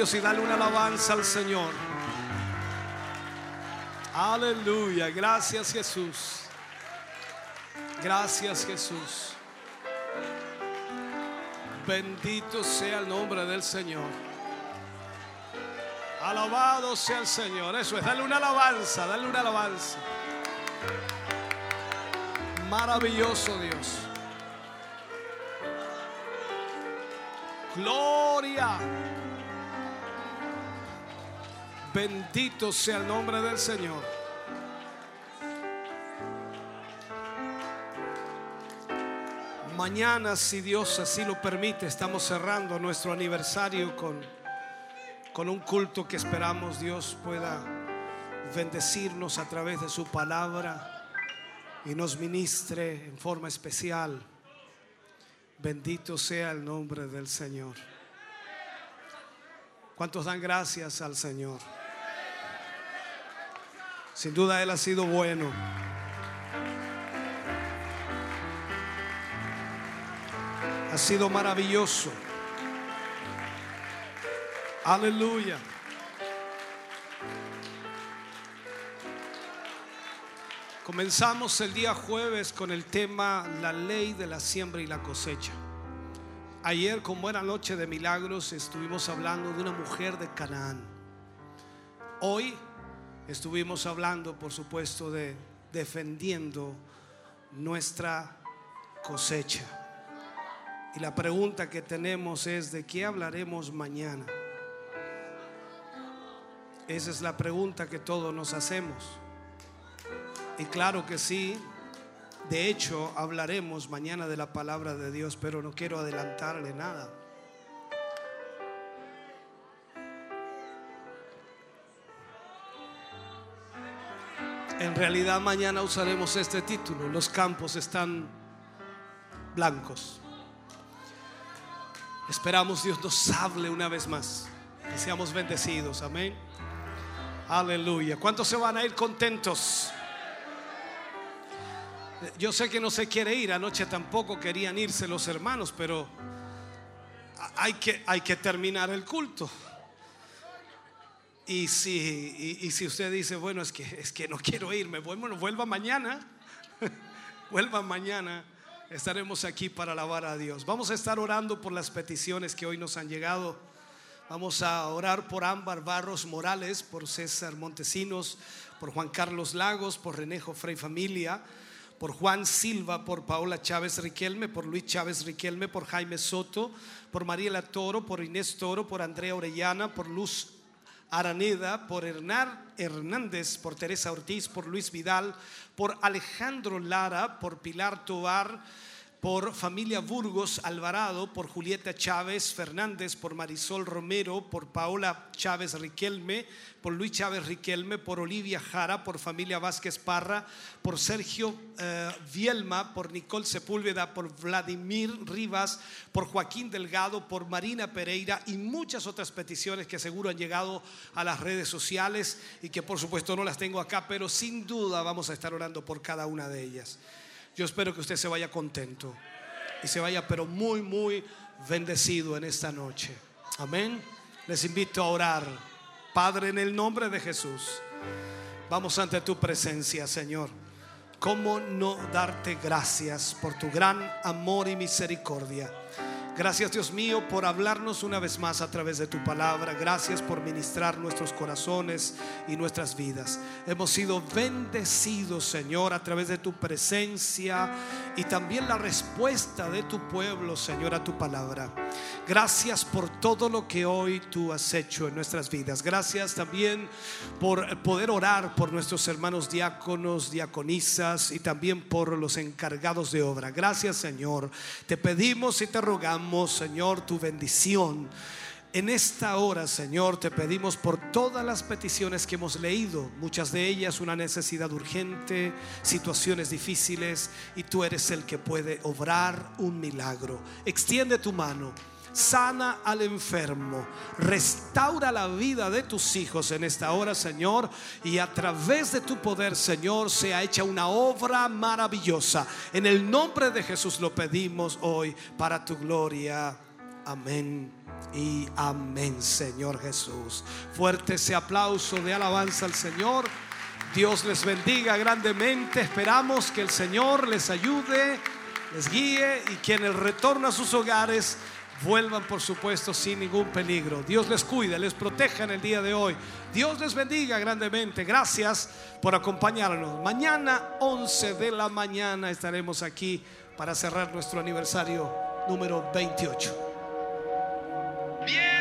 Y dale una alabanza al Señor. Aleluya. Gracias Jesús. Gracias Jesús. Bendito sea el nombre del Señor. Alabado sea el Señor. Eso es, dale una alabanza, dale una alabanza. Maravilloso Dios. Gloria. Bendito sea el nombre del Señor. Mañana, si Dios así lo permite, estamos cerrando nuestro aniversario con, con un culto que esperamos Dios pueda bendecirnos a través de su palabra y nos ministre en forma especial. Bendito sea el nombre del Señor. ¿Cuántos dan gracias al Señor? Sin duda Él ha sido bueno. Ha sido maravilloso. Aleluya. Comenzamos el día jueves con el tema La ley de la siembra y la cosecha. Ayer con buena noche de milagros estuvimos hablando de una mujer de Canaán. Hoy estuvimos hablando, por supuesto, de defendiendo nuestra cosecha. Y la pregunta que tenemos es, ¿de qué hablaremos mañana? Esa es la pregunta que todos nos hacemos. Y claro que sí, de hecho hablaremos mañana de la palabra de Dios, pero no quiero adelantarle nada. En realidad mañana usaremos este título, los campos están blancos. Esperamos Dios nos hable una vez más. Que seamos bendecidos. Amén. Aleluya. ¿Cuántos se van a ir contentos? Yo sé que no se quiere ir. Anoche tampoco querían irse los hermanos, pero hay que, hay que terminar el culto. Y si, y, si usted dice, bueno, es que, es que no quiero irme, bueno, vuelva mañana. vuelva mañana estaremos aquí para alabar a Dios. Vamos a estar orando por las peticiones que hoy nos han llegado. Vamos a orar por Ámbar Barros Morales, por César Montesinos, por Juan Carlos Lagos, por Renejo Frey Familia, por Juan Silva, por Paola Chávez Riquelme, por Luis Chávez Riquelme, por Jaime Soto, por Mariela Toro, por Inés Toro, por Andrea Orellana, por Luz Araneda, por Hernán Hernández, por Teresa Ortiz, por Luis Vidal, por Alejandro Lara, por Pilar Tobar, por familia Burgos Alvarado, por Julieta Chávez Fernández, por Marisol Romero, por Paola Chávez Riquelme, por Luis Chávez Riquelme, por Olivia Jara, por familia Vázquez Parra, por Sergio eh, Vielma, por Nicole Sepúlveda, por Vladimir Rivas, por Joaquín Delgado, por Marina Pereira y muchas otras peticiones que seguro han llegado a las redes sociales y que por supuesto no las tengo acá, pero sin duda vamos a estar orando por cada una de ellas. Yo espero que usted se vaya contento y se vaya pero muy, muy bendecido en esta noche. Amén. Les invito a orar. Padre, en el nombre de Jesús, vamos ante tu presencia, Señor. ¿Cómo no darte gracias por tu gran amor y misericordia? Gracias Dios mío por hablarnos una vez más a través de tu palabra. Gracias por ministrar nuestros corazones y nuestras vidas. Hemos sido bendecidos Señor a través de tu presencia y también la respuesta de tu pueblo Señor a tu palabra. Gracias por todo lo que hoy tú has hecho en nuestras vidas. Gracias también por poder orar por nuestros hermanos diáconos, diaconisas y también por los encargados de obra. Gracias Señor. Te pedimos y te rogamos Señor, tu bendición. En esta hora, Señor, te pedimos por todas las peticiones que hemos leído, muchas de ellas una necesidad urgente, situaciones difíciles, y tú eres el que puede obrar un milagro. Extiende tu mano, sana al enfermo, restaura la vida de tus hijos en esta hora, Señor, y a través de tu poder, Señor, sea hecha una obra maravillosa. En el nombre de Jesús lo pedimos hoy para tu gloria. Amén y amén, Señor Jesús. Fuerte ese aplauso de alabanza al Señor. Dios les bendiga grandemente. Esperamos que el Señor les ayude, les guíe y quienes retornan a sus hogares vuelvan por supuesto sin ningún peligro. Dios les cuida, les proteja en el día de hoy. Dios les bendiga grandemente. Gracias por acompañarnos. Mañana 11 de la mañana estaremos aquí para cerrar nuestro aniversario número 28. Bien.